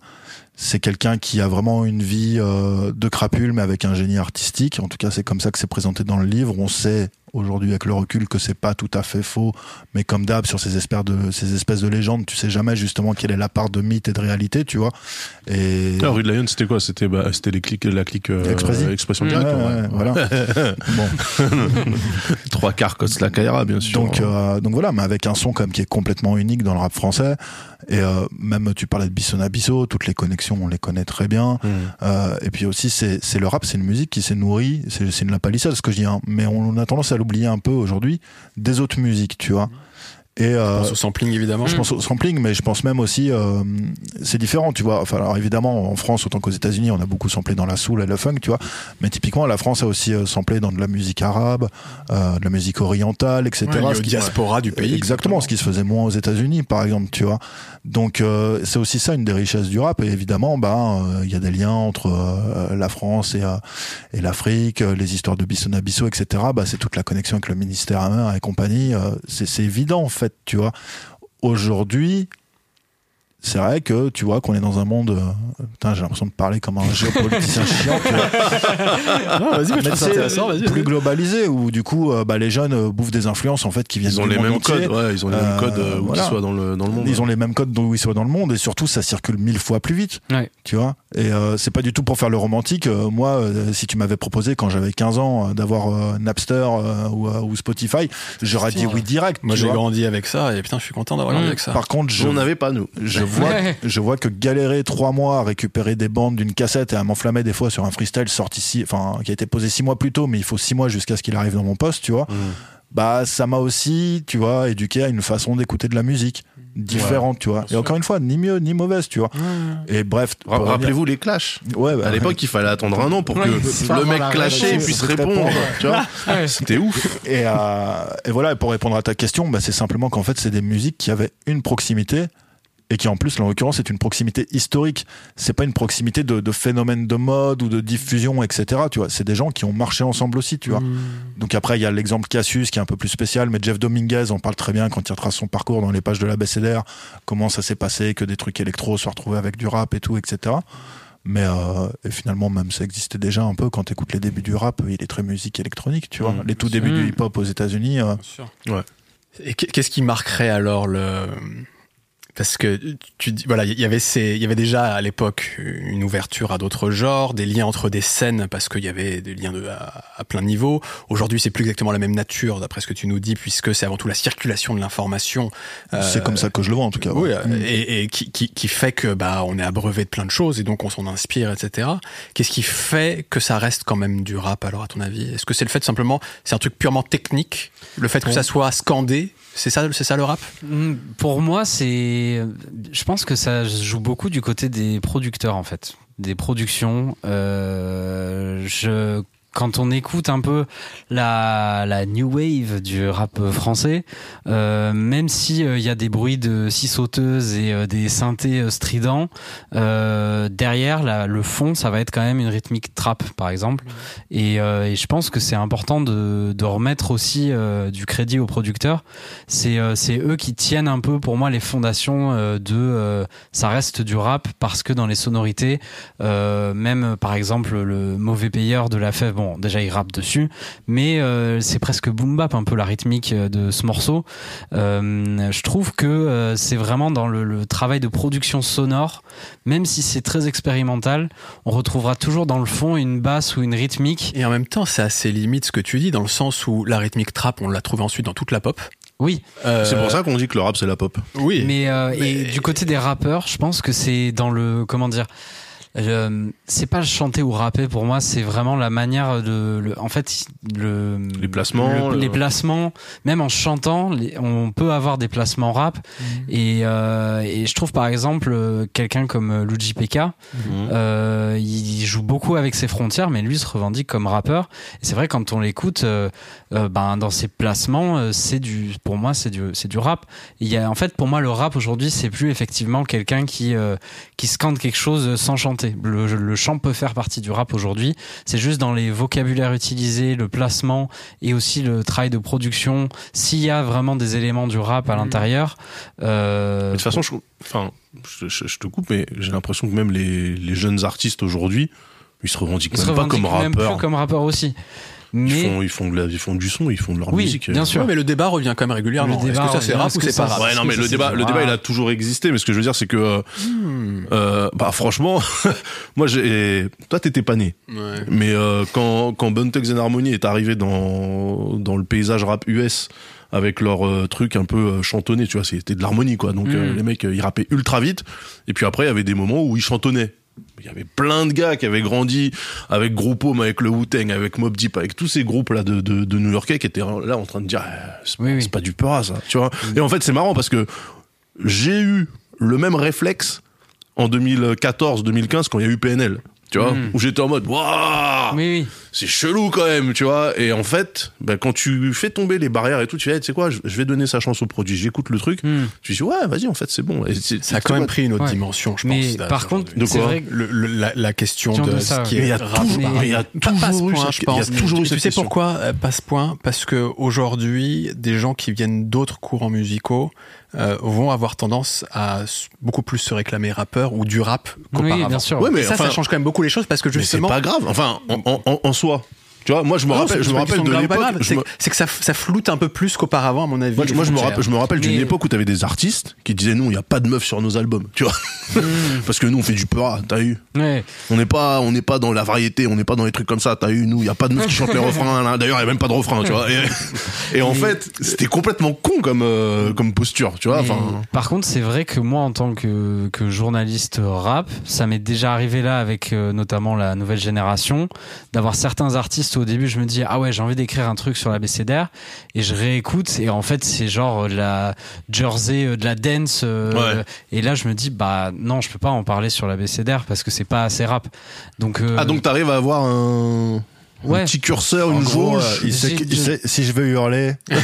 c'est quelqu'un qui a vraiment une vie euh, de crapule, mais avec un génie artistique. En tout cas, c'est comme ça que c'est présenté dans le livre. On sait aujourd'hui avec le recul que c'est pas tout à fait faux, mais comme d'hab sur ces espèces de ces espèces de légendes, tu sais jamais justement quelle est la part de mythe et de réalité, tu vois. Et Ah, rue de Lyon, c'était quoi? C'était bah, c'était les clics, la clique euh, Expressi. expression directe. ouais, ouais. voilà. bon, Trois quarts Coste la Kaira, bien sûr. donc euh, donc voilà, mais avec un son comme qui est complètement unique dans le rap français. Et euh, même tu parlais de Bisson Bisso, toutes les connexions, on les connaît très bien. Euh, et puis aussi, c'est le rap, c'est une musique qui s'est nourrie, c'est c'est une la palissade, ce que je dis, hein, mais on a tendance à l'oublier un peu aujourd'hui des autres musiques, tu vois. Et Je euh, pense au sampling évidemment. je pense au sampling, mais je pense même aussi, euh, c'est différent, tu vois. Enfin, alors évidemment, en France, autant qu'aux États-Unis, on a beaucoup samplé dans la soul et le funk, tu vois. Mais typiquement, la France a aussi euh, samplé dans de la musique arabe, euh, de la musique orientale, etc. Ouais, ce qui- diaspora du pays. Exactement, ce qui se faisait moins aux États-Unis, par exemple, tu vois. Donc euh, c'est aussi ça une des richesses du rap. Et évidemment, bah, il y a des liens entre euh, la France et, euh, et l'Afrique, les histoires de Bisson Bisso, etc. Bah, c'est toute la connexion avec le ministère amer et compagnie. euh, c'est c'est évident en fait, tu vois. Aujourd'hui, c'est vrai que tu vois qu'on est dans un monde. euh, putain, j'ai l'impression de parler comme un géopoliticien chiant. tu vois. Ah, vas-y, Mais c'est c'est intéressant, vas-y. plus globalisé où du coup, euh, bah, les jeunes euh, bouffent des influences en fait qui viennent Ils ont du les monde mêmes entier. codes, ouais, ils ont les mêmes Euh, codes euh, où voilà. qu'ils soient dans le, dans le monde. Ils ont les mêmes codes d'où ils soient dans le monde et surtout ça circule mille fois plus vite. Ouais. Tu vois Et euh, c'est pas du tout pour faire le romantique. Euh, moi, euh, si tu m'avais proposé quand j'avais 15 ans euh, d'avoir euh, Napster euh, ou, euh, ou Spotify, j'aurais dit oui direct. Moi tu j'ai vois. grandi avec ça et putain je suis content d'avoir grandi Mmh. avec ça. Par contre, je, On n'avait pas, nous. je vois, Ouais. je vois que galérer trois mois à récupérer des bandes d'une cassette et à m'enflammer des fois sur un freestyle sorti ici, enfin qui a été posé six mois plus tôt, mais il faut six mois jusqu'à ce qu'il arrive dans mon poste, tu vois. Mmh. Bah ça m'a aussi, tu vois, éduqué à une façon d'écouter de la musique différente, tu vois. Et encore une fois, ni mieux ni mauvaise, tu vois. Et bref, Rappelez-vous les clashs. ouais, bah, À l'époque, il fallait attendre un an pour Ouais, que le mec clashé puisse répondre. répondre. Tu vois. C'était ouf. Et, euh, et voilà, et pour répondre à ta question, bah, c'est simplement qu'en fait, c'est des musiques qui avaient une proximité et qui en plus, là, en l'occurrence, c'est une proximité historique. C'est pas une proximité de, de phénomène de mode ou de diffusion, etc. Tu vois, c'est des gens qui ont marché ensemble aussi, tu vois. Mmh. Donc après, il y a l'exemple Cassius qui est un peu plus spécial, mais Jeff Dominguez en parle très bien quand il retrace son parcours dans les pages de la BCDR, comment ça s'est passé, que des trucs électro soient retrouvés avec du rap et tout, etc. Mais euh, et finalement, même ça existait déjà un peu quand tu écoutes les débuts du rap, il est très musique électronique, tu vois. Mmh, les tout débuts du hip-hop aux États-Unis. euh, Bien sûr. Ouais. Et qu'est- qu'est-ce qui marquerait alors le parce que tu dis voilà il y avait ces il y avait déjà à l'époque une ouverture à d'autres genres des liens entre des scènes parce qu'il y avait des liens de à, à plein niveau aujourd'hui c'est plus exactement la même nature d'après ce que tu nous dis puisque c'est avant tout la circulation de l'information euh, c'est comme ça que je le vois en tout cas. oui, ouais. euh, et, et qui, qui, qui fait que bah on est abreuvé de plein de choses et donc on s'en inspire, etc. Qu'est-ce qui fait que ça reste quand même du rap alors à ton avis? Est-ce que c'est le fait simplement, c'est un truc purement technique, le fait que ça soit scandé, c'est ça, c'est ça le rap? Mm, Pour moi, c'est. Je pense que ça joue beaucoup du côté des producteurs, en fait. Des productions. Euh, je. Quand on écoute un peu la, la new wave du rap français, euh, même si euh, il y a des bruits de scie sauteuses et euh, des synthés euh, stridents, euh, derrière la, le fond, ça va être quand même une rythmique trap, par exemple. Et, et je pense que c'est important de, de remettre aussi du crédit aux producteurs. C'est c'est eux qui tiennent un peu pour moi les fondations de ça reste du rap parce que dans les sonorités, même par exemple le mauvais payeur de la fève, bon déjà il rappe dessus, mais euh, c'est presque boom bap un peu la rythmique euh, de ce morceau. Euh, je trouve que euh, c'est vraiment dans le, le travail de production sonore, même si c'est très expérimental, on retrouvera toujours dans le fond une basse ou une rythmique. Et en même temps, c'est assez limite ce que tu dis dans le sens où la rythmique trap, on l'a trouvé ensuite dans toute la pop. Oui, Euh, C'est pour ça qu'on dit que le rap, c'est la pop. Oui. Mais, euh, Mais- et du côté des rappeurs, je pense que c'est dans le comment dire. Euh, c'est pas le chanter ou rapper pour moi, c'est vraiment la manière de. Le, en fait, le, Les placements, le- le- les placements. Même en chantant, les- on peut avoir des placements rap. Et, euh, et je trouve par exemple euh, quelqu'un comme euh, Luigi PK, euh, il joue beaucoup avec ses frontières, mais lui se revendique comme rappeur. Et c'est vrai quand on l'écoute, euh, euh, ben dans ses placements, euh, c'est du, pour moi c'est du, c'est du rap. Il y a en fait pour moi le rap aujourd'hui c'est plus effectivement quelqu'un qui euh, qui scande quelque chose sans chanter chanter. Le, le chant peut faire partie du rap aujourd'hui. C'est juste dans les vocabulaires utilisés, le placement et aussi le travail de production. S'il y a vraiment des éléments du rap à l'intérieur. Euh, De toute façon, je, enfin, je, je- je te coupe, mais j'ai l'impression que même les, les jeunes artistes aujourd'hui, ils se revendiquent ils se même pas comme revendiquent même rappeurs. plus comme rappeurs aussi. Mais Ils, font, ils, font de la- ils font du son, ils font de leur Oui, musique. bien sûr. Ouais, mais le débat revient quand même régulièrement. Le Est-ce débat que ça c'est rap ou que c'est pas rap Ouais, non, mais le débat, le débat, il a toujours existé. Mais ce que je veux dire, c'est que, euh, Hmm. euh, bah, franchement, moi, j'ai, toi, t'étais pas né. Ouais. Mais euh, quand quand Thugs and Harmony est arrivé dans dans le paysage rap US avec leur euh, truc un peu euh, chantonné, tu vois, c'était de l'harmonie quoi. Donc euh, Mm. les mecs euh, ils rappaient ultra vite et puis après il y avait des moments où ils chantonnaient. Il y avait plein de gars qui avaient grandi avec Group Home, avec le Wu-Tang, avec Mob Deep, avec tous ces groupes là de, de, de New-Yorkais qui étaient là en train de dire euh, c'est Oui, pas, oui. c'est pas du peur ça, tu vois. Et en fait c'est marrant parce que j'ai eu le même réflexe en 2014-2015 quand il y a eu PNL. Tu vois, Mm. où j'étais en mode, waouh, oui. C'est chelou quand même, tu vois. Et en fait, ben, quand tu fais tomber les barrières et tout, tu fais, hey, tu sais quoi, je je vais donner sa chance au produit. J'écoute le truc. Hmm. Tu dis, ouais, vas-y, en fait, c'est bon. Et c'est- Ça a c'est quand même pris une autre Ouais. dimension, je Mais pense. par contre. De c'est quoi vrai que le, le- la, la question de, ce qui est il y a rap toujours- ou pas. mais il y a toujours eu cette- tu sais pourquoi euh, pas ce point? Parce que aujourd'hui, des gens qui viennent d'autres courants musicaux euh, vont avoir tendance à beaucoup plus se réclamer rappeur ou du rap qu'auparavant. oui, bien sûr. Ouais, mais Et ça, enfin, ça change quand même beaucoup les choses parce que mais c'est justement, pas grave. Enfin, en, en- en- en soi. Tu vois, moi, je me Non, rappelle, je me rappelle de l'époque. C'est me- que ça, ça floute un peu plus qu'auparavant, à mon avis. Moi, je, moi, je me rappelle, je me rappelle d'une époque où t'avais des artistes qui disaient nous, il y a pas de meufs sur nos albums, tu vois, parce que nous on fait du peur, t'as eu. Ouais. On n'est pas, on n'est pas dans la variété, on n'est pas dans les trucs comme ça. T'as eu nous, il y a pas de meufs qui chantent les refrains. D'ailleurs, il y a même pas de refrain, tu vois. Et, et en fait, c'était complètement con comme euh, comme posture, tu vois. Enfin, par contre, c'est vrai que moi, en tant que, que journaliste rap, ça m'est déjà arrivé là avec euh, notamment la nouvelle génération, d'avoir certains artistes au début je me dis ah ouais j'ai envie d'écrire un truc sur la BCDR et je réécoute et en fait c'est genre euh, de la Jersey, euh, de la dance euh, Ouais. et là je me dis bah non je peux pas en parler sur la BCDR parce que c'est pas assez rap. Donc euh, ah donc t'arrives à avoir un, un Ouais. petit curseur, En une gros, jauge. euh, il sait, j'ai- il sait- si je veux hurler, je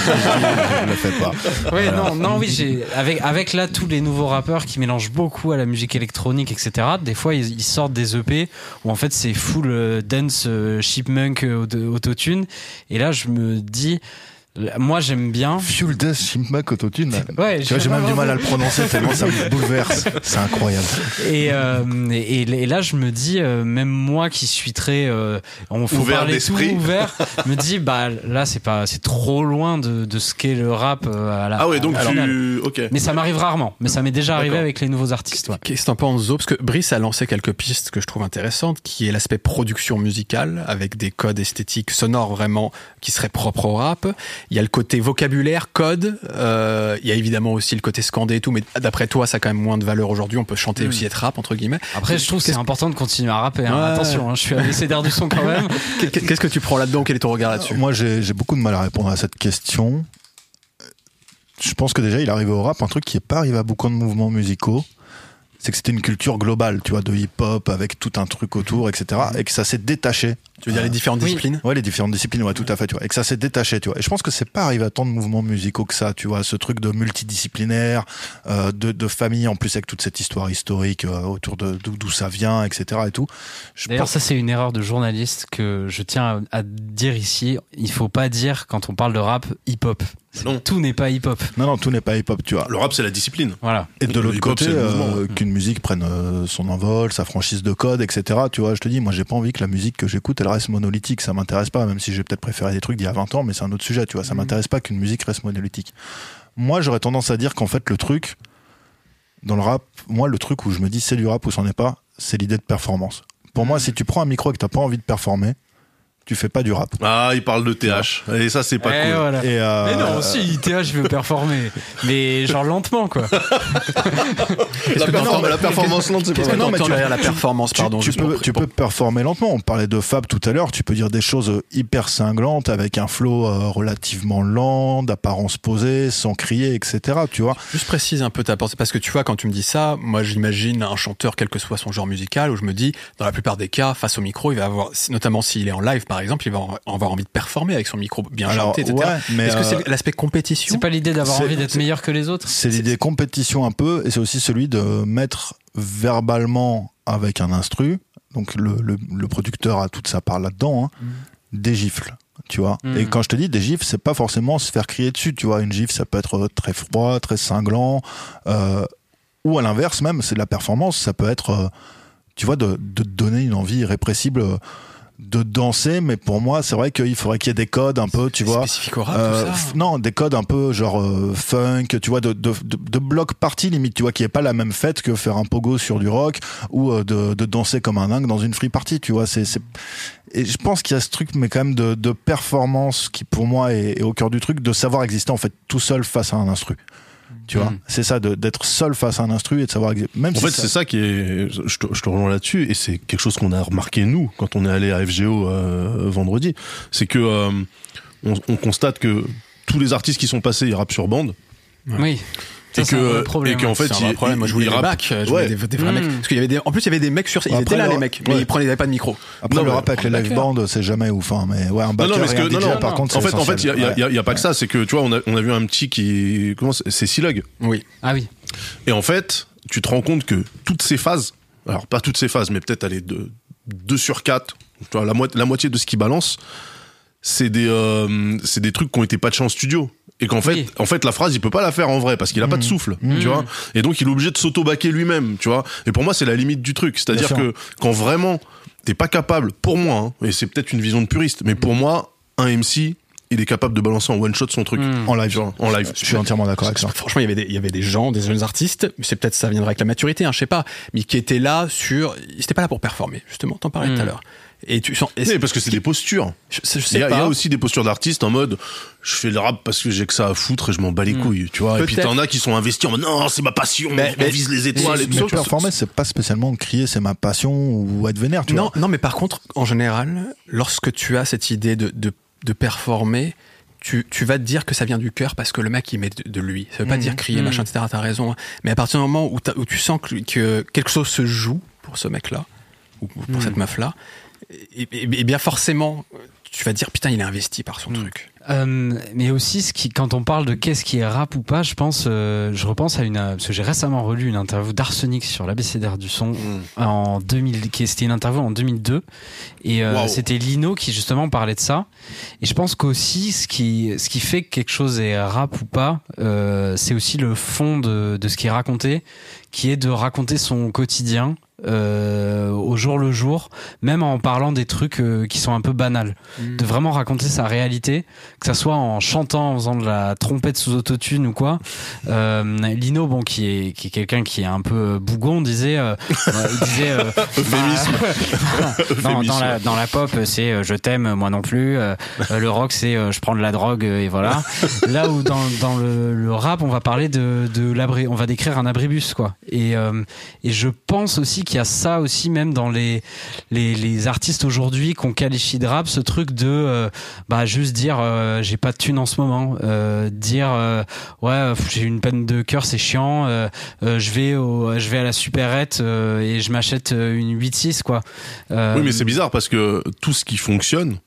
le fais pas. Ouais, non, non, oui, j'ai avec avec là tous les nouveaux rappeurs qui mélangent beaucoup à la musique électronique, etc. Des fois, ils, ils sortent des EP où en fait c'est full euh, dance, euh, chipmunk, euh, auto- autotune. Et là, je me dis, moi, j'aime bien. Fuel Death Chipmunk Autotune. Ouais, Tu vois, j'ai même du mal à le prononcer tellement ça me bouleverse. C'est incroyable. Et, euh, et, et là, je me dis, euh, même moi qui suis très, euh, on faut Ouvert parler tout d'esprit. ouvert, me dis, bah là, c'est pas, c'est trop loin de, de ce qu'est le rap euh, à la. Ah ouais, donc tu, ok. Mais ça m'arrive rarement. Mais ça m'est déjà arrivé avec les nouveaux artistes. Ouais. Qu'est-ce que t'en penses, Zo? Parce que Brice a lancé quelques pistes que je trouve intéressantes, qui est l'aspect production musicale, avec des codes esthétiques sonores vraiment qui seraient propres au rap. Il y a le côté vocabulaire, code. euh, il y a évidemment aussi le côté scandé et tout, mais d'après toi, ça a quand même moins de valeur aujourd'hui. On peut chanter Mm. aussi être rap, entre guillemets. Après, je trouve que c'est Qu'est-ce- important de continuer à rapper. hein. Ouais. Attention, hein, je suis abécédaire du son quand même. Qu'est- Qu'est-ce que tu prends là-dedans? Quel est ton regard là-dessus? Moi, j'ai beaucoup de mal à répondre à cette question. Je pense que déjà, il arrivait au rap un truc qui n'est pas arrivé à beaucoup de mouvements musicaux. C'est que c'était une culture globale, tu vois, de hip-hop avec tout un truc autour, etc. Et que ça s'est détaché. Tu veux dire les différentes Oui. disciplines? Ouais, les différentes disciplines, ouais, tout à fait, tu vois. Et que ça s'est détaché, tu vois. Et je pense que c'est pas arrivé à tant de mouvements musicaux que ça, tu vois. Ce truc de multidisciplinaire, euh, de, de famille, en plus avec toute cette histoire historique euh, autour de d'où d'où ça vient, etc. et tout. Je D'ailleurs, pense- ça, c'est une erreur de journaliste que je tiens à à dire ici. Il faut pas dire, quand on parle de rap, hip-hop. Non. Tout n'est pas hip-hop. Non, non, tout n'est pas hip-hop, tu vois. Le rap, c'est la discipline. Voilà. Et de l'autre côté, euh, qu'une musique prenne euh, son envol, sa franchise de code, etc. Tu vois, je te dis, moi, j'ai pas envie que la musique que j'écoute, elle reste monolithique. Ça m'intéresse pas, même si j'ai peut-être préféré des trucs d'il y a 20 ans, mais c'est un autre sujet, tu vois. Ça Mhm. m'intéresse pas qu'une musique reste monolithique. Moi, j'aurais tendance à dire qu'en fait, le truc, dans le rap, moi, le truc où je me dis c'est du rap ou c'en est pas, c'est l'idée de performance. Pour moi, si tu prends un micro et que t'as pas envie de performer, tu fais pas du rap. Ah, il parle de TH. Et ça, c'est pas Eh, cool. voilà. Et euh, Mais non, aussi, TH, je veux performer. Mais genre lentement, quoi. La, perform- la performance lente, c'est pas non, mais tu- la performance tu, Pardon, tu peux, tu peux performer lentement. On parlait de Fab tout à l'heure. Tu peux dire des choses hyper cinglantes avec un flow euh, relativement lent, d'apparence posée, sans crier, etc. Tu vois. Juste précise un peu ta pensée, parce que tu vois, quand tu me dis ça, moi j'imagine un chanteur, quel que soit son genre musical, où je me dis, dans la plupart des cas, face au micro, il va avoir, notamment s'il est en live par exemple, il va avoir envie de performer avec son micro bien Alors, chanté, etc. ouais, mais, Est-ce que euh, c'est l'aspect compétition C'est pas l'idée d'avoir envie d'être meilleur que les autres C'est l'idée compétition un peu, et c'est aussi celui de mettre verbalement avec un instru, donc le, le, le producteur a toute sa part là-dedans, hein, des gifles. Tu vois. Mm. Et quand je te dis des gifles, c'est pas forcément se faire crier dessus. Tu vois, une gifle, ça peut être très froid, très cinglant, euh, ou à l'inverse même, c'est de la performance. Ça peut être, euh, tu vois, de, de te donner une envie irrépressible euh, de danser. Mais pour moi, c'est vrai qu'il faudrait qu'il y ait des codes un peu, tu vois. Spécifique au rap, Euh, tout ça. f- non, des codes un peu genre euh, funk, tu vois, de, de, de, de bloc party limite, tu vois, qui est pas la même fête que faire un pogo sur du rock ou euh, de, de danser comme un dingue dans une free party, tu vois. C'est, c'est... Et je pense qu'il y a ce truc, mais quand même de, de performance qui pour moi est, est au cœur du truc, de savoir exister en fait tout seul face à un instru. Tu vois, Mm. c'est ça, d'être seul face à un instru et de savoir même En si fait, c'est ça qui est. Je te, je te rejoins là-dessus, et c'est quelque chose qu'on a remarqué nous quand on est allé à FGO euh, vendredi. C'est que euh, on, on constate que tous les artistes qui sont passés, ils rappent sur bande, Oui. Ça, et c'est un vrai que problème. et qu'en fait, c'est un vrai ils- problème. Moi, je voulais des bacs, je Ouais. voulais des, des vrais Mm. mecs. Parce qu'il y avait des, en plus, il y avait des mecs sur, ils étaient là, le- les mecs, mais ils prenaient, ils avaient pas de micro. Après le rap avec les live bands, c'est jamais ouf, hein, mais ouais, un non, par contre, en fait, en fait, il y a, il y a- essentiel. il y a pas que ça. C'est que tu vois, on a, on a vu un petit qui, comment c'est, c'est Silog. Oui. Ah oui. Et en fait, tu te rends compte que toutes ces phases, alors pas toutes ces phases, mais peut-être aller de 2 sur 4, tu vois, la, mo- la moitié de ce qu'il balance, c'est des, euh, c'est des trucs qui ont été patchés en studio. Et qu'en fait, Oui. en fait, la phrase, il peut pas la faire en vrai parce qu'il a pas de souffle, tu vois. Et donc, il est obligé de s'auto-baquer lui-même, tu vois. Et pour moi, c'est la limite du truc. C'est-à-dire que quand vraiment t'es pas capable, pour moi, hein, et c'est peut-être une vision de puriste, mais pour moi, un MC, il est capable de balancer en one shot son truc. Mm. en live. En live. Je suis entièrement d'accord avec ça. Franchement, il y avait des, il y avait des gens, des jeunes artistes, mais c'est peut-être ça viendra avec la maturité, hein, je sais pas, mais qui étaient là sur, ils étaient pas là pour performer, justement, t'en parlais Mm. tout à l'heure. Et tu sens, et Oui, parce que c'est des postures. je, je Il y, a, il y pas. a aussi des postures d'artistes en mode je fais le rap parce que j'ai que ça à foutre et je m'en bats les Mm. couilles, tu vois. Et puis t'en as qui sont investis en mode non, c'est ma passion, Mais- on mais- vise les étoiles tout. performer, c'est pas spécialement crier c'est ma passion ou être vénère, tu non, vois. non, mais par contre, en général, lorsque tu as cette idée de, de, de performer, tu, tu vas te dire que ça vient du cœur parce que le mec il met de, de lui. Ça veut pas Mhm. dire crier, Mhm. machin, etc. T'as raison. hein. Mais à partir du moment où, tu sens que, que quelque chose se joue pour ce mec-là ou pour cette meuf-là, et, bien forcément, tu vas dire putain, il est investi par son Mhm. truc. Euh, mais aussi, ce qui, quand on parle de qu'est-ce qui est rap ou pas, je pense, euh, je repense à une, parce que j'ai récemment relu une interview d'Arsenic sur l'ABCDR du son Mm. en 2000, qui c'était une interview en 2002, et euh, c'était Lino qui justement parlait de ça. Et je pense qu'aussi, ce qui, ce qui fait que quelque chose est rap ou pas, euh, c'est aussi le fond de, de ce qui est raconté, qui est de raconter son quotidien. Euh, au jour le jour, même en parlant des trucs euh, qui sont un peu banals de vraiment raconter sa réalité, que ça soit en chantant, en faisant de la trompette sous autotune ou quoi. Euh, Lino, bon, qui est qui est quelqu'un qui est un peu bougon, disait, il disait, bah, non, dans la dans la pop, c'est je t'aime, moi non plus. Le rock, c'est je prends de la drogue et voilà. Là où dans dans le, le rap, on va parler de de l'abri, on va décrire un abribus quoi. Et et je pense aussi qu'il y a ça aussi même dans les les, les artistes aujourd'hui qu'on qualifie de rap, ce truc de euh, bah juste dire euh, j'ai pas de thune en ce moment, euh, dire ouais j'ai une peine de cœur c'est chiant, je vais au, je vais à la supérette euh, et je m'achète une 8-6 quoi. Oui, mais c'est bizarre parce que tout ce qui fonctionne,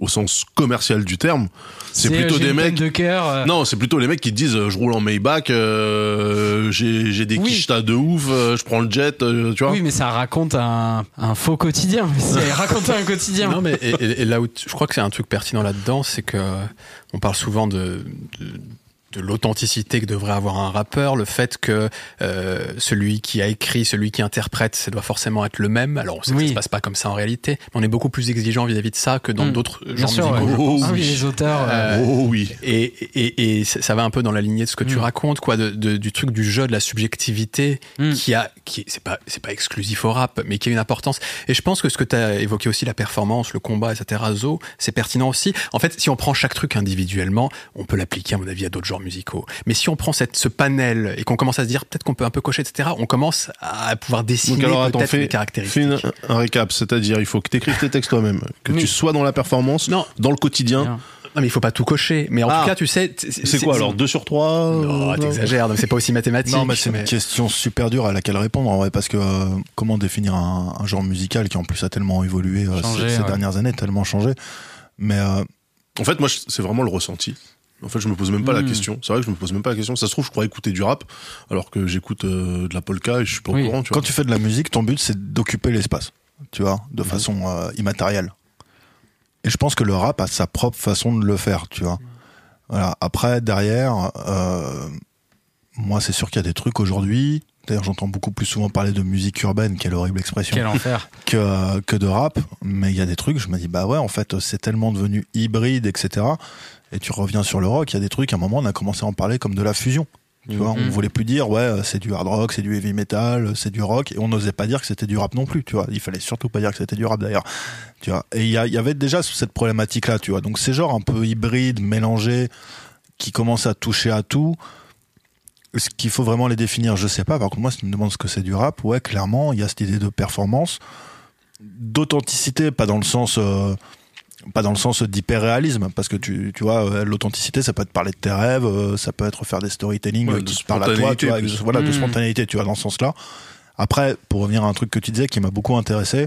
au sens commercial du terme, c'est plutôt des mecs. de cœur. euh, Non, c'est plutôt les mecs qui disent euh, je roule en Maybach, euh, j'ai j'ai des Oui. quichetas de ouf, euh, je prends le jet, euh, tu vois. Oui, mais ça raconte un, un faux quotidien. C'est raconter un quotidien. Non, mais et, et- et là où je crois que c'est un truc pertinent là-dedans, c'est que on parle souvent de, de, de l'authenticité que devrait avoir un rappeur, le fait que euh, celui qui a écrit, celui qui interprète, ça doit forcément être le même. Alors on sait que ça se passe pas comme ça en réalité, mais on est beaucoup plus exigeant vis-à-vis de ça que dans Mm. d'autres genres sûr. musicaux. Oh, oh, Ah oui, les auteurs. euh, Euh, oh oui. Et, et, et ça va un peu dans la lignée de ce que tu Mm. racontes, quoi, de, de- du truc du jeu, de la subjectivité, Mm. qui a, qui c'est pas, c'est pas exclusif au rap, mais qui a une importance. Et je pense que ce que tu as évoqué aussi, la performance, le combat, etc., Zo, c'est pertinent aussi. En fait, si on prend chaque truc individuellement, on peut l'appliquer, à mon avis, à d'autres genres musicaux. Mais si on prend cette, ce panel et qu'on commence à se dire peut-être qu'on peut un peu cocher, etc., on commence à pouvoir dessiner Donc alors attends, peut-être fais, les fais caractéristiques. une- un récap, c'est-à-dire il faut que tu écrives tes textes toi-même, que Oui. tu sois dans la performance, Non. dans le quotidien. Non, mais il faut pas tout cocher. Mais en Ah. tout cas, tu sais, C'est quoi alors 2 sur 3 Non, t'exagères, c'est pas aussi mathématique. Non, mais c'est mais- une question super dure à laquelle répondre en vrai, parce que euh, comment définir un, un genre musical qui en plus a tellement évolué euh, Changé, ces, dernières années, tellement changé. Mais euh, En fait, moi, c'est vraiment le ressenti. En fait, je me pose même pas la Hmm. question. C'est vrai que je me pose même pas la question. Ça se trouve, je crois écouter du rap, alors que j'écoute euh, de la polka et je suis pas Oui. au courant. Tu Quand vois. tu fais de la musique, ton but c'est d'occuper l'espace, tu vois, de façon euh, immatérielle. Et je pense que le rap a sa propre façon de le faire, tu vois. Voilà. Après, derrière, euh, moi c'est sûr qu'il y a des trucs aujourd'hui. D'ailleurs, j'entends beaucoup plus souvent parler de musique urbaine, quelle horrible expression, Quel enfer. que, que de rap. Mais il y a des trucs, je me dis, bah ouais, en fait, c'est tellement devenu hybride, etc. Et tu reviens sur le rock, il y a des trucs, à un moment, on a commencé à en parler comme de la fusion. Tu vois, on Mhm. voulait plus dire, ouais, c'est du hard rock, c'est du heavy metal, c'est du rock, et on n'osait pas dire que c'était du rap non plus, tu vois. Il fallait surtout pas dire que c'était du rap d'ailleurs, tu vois. Et il y, avait déjà cette problématique-là, tu vois. Donc ces genres un peu hybrides, mélangés, qui commencent à toucher à tout. Est-ce qu'il faut vraiment les définir? Je sais pas. Par contre, moi, si tu me demandes ce que c'est du rap, ouais, clairement, il y a cette idée de performance, d'authenticité, pas dans le sens. euh, pas dans le sens d'hyperréalisme, parce que tu, tu vois, euh, l'authenticité, ça peut être parler de tes rêves, euh, ça peut être faire des storytelling Ouais, de à toi, tu vois, plus. voilà, de Mm. spontanéité, tu vois, dans ce sens-là. Après, pour revenir à un truc que tu disais qui m'a beaucoup intéressé,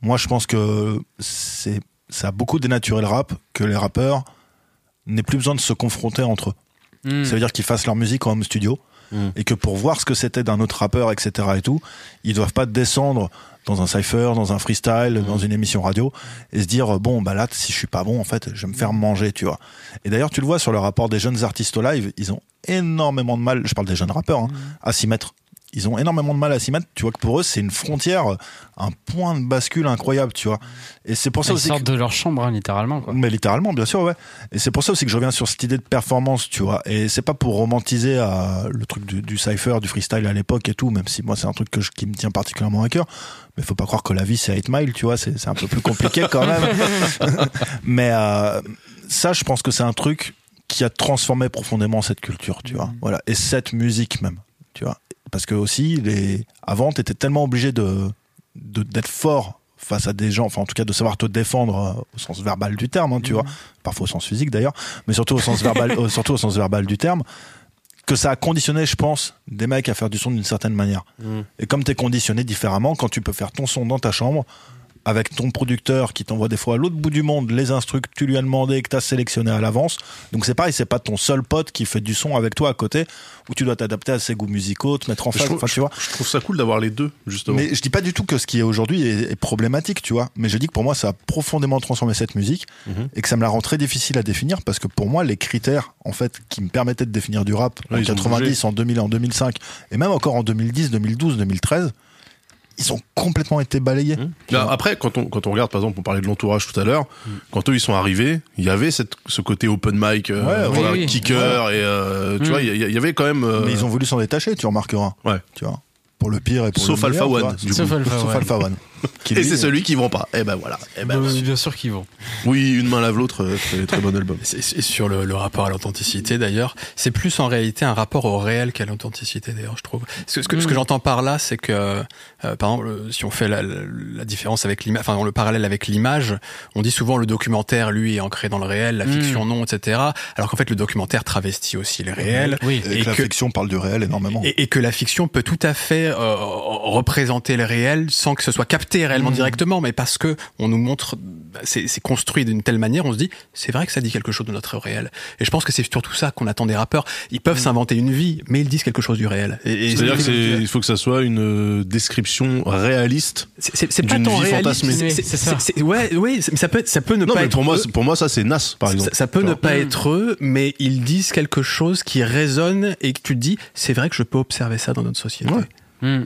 moi je pense que c'est ça a beaucoup dénaturé le rap que les rappeurs n'aient plus besoin de se confronter entre eux. Hmm. Ça veut dire qu'ils fassent leur musique en home studio Mm. et que pour voir ce que c'était d'un autre rappeur, etc. et tout, ils doivent pas descendre dans un cypher, dans un freestyle, dans une émission radio et se dire bon bah là si je suis pas bon en fait je vais me faire manger tu vois. Et d'ailleurs tu le vois sur le rapport des jeunes artistes au live, ils ont énormément de mal, je parle des jeunes rappeurs, hein, à s'y mettre. Ils ont énormément de mal à s'y mettre. Tu vois que pour eux c'est une frontière, un point de bascule incroyable, tu vois. Et c'est pour ça Ils aussi. sortent que- de leur chambre, hein, littéralement. Quoi. mais littéralement, bien sûr, ouais. Et c'est pour ça aussi que je reviens sur cette idée de performance, tu vois. Et c'est pas pour romantiser euh, le truc du, du cypher, du freestyle à l'époque et tout, même si moi c'est un truc que je- qui me tient particulièrement à cœur. Mais faut pas croire que la vie c'est 8 Mile, tu vois. C'est c'est un peu plus compliqué quand même. mais euh, ça, je pense que c'est un truc qui a transformé profondément cette culture, tu vois. Voilà. Et cette musique même, tu vois. Parce que aussi, les... avant, t'étais tellement obligé de d'être fort face à des gens, enfin en tout cas de savoir te défendre euh, au sens verbal du terme, hein, tu vois, parfois au sens physique d'ailleurs, mais surtout au sens verbal, euh, surtout au sens verbal du terme, que ça a conditionné, je pense, des mecs à faire du son d'une certaine manière. Mm. Et comme t'es conditionné différemment, quand tu peux faire ton son dans ta chambre, avec ton producteur qui t'envoie des fois à l'autre bout du monde les instrus que tu lui as demandé et que t'as sélectionné à l'avance. Donc c'est pareil, c'est pas ton seul pote qui fait du son avec toi à côté, où tu dois t'adapter à ses goûts musicaux, te mettre en Je face, trouve, enfin tu vois. je trouve ça cool d'avoir les deux, justement. Mais je dis pas du tout que ce qui est aujourd'hui est, est problématique, tu vois. Mais je dis que pour moi, ça a profondément transformé cette musique Mhm. et que ça me la rend très difficile à définir parce que pour moi, les critères, en fait, qui me permettaient de définir du rap en ils ont 90, en 2000, en 2005 et même encore en 2010, 2012, 2013, ils ont complètement été balayés. Là, après, quand on, quand on regarde, par exemple, on parlait de l'entourage tout à l'heure, quand eux ils sont arrivés, il y avait cette, ce côté open mic, euh, Ouais, voilà, oui, oui. kicker, et euh, tu vois, il y, avait quand même. euh, Mais ils ont voulu s'en détacher, tu remarqueras. Ouais. Tu vois. Pour le pire et pour Sauf le meilleur. Alpha One, Sauf coup. Alpha Sauf One. Alpha One. Et c'est celui qui vend pas. Eh ben voilà. Eh ben, Bah, bien sûr qu'ils vont. oui, une main lave l'autre, euh, très, très bon album. C'est- c'est sur le, le rapport à l'authenticité d'ailleurs, c'est plus en réalité un rapport au réel qu'à l'authenticité d'ailleurs, je trouve. Ce, ce que, ce que Mm. j'entends par là, c'est que, euh, par exemple, euh, si on fait la, la- la différence avec l'image, enfin le parallèle avec l'image, on dit souvent le documentaire, lui, est ancré dans le réel, la Mm. fiction non, etc. Alors qu'en fait, le documentaire travestit aussi le réel. Oui. Et, Et que la que- fiction parle du réel énormément. Et, et que la fiction peut tout à fait euh, représenter le réel sans que ce soit capté réellement Mhm. directement, mais parce que on nous montre, c'est construit d'une telle manière, on se dit, c'est vrai que ça dit quelque chose de notre réel. Et je pense que c'est surtout ça qu'on attend des rappeurs. Ils peuvent s'inventer une vie, mais ils disent quelque chose du réel. Et, et C'est-à-dire c'est- qu'il faut que ça soit une euh, description réaliste. c'est- pas tant vie réaliste. fantasmée. c'est- Ouais, oui, mais ça peut, ça peut ne Non, pas mais être pour moi, pour moi, ça c'est Nas, par exemple. Ça, ça peut ne pas Mm. être eux, mais ils disent quelque chose qui résonne et que tu te dis, c'est vrai que je peux observer ça dans notre société. Ouais. Hmm.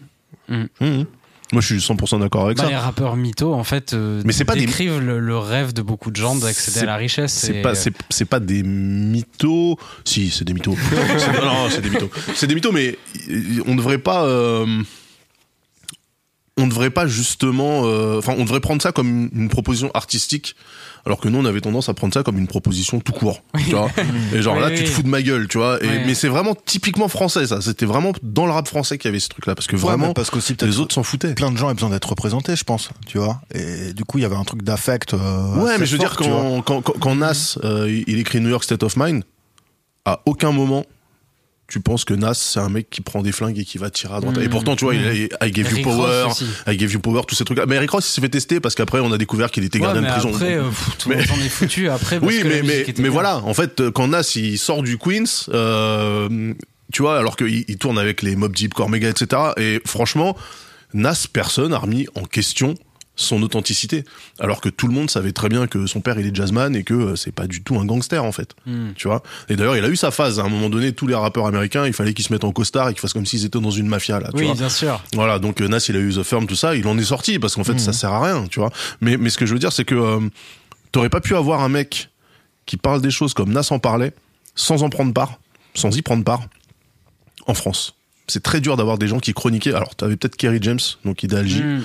Mhm. Moi, je suis 100% d'accord avec Bah, les ça. rappeurs mythos, en fait, euh, Mais pas des- décrivent le, le rêve de beaucoup de gens d'accéder à la richesse. C'est et, pas, euh, c'est, c'est pas des mythos. Si, c'est des mythos. C'est- non, non, c'est des mythos. C'est des mythos, mais on devrait pas. euh, on devrait pas justement. euh, Enfin, on devrait prendre ça comme une proposition artistique, alors que nous, on avait tendance à prendre ça comme une proposition tout court. Tu vois Et genre Oui, là, oui, tu te fous de ma gueule, tu vois. Et. Mais c'est vraiment typiquement français, ça. C'était vraiment dans le rap français qu'il y avait ce truc-là, parce que Ouais, vraiment, parce qu'aussi peut-être les autres s'en foutaient. plein de gens avaient besoin d'être représentés, je pense, tu vois. Et du coup, il y avait un truc d'affect. euh, Ouais, mais je veux fort, dire, quand, quand, quand, quand Nas, euh, il il écrit New York State of Mind, à aucun moment, tu penses que Nas c'est un mec qui prend des flingues et qui va tirer à droite. Et pourtant, tu vois, il a I gave you power. I gave you power, tous ces trucs-là. Mais Eric Ross, il s'est fait tester parce qu'après, on a découvert qu'il était Ouais, gardien mais de prison. après, euh, pff, tout le monde s'en est foutu après. Parce oui, que mais, mais, mais voilà, en fait, quand Nas il sort du Queens, euh, tu vois, alors qu'il il tourne avec les Mob Deep, Cormega, etc. Et franchement, Nas, personne a remis en question son authenticité. Alors que tout le monde savait très bien que son père il est jazzman et que euh, c'est pas du tout un gangster en fait. Hmm. Tu vois? Et d'ailleurs, il a eu sa phase. À un moment donné, tous les rappeurs américains, il fallait qu'ils se mettent en costard et qu'ils fassent comme s'ils étaient dans une mafia là. Tu Oui, vois. bien sûr. Voilà, donc euh, Nas il a eu The Firm, tout ça, il en est sorti parce qu'en fait ça sert à rien, tu vois. Mais, mais ce que je veux dire, c'est que euh, t'aurais pas pu avoir un mec qui parle des choses comme Nas en parlait sans en prendre part, sans y prendre part en France. C'est très dur d'avoir des gens qui chroniquaient. Alors t'avais peut-être Kerry James, donc Idalgie, Mm.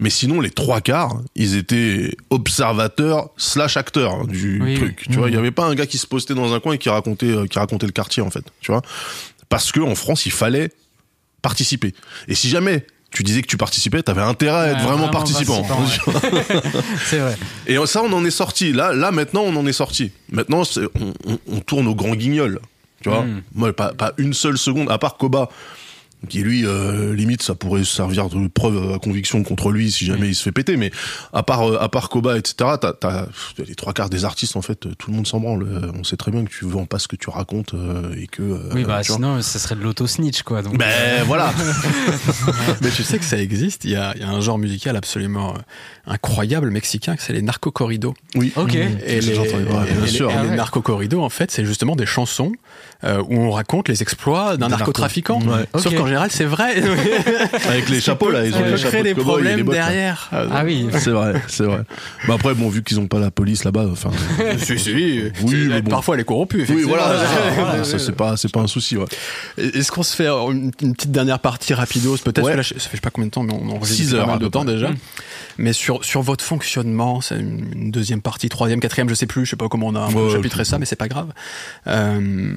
Mais sinon les trois quarts, ils étaient observateurs slash acteurs du Oui, truc. Tu vois, il y avait pas un gars qui se postait dans un coin et qui racontait, euh, qui racontait le quartier en fait. Tu vois, parce que en France il fallait participer. Et si jamais tu disais que tu participais, t'avais intérêt à être Ouais, vraiment, vraiment participant. participant, C'est vrai. Et ça, on en est sorti. Là, là, maintenant, on en est sorti. Maintenant, on, on- on tourne au grand guignol. Tu vois, Mm. moi, pas, pas une seule seconde, à part Koba, qui lui, euh, limite, ça pourrait servir de preuve à conviction contre lui si jamais il se fait péter. Mais à part, euh, à part Koba, etc., t'as, t'as les trois quarts des artistes, en fait, euh, tout le monde s'en branle. Euh, On sait très bien que tu vends pas ce que tu racontes euh, et que. euh, Oui, bah tu vois. sinon, ça serait de l'auto-snitch, quoi. Donc, Ben voilà. Mais tu sais que ça existe. Il y a, il y a un genre musical absolument euh, incroyable mexicain, que c'est les narco-corridos. Oui. Ok. Et les, et Ah ouais. narco-corridos, en fait, c'est justement des chansons euh, où on raconte les exploits d'un Des narcotrafiquant. Ouais. Sauf qu'en général, c'est vrai. Avec les chapeaux là, ils ont les chapeaux des problèmes derrière. Ah oui. C'est vrai, c'est vrai. Bah après, bon, vu qu'ils ont pas la police là-bas, enfin. si, si. Oui, C'est- mais bon. Parfois, elle est corrompue. Oui, voilà. Ça, c'est pas, c'est pas un souci, ouais. Est-ce qu'on se fait une, petite dernière partie rapidos peut-être Ouais. ça fait je sais pas combien de temps mais on depuis pas heures, mal à de temps déjà Mm. mais sur sur votre fonctionnement c'est une, deuxième partie troisième quatrième je sais plus je sais pas comment on a un peu Ouais, chapitré ça mais c'est pas grave euh,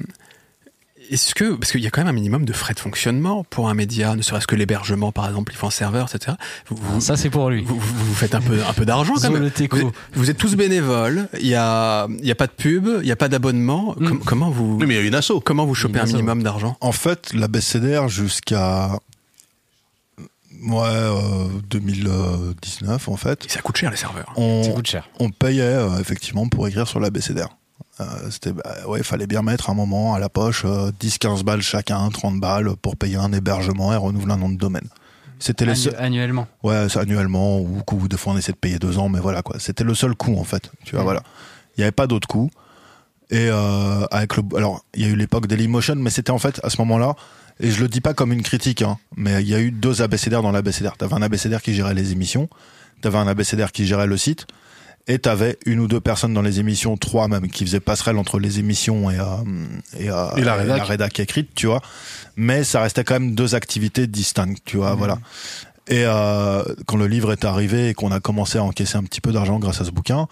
est-ce que parce qu'il y a quand même un minimum de frais de fonctionnement pour un média ne serait-ce que l'hébergement par exemple il faut un serveur etc vous, Ça, c'est pour lui. vous, vous- vous faites un peu un peu d'argent quand même vous, êtes- vous êtes tous bénévoles il y a il y a pas de pub il y a pas d'abonnement Mm. Com- comment vous Oui, mais il y a une asso. comment vous chopez un minimum d'argent? En fait, la BCDR jusqu'à ouais, euh, 2019, en fait, Et ça coûte cher les serveurs Ça on, coûte cher. on payait euh, effectivement pour écrire sur la BCDR. Euh, c'était bah, ouais, il fallait bien mettre un moment à la poche euh, 10-15 balles chacun, 30 balles pour payer un hébergement et renouveler un nom de domaine. C'était les Annu- seuls- annuellement. Ouais, annuellement ou coup des fois on essaie de payer deux ans, mais voilà quoi. C'était le seul coût en fait. Tu vois, Mm. voilà. Il n'y avait pas d'autres coûts. Et euh, avec le, alors il y a eu l'époque Dailymotion, mais c'était en fait à ce moment-là. Et je le dis pas comme une critique, hein, mais il y a eu deux abécédaires dans l'abécédaire. T'avais un abécédaire qui gérait les émissions, t'avais un abécédaire qui gérait le site, et t'avais une ou deux personnes dans les émissions, trois même, qui faisaient passerelle entre les émissions et, euh, et, euh, Et la rédac. rédac écrite, tu vois. Mais ça restait quand même deux activités distinctes, tu vois, voilà. Et euh, quand le livre est arrivé et qu'on a commencé à encaisser un petit peu d'argent grâce à ce bouquin,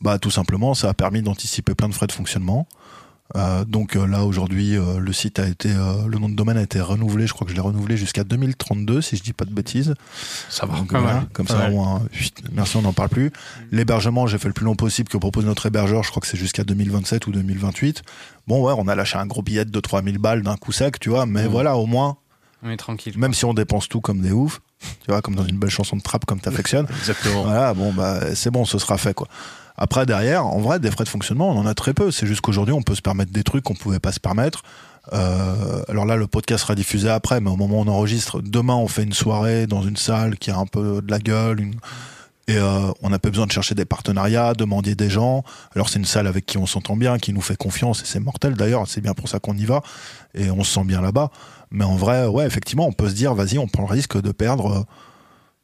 bah tout simplement, ça a permis d'anticiper plein de frais de fonctionnement. Euh, donc euh, là aujourd'hui, euh, le site a été, euh, le nom de domaine a été renouvelé. Je crois que je l'ai renouvelé jusqu'à 2032, si je dis pas de bêtises. Ça va. Donc voilà, comme ça, au moins, chut, merci, on n'en parle plus. L'hébergement, j'ai fait le plus long possible que propose notre hébergeur. Je crois que c'est jusqu'à 2027 ou 2028. Bon, ouais, on a lâché un gros billet de 3000 balles d'un coup sec, tu vois. Mais Mmh. voilà, au moins, On est tranquille. même si on dépense tout comme des oufs, tu vois, comme dans une belle chanson de trap comme t'affectionnes. Exactement. Voilà, bon, bah, c'est bon, ce sera fait, quoi. Après, derrière, en vrai, des frais de fonctionnement, on en a très peu. C'est juste qu'aujourd'hui, on peut se permettre des trucs qu'on pouvait pas se permettre. Euh, alors là, le podcast sera diffusé après, mais au moment où on enregistre, demain, on fait une soirée dans une salle qui a un peu de la gueule, une- et euh, on n'a pas besoin de chercher des partenariats, demander des gens. Alors c'est une salle avec qui on s'entend bien, qui nous fait confiance, et c'est mortel d'ailleurs, c'est bien pour ça qu'on y va, et on se sent bien là-bas. Mais en vrai, ouais, effectivement, on peut se dire, vas-y, on prend le risque de perdre, euh,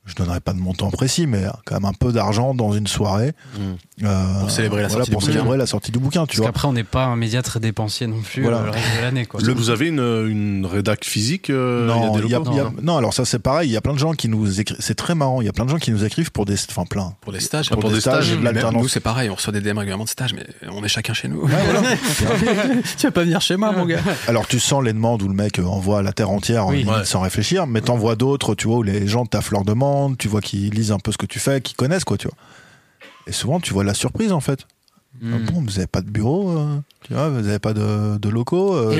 je donnerai pas de montant précis, mais quand même un peu d'argent dans une soirée. Mm. euh, Pour célébrer la sortie pour du bouquin. célébrer la sortie du bouquin, tu Parce vois. qu'après, on n'est pas un média très dépensier non plus Voilà. euh, le reste de l'année. quoi. Vous avez une, une rédac physique euh, non, il y a des locaux il y a- non, alors ça c'est pareil. Il y a plein de gens qui nous écrivent. C'est très marrant. Il y a plein de gens qui nous écrivent pour des, enfin plein. Pour des stages, Pour des stages, Même l'alternance. nous, c'est pareil, on reçoit des DM régulièrement de stages, mais on est chacun chez nous. Ouais, voilà. tu vas pas venir chez moi, mon gars. Alors tu sens les demandes où le mec envoie la terre entière Oui. limite, Ouais. sans réfléchir, mais t'en vois d'autres, tu vois, où les gens taffent leurs tu vois qu'ils lisent un peu ce que tu fais, qu'ils connaissent quoi, tu vois. Et souvent tu vois la surprise en fait. Ah bon, vous avez pas de bureau euh, tu vois, vous avez pas de, de locaux euh,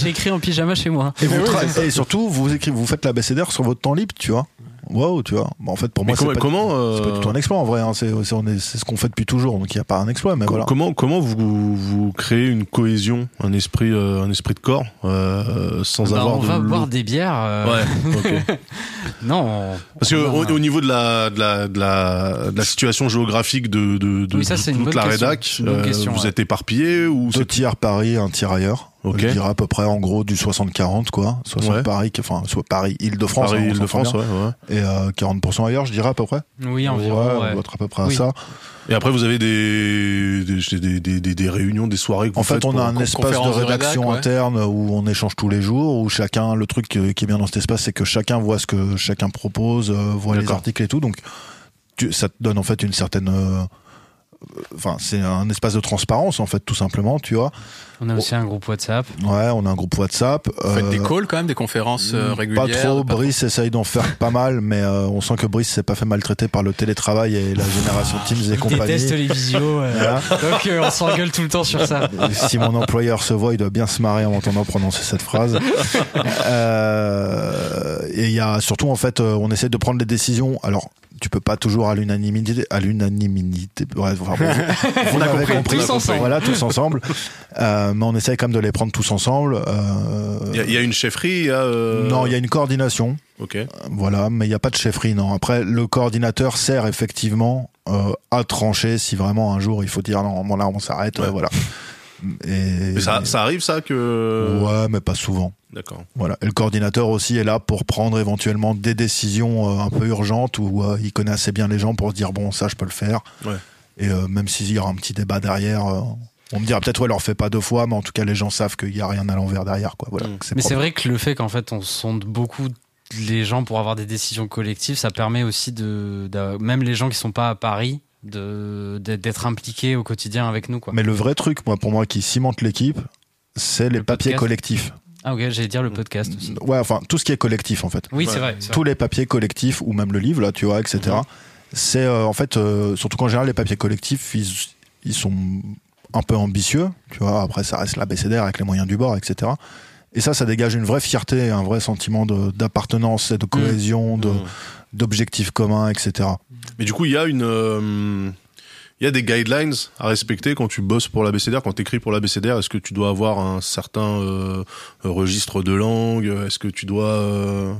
J'ai écrit en pyjama chez moi. et, vous tra- et surtout, vous écrivez, vous faites l'abécédaire sur votre temps libre, tu vois. Waouh, tu vois. Bon, en fait, pour Mais moi, c'est comment, pas, comment, euh, c'est pas du tout un exploit en vrai. hein. C'est c'est- on est- c'est ce qu'on fait depuis toujours, donc il n'y a pas un exploit, mais voilà. comment, comment vous, vous créez une cohésion, un esprit, euh, un esprit de corps, euh, sans Bah, avoir on de va boire des bières. euh, Ouais, ok. Non. on- Parce que on au, va- au niveau de la, de la, de la, de la situation géographique de, de, de, Oui, ça, de c'est une toute la question. rédac, une euh, question, vous ouais. êtes éparpillé ou Deux c'est tiers Paris, un tiers ailleurs. Ok. Je dirais à peu près en gros du 60-40 quoi. 60 Ouais. Paris, enfin soit Paris, Île-de-France, Paris, hein, Île-de-France, ouais, ouais. et euh, 40% ailleurs, je dirais à peu près. Oui, environ. Ouais, ouais. on doit être à peu près à ça. Et après, vous avez des, des, des, des, des- des réunions, des soirées que vous En fait, on a un espace de rédaction rédac, ouais. interne où on échange tous les jours, où chacun, le truc qui est bien dans cet espace, c'est que chacun voit ce que chacun propose, euh, voit les articles et tout. Donc, tu- ça te donne en fait une certaine. euh, Enfin, c'est un espace de transparence en fait, tout simplement, tu vois. On a aussi un groupe WhatsApp. Ouais, on a un groupe WhatsApp. Vous faites des euh, calls quand même, des conférences euh, Pas régulières trop. pas- Brice essaye d'en faire pas mal, mais euh, on sent que Brice s'est pas fait maltraiter par le télétravail et la génération Teams et Il compagnie. déteste les visios. euh, Voilà. Donc euh, on s'engueule tout le temps sur ça. si mon employeur se voit, il doit bien se marrer en m'entendant prononcer cette phrase. Euh, et il y a surtout en fait, euh, on essaie de prendre des décisions. Alors, tu peux pas toujours à l'unanimité, à l'unanimité. Bref, enfin, bon, vous l'avez compris. Tous ensemble. Voilà, tous ensemble. Euh, mais on essaie quand même de les prendre tous ensemble. Euh, Il y, a- il y a une chefferie, il y a, euh, Non, il y a une coordination. Ok. Voilà, mais il n'y a pas de chefferie, non. Après, le coordinateur sert effectivement euh, à trancher si vraiment un jour il faut dire non, bon là on s'arrête, Ouais. euh, voilà. Et, Mais ça, ça arrive, ça, que. Ouais, mais pas souvent. D'accord. Voilà. Et le coordinateur aussi est là pour prendre éventuellement des décisions euh, un peu urgentes où euh, il connaît assez bien les gens pour se dire bon ça je peux le faire. Ouais. Et euh, même s'il y aura un petit débat derrière, euh, on me dira peut-être ouais leur fait pas deux fois, mais en tout cas les gens savent qu'il y a rien à l'envers derrière quoi. Voilà. Mm. Mais c'est vrai que le fait qu'en fait on sonde beaucoup les gens pour avoir des décisions collectives, ça permet aussi de, de- même les gens qui sont pas à Paris de d'être impliqués au quotidien avec nous quoi. Mais le vrai truc, moi pour moi qui cimente l'équipe, c'est les Le papiers podcast. collectifs. Ah ok, j'allais dire le podcast aussi. Ouais, enfin tout ce qui est collectif en fait. Oui, Ouais. c'est vrai. tous vrai. les papiers collectifs ou même le livre là tu vois etc Mhm. c'est euh, en fait euh, surtout qu'en général les papiers collectifs ils, ils sont un peu ambitieux tu vois après ça reste l'abécédaire avec les moyens du bord etc et ça ça dégage une vraie fierté un vrai sentiment d'appartenance et de cohésion de Mmh. d'objectifs communs etc Mais du coup, il y a une. euh, Il y a des guidelines à respecter quand tu bosses pour l'ABCDR, quand tu écris pour l'ABCDR. Est-ce que tu dois avoir un certain euh, registre de langue? Est-ce que tu dois, euh,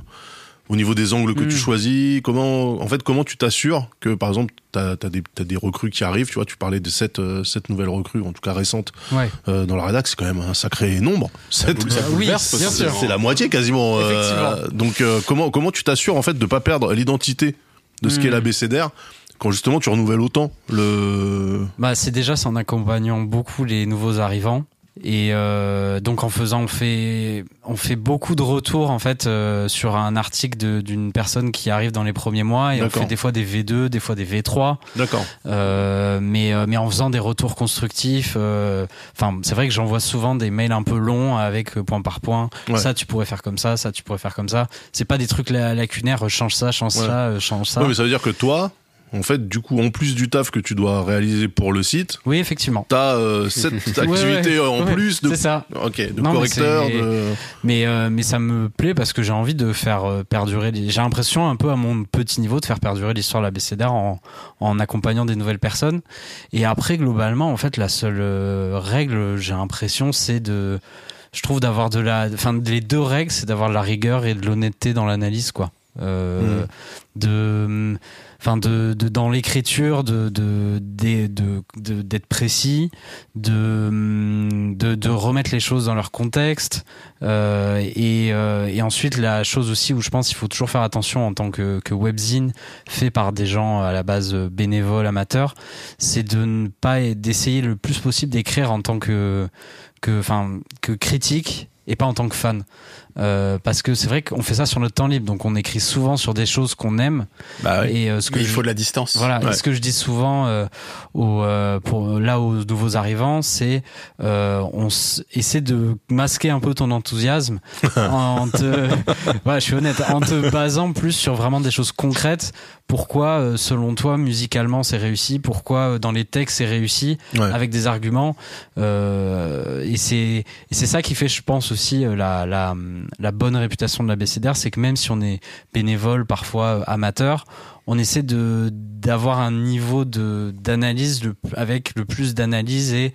au niveau des angles que Mm. tu choisis, comment, en fait, comment tu t'assures que, par exemple, t'as as des, t'as des recrues qui arrivent. Tu vois, tu parlais de sept, euh, sept nouvelles recrues, en tout cas récentes, Ouais. euh, dans la rédac. C'est quand même un sacré nombre. Boule- ça Oui, c'est que- sûr. c'est la moitié quasiment. euh, Effectivement. donc euh, comment comment tu t'assures en fait de pas perdre l'identité de ce Hmm. qu'est l'ABCDR quand justement tu renouvelles autant le Bah, c'est déjà c'est en accompagnant beaucoup les nouveaux arrivants. Et euh, donc en faisant, on fait, on fait beaucoup de retours en fait euh, sur un article d'une personne qui arrive dans les premiers mois et on fait des fois des V2, des fois des V3, d'accord euh, mais euh, mais en faisant des retours constructifs. euh, Enfin, c'est vrai que j'envoie souvent des mails un peu longs avec euh, point par point. Ouais. Ça, tu pourrais faire comme ça, ça, tu pourrais faire comme ça. C'est pas des trucs la- lacunaires. Change ça, change Ouais. ça, change ça. Ouais, mais ça veut dire que toi en fait du coup en plus du taf que tu dois réaliser pour le site Oui, effectivement. t'as euh, cette activité ouais. en Ouais, plus de C'est ça. de Non, correcteur de Mais, euh, mais ça me plaît parce que j'ai envie de faire euh, perdurer. les- J'ai l'impression, un peu à mon petit niveau, de faire perdurer l'histoire de la BCDR en, en accompagnant des nouvelles personnes. Et après, globalement, en fait, la seule euh, règle, j'ai l'impression, c'est de. Je trouve d'avoir de la. Enfin, les deux règles, c'est d'avoir de la rigueur et de l'honnêteté dans l'analyse, quoi. Euh, de enfin de, de dans l'écriture de des- de de- d'être précis de, de de remettre les choses dans leur contexte euh, et euh, et ensuite la chose aussi où je pense qu'il faut toujours faire attention en tant que que webzine fait par des gens à la base bénévoles amateurs c'est de ne pas d'essayer le plus possible d'écrire en tant que que enfin que critique et pas en tant que fan Euh, parce que c'est vrai qu'on fait ça sur notre temps libre donc on écrit souvent sur des choses qu'on aime bah ouais. et euh, ce que Mais il je- faut de la distance. voilà, et ce que je dis souvent euh, aux, euh, pour là aux nouveaux arrivants, c'est euh, on s- essaie de masquer un peu ton enthousiasme en te, voilà, je suis honnête, en te basant plus sur vraiment des choses concrètes pourquoi, selon toi, musicalement c'est réussi, pourquoi dans les textes c'est réussi, Ouais. avec des arguments. Euh, et c'est c'est ça qui fait, je pense aussi, la, la, la bonne réputation de la BCDR, c'est que même si on est bénévole, parfois euh, amateur, on essaie de d'avoir un niveau de d'analyse avec le plus d'analyse et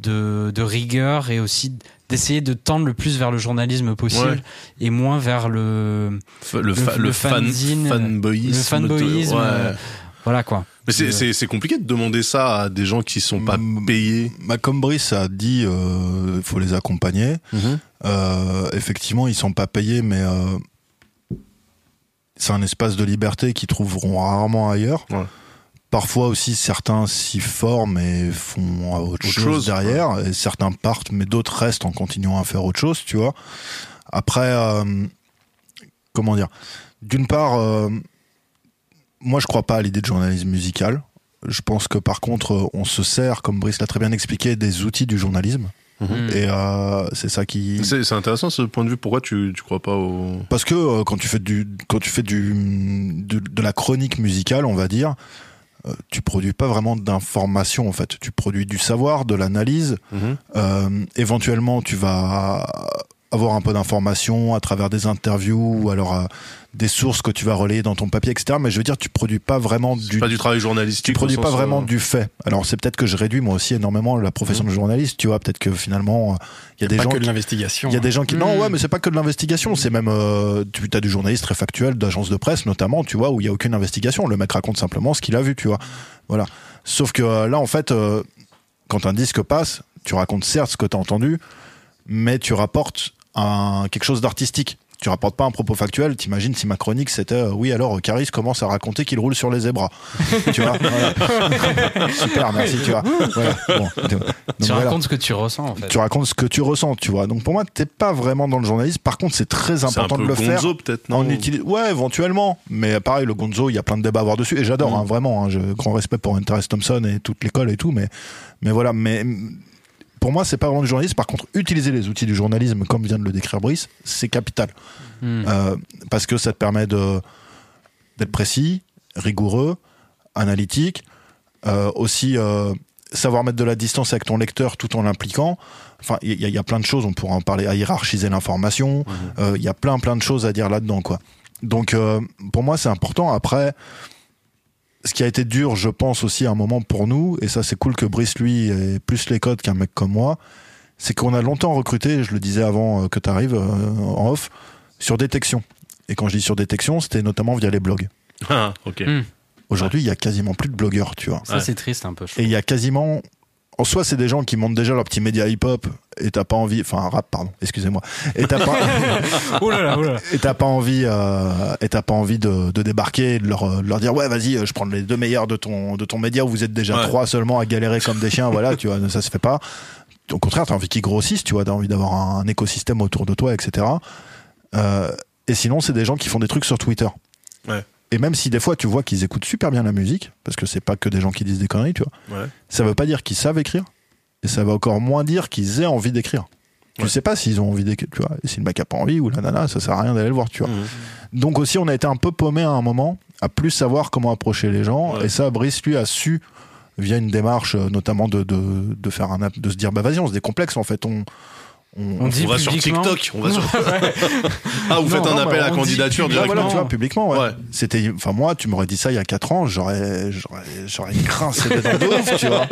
de, de rigueur et aussi d'essayer de tendre le plus vers le journalisme possible Ouais. et moins vers le le, fa- le le fan, fanzine, fanboyisme. le fanboyisme, ouais. Euh, voilà quoi. Mais c'est- Euh, c'est c'est compliqué de demander ça à des gens qui sont pas payés. Bah, comme Brice a dit, il faut les accompagner. Euh, effectivement, ils sont pas payés, mais euh, c'est un espace de liberté qu'ils trouveront rarement ailleurs. Ouais. Parfois aussi, certains s'y forment et font autre, Autre chose, chose, derrière. Et certains partent, mais d'autres restent en continuant à faire autre chose, tu vois. Après, euh, comment dire? D'une part, euh, moi, je crois pas à l'idée de journalisme musical. Je pense que par contre, euh, on se sert, comme Brice l'a très bien expliqué, des outils du journalisme. mm. Et euh, c'est ça qui. C'est intéressant ce point de vue. Pourquoi tu, tu crois pas au. Parce que euh, quand tu fais du, quand tu fais du, de, de la chronique musicale, on va dire, euh, tu produis pas vraiment d'informations en fait. Tu produis du savoir, de l'analyse. Euh, éventuellement, tu vas avoir un peu d'informations à travers des interviews ou alors euh, des sources que tu vas relayer dans ton papier, etc. Mais je veux dire, tu produis pas vraiment du, pas du travail journalistique. tu produis pas vraiment euh, du fait. Alors c'est peut-être que je réduis moi aussi énormément la profession de journaliste. Tu vois, peut-être que finalement, il y a des pas gens que de qui- l'investigation. il y a des gens qui. Non, Mm. ouais, mais c'est pas que de l'investigation. C'est même. Euh, tu as du journaliste très factuel, d'agence de presse notamment, tu vois, où il y a aucune investigation. Le mec raconte simplement ce qu'il a vu, tu vois. Voilà. Sauf que euh, là, en fait, euh, quand un disque passe, tu racontes certes ce que tu as entendu, mais tu rapportes un, quelque chose d'artistique. Tu rapportes pas un propos factuel. T'imagines si ma chronique c'était euh, oui alors Caris commence à raconter qu'il roule sur les zébras. tu vois. voilà. Super, merci. Tu vois. Voilà. Bon. Donc, tu voilà racontes ce que tu ressens en fait. tu racontes ce que tu ressens, tu vois. Donc pour moi, t'es pas vraiment dans le journalisme. Par contre, c'est très C'est un important peu de le faire. gonzo peut-être, non Ouais, éventuellement. Mais pareil, le Gonzo, il y a plein de débats à avoir dessus. Et j'adore, Mm. hein, vraiment. hein, je, grand respect pour Hunter S. Thompson et toute l'école et tout. Mais, mais voilà. Mais pour moi, c'est pas vraiment du journalisme. Par contre, utiliser les outils du journalisme, comme vient de le décrire Brice, c'est capital. Mm. Euh, parce que ça te permet d'être précis, rigoureux, analytique, euh, aussi euh, savoir mettre de la distance avec ton lecteur tout en l'impliquant. Enfin, il y, a- il y a plein de choses, on pourra en parler, à hiérarchiser l'information. Il y a plein plein de choses à dire là-dedans, quoi. Donc, pour moi, c'est important. Après, ce qui a été dur, je pense aussi à un moment pour nous, et ça c'est cool que Brice lui ait plus les codes qu'un mec comme moi, c'est qu'on a longtemps recruté, je le disais avant euh, que tu arrives en off, sur détection. Et quand je dis sur détection, c'était notamment via les blogs. Ah, ok. Mm. Aujourd'hui, il y a quasiment plus de blogueurs, tu vois. Ça Ouais. c'est triste un peu. je Et il y a quasiment. En soi, c'est des gens qui montent déjà leur petit média hip-hop et t'as pas envie. Enfin, rap, pardon, excusez-moi. Et t'as pas. Et t'as pas envie. Euh, et t'as pas envie de, de débarquer et de leur, de leur dire ouais, vas-y, euh, je prends les deux meilleurs de ton, de ton média où vous êtes déjà Ouais. trois seulement à galérer comme des chiens. voilà, tu vois, ça se fait pas. Au contraire, t'as envie qu'ils grossissent, tu vois, t'as envie d'avoir un, un écosystème autour de toi, etc. Euh, et sinon, c'est des gens qui font des trucs sur Twitter. Ouais. Et même si des fois tu vois qu'ils écoutent super bien la musique, parce que c'est pas que des gens qui disent des conneries, tu vois, Ouais. ça veut pas dire qu'ils savent écrire, et ça veut encore moins dire qu'ils aient envie d'écrire. Tu Ouais. sais pas s'ils ont envie d'écrire, tu vois. Et si le mec a pas envie ou la nana, ça sert à rien d'aller le voir, tu vois. Mhm. Donc aussi, on a été un peu paumé à un moment à plus savoir comment approcher les gens. Ouais. Et ça, Brice, lui, a su, via une démarche, euh, notamment de, de, de faire un, de se dire, bah vas-y, on se décomplexe, en fait. On, on, On dit On va sur. TikTok. On va sur... ah, vous Non, faites un non, appel à on dit candidature publiquement. Ouais, voilà, directement. tu vois, publiquement, ouais. Ouais. C'était, enfin, moi, tu m'aurais dit ça il y a 4 ans, j'aurais, j'aurais, j'aurais grincé des dents de ouf, tu vois.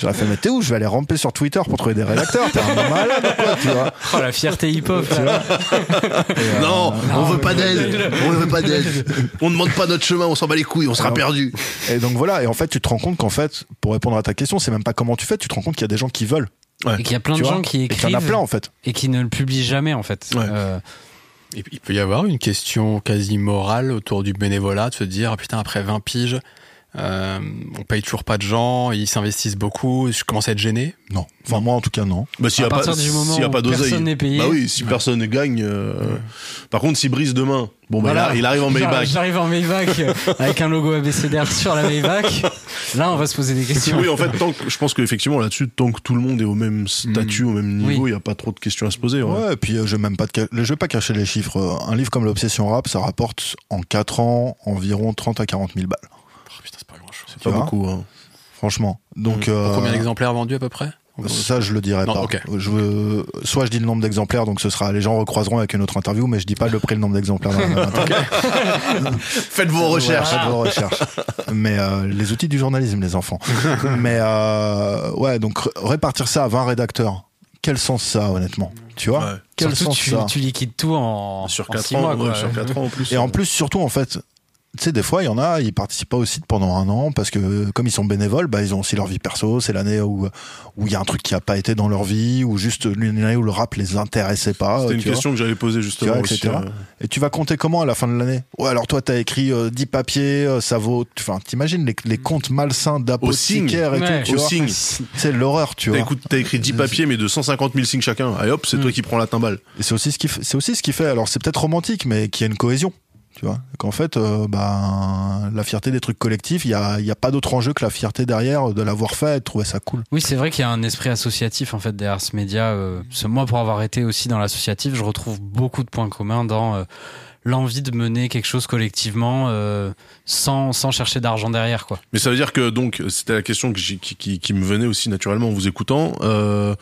J'aurais fait, mais t'es où? Je vais aller ramper sur Twitter pour trouver des rédacteurs. T'es un malade quoi, tu vois? Oh la fierté hip-hop. Euh, Non, on veut pas d'aide. On veut pas d'aide. On demande pas notre chemin, on s'en bat les couilles, on sera Alors, perdu. Et donc voilà, et en fait, tu te rends compte qu'en fait, pour répondre à ta question, c'est même pas comment tu fais, tu te rends compte qu'il y a des gens qui veulent. Et qu'il y a plein tu de vois, gens qui et qu'il y en a écrivent plein en fait. et qui ne le publient jamais en fait. Ouais. Euh, Et il peut y avoir une question quasi morale autour du bénévolat, de se dire, ah, putain, après 20 piges, Euh, on paye toujours pas de gens, ils s'investissent beaucoup. Je commence à être gêné. Non. Enfin, moi, en tout cas, non. Bah, s'il y À a pas, partir du moment s'il y a où pas d'oseille. personne n'est payé. Bah oui, si personne ne gagne. euh, Par contre, s'il brise demain, bon, bah, Voilà. il, il arrive en Maybach. J'arrive en Maybach euh, avec un logo ABCDR sur la Maybach. Là, on va se poser des questions. Oui, en fait, tant que, je pense qu'effectivement, là-dessus, tant que tout le monde est au même statut, au même niveau, il Oui. n'y a pas trop de questions à se poser. ouais. Ouais, et puis euh, je vais même pas, ca- je vais pas cacher les chiffres. Un livre comme l'Obsession Rap, ça rapporte en 4 ans environ 30 à 40 000 balles. Oh, putain, c'est pas grand chose. C'est Tu pas vois beaucoup. Hein. Franchement. Donc, euh, combien d'exemplaires vendus à peu près Ça, je le dirai Non, pas. ok. Je veux, soit je dis le nombre d'exemplaires, donc ce sera, les gens recroiseront avec une autre interview, mais je dis pas le prix, le nombre d'exemplaires. Faites vos recherches. Voilà, faites vos recherches. Mais euh, les outils du journalisme, les enfants. Mais euh, ouais, donc répartir ça à 20 rédacteurs. Quel sens ça, honnêtement? Tu vois? Ouais. Quel Surtout, sens tu, ça? tu liquides tout en, Sur en 4 six ans, mois. ouais, quoi. sur 4 ans en plus. Et en plus, surtout, en fait, tu sais, des fois, il y en a, ils participent pas au site pendant un an parce que, comme ils sont bénévoles, bah, ils ont aussi leur vie perso. C'est l'année où où il y a un truc qui a pas été dans leur vie, ou juste une année où le rap les intéressait pas. C'était euh, une vois. question que j'allais poser justement aussi. etc. euh. Et tu vas compter comment à la fin de l'année? Ouais, alors toi, t'as écrit euh, 10 papiers, euh, ça vaut. Enfin, t'imagines les, les comptes malsains d'apothicaires et Ouais. tout, tu Au signe. C'est l'horreur, tu vois. écoute- t'as écrit 10 papiers, mais de 150 000 signes chacun. Allez hop, c'est toi qui prends la timbale. Et c'est aussi ce qui fait, c'est aussi ce qui fait. Alors c'est peut-être romantique, mais qu'il y a une cohésion. Tu vois, qu'en fait, euh, ben, la fierté des trucs collectifs, il y a, il y a pas d'autre enjeu que la fierté derrière de l'avoir fait, et de trouver ça cool. Oui, c'est vrai qu'il y a un esprit associatif en fait derrière ce média. Euh, moi, pour avoir été aussi dans l'associatif, je retrouve beaucoup de points communs dans euh, l'envie de mener quelque chose collectivement euh, sans, sans chercher d'argent derrière, quoi. Mais ça veut dire que donc c'était la question que qui, qui, qui me venait aussi naturellement en vous écoutant. Euh,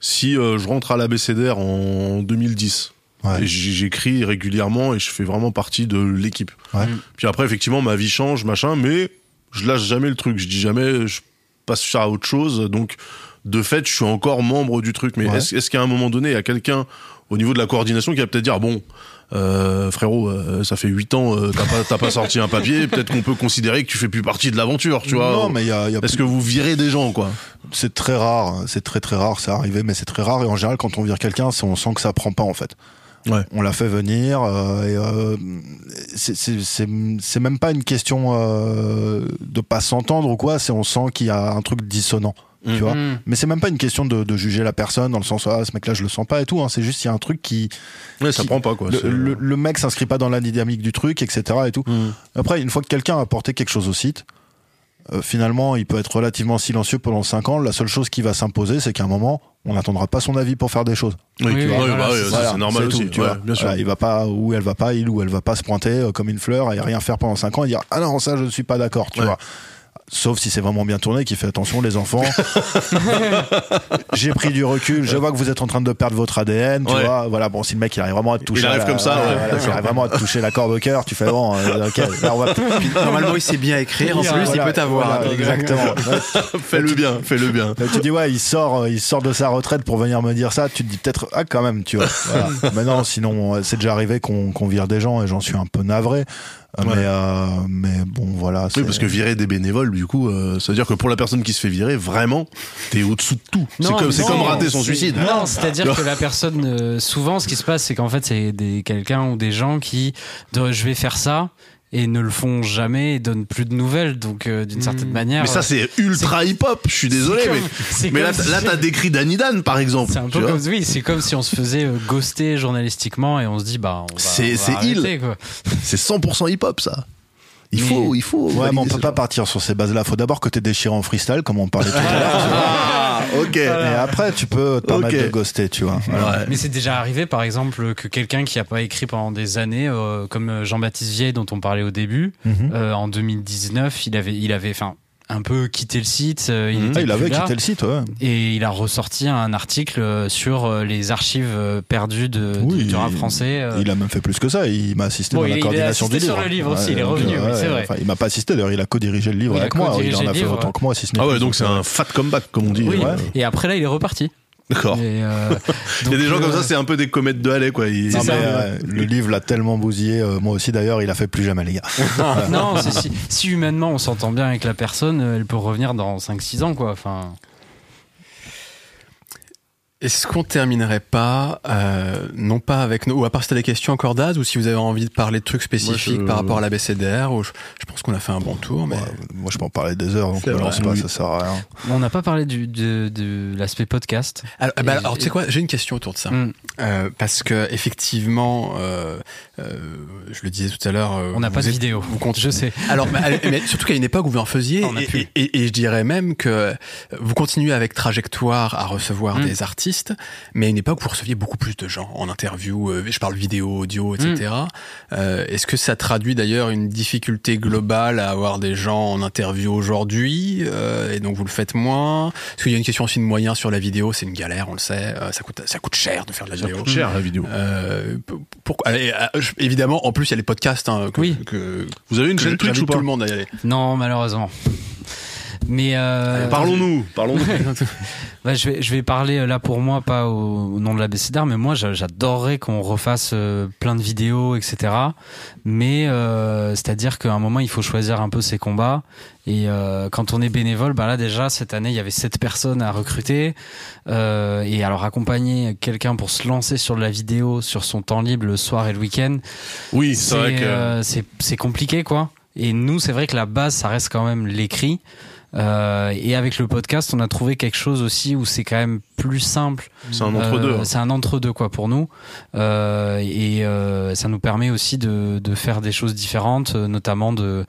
si euh, je rentre à l'ABCDR en 2010, Ouais. j'écris régulièrement et je fais vraiment partie de l'équipe. Ouais. Mm. Puis après effectivement ma vie change machin, mais je lâche jamais le truc. Je dis jamais je passe ça à autre chose. Donc de fait je suis encore membre du truc. Mais Ouais. est-ce est-ce qu'à un moment donné il y a quelqu'un au niveau de la coordination qui va peut-être dire bon euh, frérot, euh, ça fait 8 ans, euh, t'as pas, t'as pas sorti un papier, peut-être qu'on peut considérer que tu fais plus partie de l'aventure, tu vois. non, mais il y a, il y a Est-ce que vous virez des gens, quoi? C'est très rare, c'est très très rare, c'est arrivé, mais c'est très rare. Et en général, quand on vire quelqu'un, on sent que ça prend pas en fait. Ouais. On l'a fait venir. euh, et euh, c'est- c'est c'est- c'est même pas une question euh, de pas s'entendre ou quoi. C'est on sent qu'il y a un truc dissonant. Tu Mhm. vois. Mm. Mais c'est même pas une question de, de juger la personne dans le sens ah ce mec là je le sens pas et tout. hein. C'est juste il y a un truc qui Ouais, ça prend pas, quoi. le, c'est- le- le mec s'inscrit pas dans la dynamique du truc etc et tout. Mhm. Après, une fois que quelqu'un a apporté quelque chose au site, euh, finalement, il peut être relativement silencieux pendant 5 ans. La seule chose qui va s'imposer, c'est qu'à un moment, on n'attendra pas son avis pour faire des choses. Oui, Oui, tu oui, vois, voilà, bah c'est ça, Voilà, c'est normal aussi. tout, tu ouais, vois. bien sûr. Voilà, il va pas ou elle va pas, il ou elle va pas se pointer euh, comme une fleur et rien faire pendant 5 ans et dire ah non ça je ne suis pas d'accord, tu Ouais. vois. Sauf si c'est vraiment bien tourné, qui fait attention les enfants. J'ai pris du recul, je vois que vous êtes en train de perdre votre ADN, tu Ouais. vois. Voilà, bon, si le mec il arrive vraiment à te toucher, Il arrive la- comme ça, ouais, voilà, d'accord. il arrive vraiment à te toucher la corde au cœur, tu fais bon, euh, ok, là on va. Normalement, il sait bien écrire. En plus, il peut t'avoir. voilà, Donc, exactement. Fais-le bien, fais-le bien. Là, tu dis ouais, il sort, euh, il sort de sa retraite pour venir me dire ça. Tu te dis peut-être ah quand même, tu vois. Voilà. mais non, sinon euh, c'est déjà arrivé qu'on qu'on vire des gens et j'en suis un peu navré. Euh, Ouais. Mais euh, mais bon voilà. Oui, parce que virer des bénévoles, du coup, euh, ça veut dire que pour la personne qui se fait virer, vraiment, t'es au-dessous de tout. C'est Non, comme, c'est comme rater son suicide. Non, c'est-à-dire que la personne, euh, souvent, ce qui se passe, c'est qu'en fait, c'est des quelqu'un ou des gens qui, de, je vais faire ça et ne le font jamais et donnent plus de nouvelles. Donc, euh, d'une certaine manière, Mais ça, c'est ultra hip-hop. Je suis désolé, mais, mais là, t'as décrit Danny Dan, par exemple. C'est un peu comme oui, c'est comme si on se faisait euh, ghoster journalistiquement et on se dit bah on va, C'est- quoi. C'est 100% hip-hop, ça. Il faut, il faut. Ouais, mais on peut pas genre. partir sur ces bases-là. Faut d'abord que t'es déchiré en freestyle, comme on parlait tout à l'heure. Ah, ok. Et après, tu peux te permettre Ok. de ghoster, tu vois. Ouais. Mais c'est déjà arrivé, par exemple, que quelqu'un qui a pas écrit pendant des années, euh, comme Jean-Baptiste Vieille dont on parlait au début, Mhm. euh, en 2019, il avait, il avait, enfin, un peu quitté le site. euh, il, Mhm. était Ah, il avait là, quitté le site, ouais. et il a ressorti un article euh, sur euh, les archives euh, perdues de, de- Oui, du rap il- français. Il a même fait plus que ça. Il m'a assisté Bon, dans il- la il a coordination assisté du livre. sur le livre aussi, il est revenu, oui, c'est vrai. enfin, il m'a pas assisté d'ailleurs. Il a co-dirigé le livre Oui, avec moi. Il en a fait livre. autant que moi, si ce n'est Ah ouais, donc c'est un fat comeback, comme on dit. Oui. Ouais. Et après là, il est reparti. D'accord. Euh, Il y a des gens comme euh, ça, c'est un peu des comètes de Halley, quoi. Ils- Non, ça, mais, ouais. ouais, le livre l'a tellement bousillé. euh, moi aussi d'ailleurs, il a fait plus jamais les gars. non, c'est si, si humainement on s'entend bien avec la personne, euh, elle peut revenir dans 5-6 ans, quoi. Enfin, Est-ce qu'on terminerait pas, euh, non pas avec nos, ou à part si t'as des questions encore Daz, ou si vous avez envie de parler de trucs spécifiques je- par rapport à la BCDR, ou je, je pense qu'on a fait un bon tour, mais Ouais, moi, je peux en parler des heures, donc vrai, lance pas, oui. ça sert à rien. On n'a pas parlé du, de, de l'aspect podcast. alors, bah, Et- alors, tu sais quoi, j'ai une question autour de ça, Mm. Euh, parce que effectivement, euh, euh, je le disais tout à l'heure, euh, On n'a pas de êtes- vidéo. Vous comptez Je sais. Alors, mais, mais surtout qu'à une époque où vous en faisiez, On a et, pu. et- et- et je dirais même que vous continuez avec Trajectoire à recevoir Mm. des artistes, mais à une époque où vous receviez beaucoup plus de gens en interview, euh, je parle vidéo, audio, etc. Mm. Euh, Est-ce que ça traduit d'ailleurs une difficulté globale à avoir des gens en interview aujourd'hui, euh, et donc vous le faites moins? Parce qu'il y a une question aussi de moyens sur la vidéo, c'est une galère, on le sait, euh, ça coûte ça coûte cher de faire de la Ça vidéo. coûte cher la vidéo. Euh, pour- allez, euh, Évidemment, en plus il y a les podcasts hein, que, Oui. que, Vous avez une que chaîne Twitch ou pas tout le monde à y aller. Non, malheureusement. Mais euh, Parlons-nous, parlons-nous. bah, je vais je vais parler euh, là pour moi pas au, au nom de la BCDR, mais moi j'a- j'adorerais qu'on refasse euh, plein de vidéos, etc. Mais euh, c'est-à-dire qu'à un moment il faut choisir un peu ses combats. Et euh, quand on est bénévole, bah là déjà cette année il y avait sept personnes à recruter. Euh, et alors accompagner quelqu'un pour se lancer sur de la vidéo sur son temps libre le soir et le week-end, Oui, c'est vrai que. euh, c'est c'est compliqué quoi. Et nous, c'est vrai que la base, ça reste quand même l'écrit. Euh, et avec le podcast, on a trouvé quelque chose aussi où c'est quand même plus simple. C'est un entre-deux. Euh, c'est un entre-deux quoi pour nous. Euh, et euh, ça nous permet aussi de, de faire des choses différentes, euh, notamment de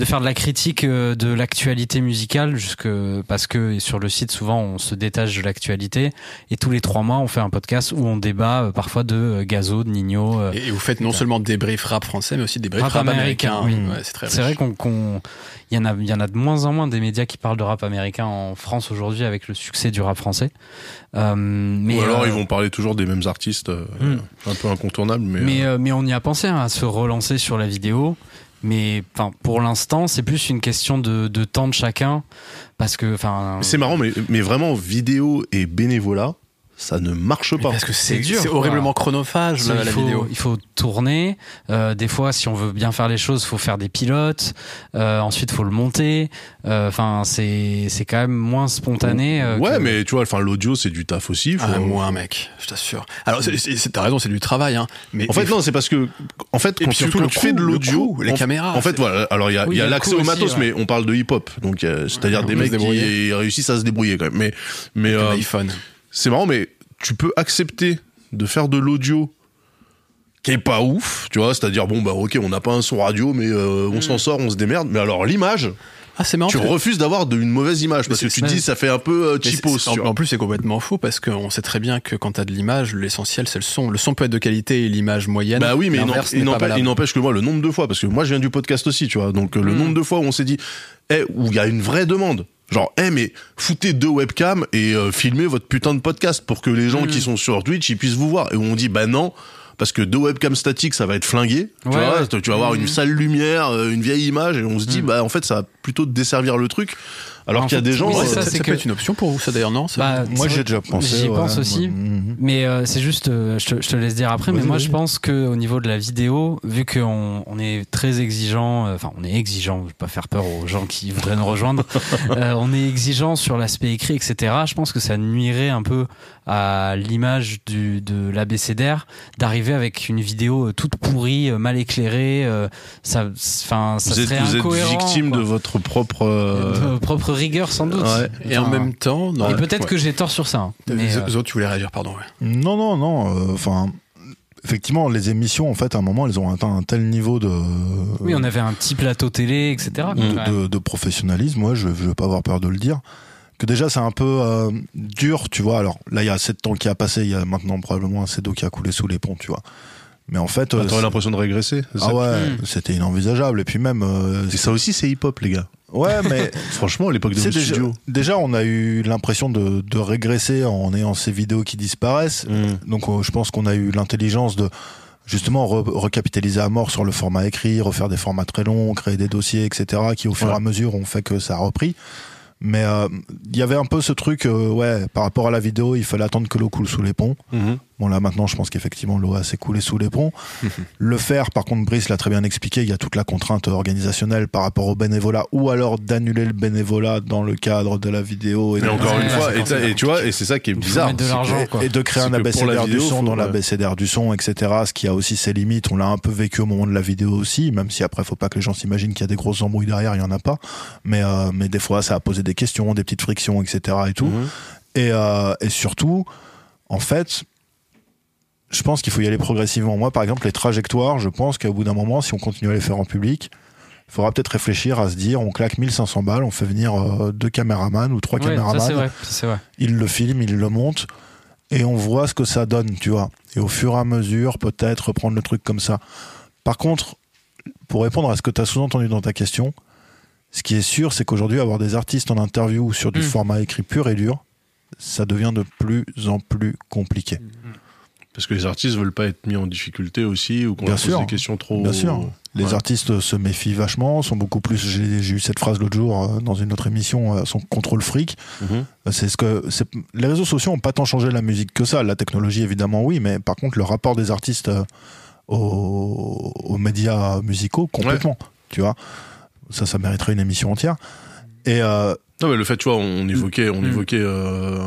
de faire de la critique de l'actualité musicale, jusque parce que sur le site souvent on se détache de l'actualité. Et tous les trois mois, on fait un podcast où on débat parfois de Gazo, de Nino. Et, vous faites non seulement des briefs rap français, mais aussi des briefs Rap rap, américain, américains. oui. Ouais, c'est vrai qu'on, il y en a, il y en a de moins en moins des médias qui parlent de rap américain en France aujourd'hui avec le succès du rap français. Euh, mais Ou alors euh, ils vont parler toujours des mêmes artistes, euh, Hmm. un peu incontournables, mais. mais, mais on y a pensé hein, à se relancer sur la vidéo. Mais enfin, pour l'instant, c'est plus une question de, de temps de chacun, parce que enfin. c'est marrant, mais, mais vraiment vidéo et bénévolat, ça ne marche Mais pas. Parce que c'est dur, c'est horriblement chronophage il, la, la faut, vidéo. il faut tourner. Euh, des fois, si on veut bien faire les choses, faut faire des pilotes. Euh, ensuite, faut le monter. Euh, Enfin, c'est c'est quand même moins spontané. euh, ouais, que- mais tu vois, enfin l'audio c'est du taf aussi. faut- Ah, moi, mec, je t'assure. Alors, t'as raison, c'est du travail, hein. Mais En fait, mais- non, c'est parce que, en fait, quand surtout quand le tu fais de l'audio, les caméras, En fait, voilà. Alors, il y a, Oui, a l'accès au matos, ouais. mais on parle de hip-hop. Donc, c'est-à-dire des mecs qui réussissent à se débrouiller quand même. Mais, mais, euh, iPhone. C'est marrant, mais tu peux accepter de faire de l'audio qui est pas ouf, tu vois, c'est-à-dire bon bah ok, on n'a pas un son radio, mais euh, on s'en sort, on se démerde. Mais alors l'image, Ah, c'est marrant. tu refuses d'avoir une mauvaise image parce que tu te dis ça fait un peu euh, cheapos. en, plus, c'est complètement faux parce qu'on sait très bien que quand t'as de l'image, l'essentiel c'est le son. Le son peut être de qualité et l'image moyenne. Bah oui, mais il n'empêche- que moi, le nombre de fois, parce que moi je viens du podcast aussi, tu vois, donc euh, le Mm. nombre de fois où on s'est dit, eh, où il y a une vraie demande. Genre, eh, mais foutez deux webcams et euh, filmez votre putain de podcast pour que les gens Mm. qui sont sur Twitch, ils puissent vous voir. Et on dit, bah non, parce que deux webcams statiques, ça va être flingué. Tu vois, ouais. tu vas avoir Mm. une sale lumière, euh, une vieille image, et on se dit, Mm. bah en fait, ça va plutôt desservir le truc. Alors qu'il y a des gens. oui, c'est ça, ça, ça c'est peut que- être une option pour vous, ça d'ailleurs, non ça- Bah, Moi, j'ai déjà pensé. J'y ouais, pense aussi. Mais euh, c'est juste, euh, je, te, je te laisse dire après, mais moi je pense que au niveau de la vidéo, vu qu'on on est très exigeant, euh, enfin on est exigeant, je vais pas faire peur aux gens qui voudraient nous rejoindre, euh, on est exigeant sur l'aspect écrit, etc. Je pense que ça nuirait un peu à l'image de l'ABCDR d'arriver avec une vidéo euh, toute pourrie, euh, mal éclairée, euh, ça, enfin ça Vous êtes, serait vous êtes victime quoi. de votre propre. euh, De propre rigueur sans doute. Ouais. Et en même temps, dans et peut-être que j'ai tort sur ça. hein. Mais, euh, Zo, tu voulais réagir, pardon. ouais. Non, non, non. euh, Enfin, effectivement, les émissions, en fait, à un moment, elles ont atteint un tel niveau de. oui, on avait un petit plateau télé, etc. de, Ouais. de- de professionnalisme, moi, je, je vais pas avoir peur de le dire. Que déjà, c'est un peu euh, dur, tu vois. Alors là, il y a assez de temps qui a passé, il y a maintenant probablement assez d'eau qui a coulé sous les ponts, tu vois. Mais en fait, bah, T'aurais l'impression de régresser. ah ouais, Hmm. c'était inenvisageable. Et puis même, euh, Et ça aussi, c'est hip-hop, les gars. Ouais, mais Franchement, à l'époque de vos déjà, studios. déjà, on a eu l'impression de, de régresser en ayant ces vidéos qui disparaissent. Mm. Donc, euh, je pense qu'on a eu l'intelligence de justement re- recapitaliser à mort sur le format écrit, refaire des formats très longs, créer des dossiers, etc., qui au fur et Ouais. à mesure ont fait que ça a repris. Mais euh, il y avait un peu ce truc, euh, ouais, par rapport à la vidéo, il fallait attendre que l'eau coule sous les ponts. Mhm. Bon là maintenant je pense qu'effectivement l'eau a s'est coulée sous les ponts. le faire par contre Brice l'a très bien expliqué, il y a toute la contrainte organisationnelle par rapport au bénévolat ou alors d'annuler le bénévolat dans le cadre de la vidéo. Et, de... encore une fois, et, et, tu vois, et c'est ça qui est bizarre. de et, et, de créer un abécédaire du son dans l'abécédaire du son, etc. Ce qui a aussi ses limites. On l'a un peu vécu au moment de la vidéo aussi, même si après faut pas que les gens s'imaginent qu'il y a des grosses embrouilles derrière, il y en a pas. Mais euh, mais des fois ça a posé des questions, des petites frictions, etc. Et tout. Mhm. Et, euh, et surtout, en fait, je pense qu'il faut y aller progressivement. Moi, par exemple, les trajectoires, je pense qu'au bout d'un moment, si on continue à les faire en public, il faudra peut-être réfléchir à se dire, on claque 1500 balles, on fait venir euh, deux caméramans ou trois ouais, caméramans. Ça, c'est vrai, c'est vrai. Ils le filment, ils le montent, et on voit ce que ça donne, tu vois. Et au fur et à mesure, peut-être reprendre le truc comme ça. Par contre, pour répondre à ce que tu as sous-entendu dans ta question, ce qui est sûr, c'est qu'aujourd'hui, avoir des artistes en interview sur du Mm. format écrit pur et dur, ça devient de plus en plus compliqué. Parce que les artistes veulent pas être mis en difficulté aussi, ou qu'on leur pose sûr. des questions trop. Bien sûr. Les Ouais. artistes se méfient vachement, sont beaucoup plus. J'ai eu cette phrase l'autre jour euh, dans une autre émission, euh, sont contrôle fric. Mhm. Euh, C'est ce que les réseaux sociaux ont pas tant changé la musique que ça. La technologie évidemment oui, mais par contre le rapport des artistes euh, aux, aux médias musicaux complètement. Tu vois, ça ça mériterait une émission entière. Et Non, mais le fait, tu vois, on évoquait, on Mm. évoquait euh,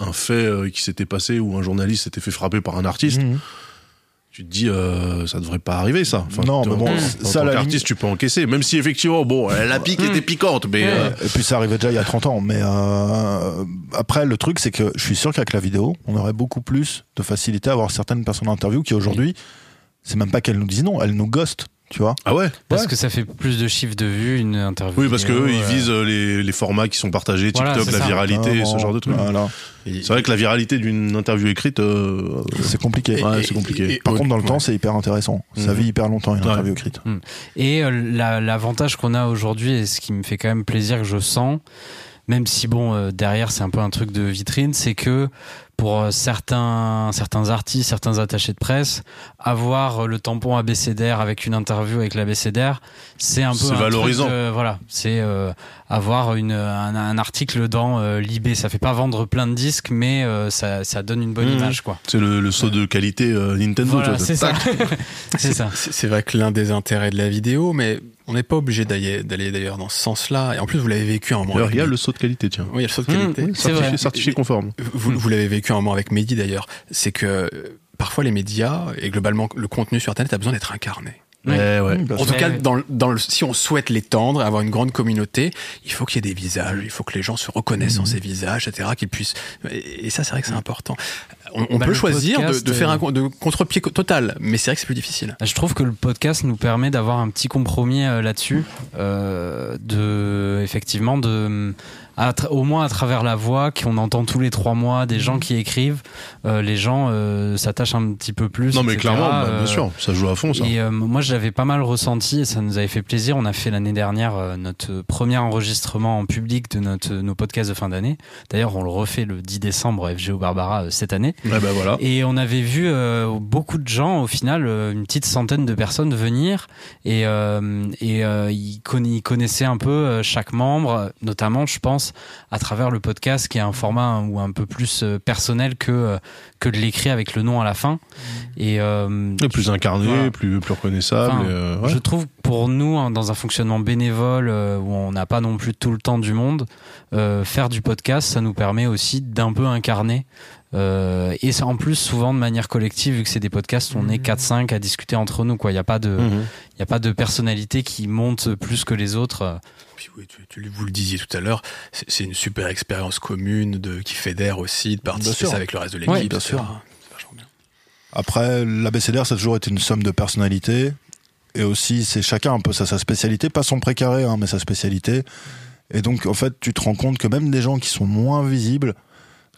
un, fait euh, qui s'était passé où un journaliste s'était fait frapper par un artiste. mhm. Tu te dis, euh, ça devrait pas arriver, ça. Non, mais bon, ça, tant la qu'artiste, limite- tu peux encaisser. Même si, effectivement, bon, la pique était piquante, mais. euh, Et puis ça arrivait déjà il y a 30 ans. Mais euh, après, le truc, c'est que je suis sûr qu'avec la vidéo, on aurait beaucoup plus de facilité à avoir certaines personnes en interview qui aujourd'hui, c'est même pas qu'elles nous disent non, elles nous ghostent, tu vois. Ah ouais Parce Ouais. que ça fait plus de chiffres de vues, une interview. Oui, parce que vidéo, eux, ils euh, visent euh, les, les formats qui sont partagés, TikTok, la ça. viralité, ce genre de trucs. Voilà. Et- C'est vrai que la viralité d'une interview écrite, euh, C'est compliqué. Ouais, et- c'est compliqué. et- et- Par contre, dans le ouais. temps, c'est hyper intéressant. Ça Mhm. vit hyper longtemps une Ouais. interview écrite. Et euh, la- l'avantage qu'on a aujourd'hui, et ce qui me fait quand même plaisir que je sens, même si bon euh, derrière c'est un peu un truc de vitrine, c'est que pour euh, certains certains artistes, certains attachés de presse, avoir euh, le tampon abécédaire avec une interview avec l'abécédaire, c'est un peu C'est un truc valorisant. voilà, c'est euh, avoir une un, un article dans euh, Libé, ça fait pas vendre plein de disques, mais euh, ça ça donne une bonne Mhm. image quoi. c'est le, le saut de qualité euh, Nintendo. Voilà, c'est ça. c'est vrai que l'un des intérêts de la vidéo, mais on n'est pas obligé d'aller d'aller d'ailleurs dans ce sens-là. Et en plus, vous l'avez vécu un moment. Avec il y a Mehdi. le saut de qualité, tiens. Oui, il y a le saut de Mmh, qualité. oui, c'est vrai. Certifié, certifié conforme. Vous, vous l'avez vécu un moment avec Mehdi d'ailleurs. C'est que euh, parfois les médias et globalement le contenu sur Internet a besoin d'être incarné. Oui. Eh ouais. Mhm, bien En tout cas, dans, le- dans le, si on souhaite l'étendre, avoir une grande communauté, il faut qu'il y ait des visages, il faut que les gens se reconnaissent en ces visages, etc., qu'ils puissent. Et, et ça, c'est vrai que c'est important. On, on Bah, peut choisir de, podcast, de faire euh, un con- de contre-pied co- total, mais c'est vrai que c'est plus difficile. Je trouve que le podcast nous permet d'avoir un petit compromis euh, là-dessus, euh, de effectivement de à au moins à travers la voix qu'on entend tous les trois mois des gens qui écrivent, euh, les gens euh, s'attachent un petit peu plus. Non, mais etc. clairement, bah, Euh, bien sûr, ça joue à fond, ça. Et euh, moi, je l'avais pas mal ressenti et ça nous avait fait plaisir. On a fait l'année dernière euh, notre premier enregistrement en public de notre, nos podcasts de fin d'année. D'ailleurs, on le refait le 10 décembre FGO Barbara euh, cette année. Ouais, bah voilà. Et on avait vu euh, beaucoup de gens, au final, euh, une petite centaine de personnes venir et, euh, et euh, ils, conna- ils connaissaient un peu euh, chaque membre, notamment, je pense, à travers le podcast qui est un format ou un peu plus euh, personnel que euh, que de l'écrit avec le nom à la fin. Et euh, Et plus incarné, Voilà. plus, plus reconnaissable. Enfin, et, euh, ouais. je trouve pour nous, hein, dans un fonctionnement bénévole euh, où on n'a pas non plus tout le temps du monde, euh, faire du podcast, ça nous permet aussi d'un peu incarner. Euh, et c'est en plus souvent de manière collective, vu que c'est des podcasts, on est 4-5 à discuter entre nous. Il n'y a pas de, il y a pas de personnalité qui monte plus que les autres. Puis oui, tu, tu- vous le disiez tout à l'heure, c'est c'est une super expérience commune de, qui fédère aussi, de participer avec le reste de l'équipe. Ouais, bien sûr. C'est vachement bien. Après, l'abécédaire, ça a toujours été une somme de personnalités. Et aussi, c'est chacun un peu ça, sa spécialité, pas son précaré, hein, mais sa spécialité. Et donc, en fait, tu te rends compte que même des gens qui sont moins visibles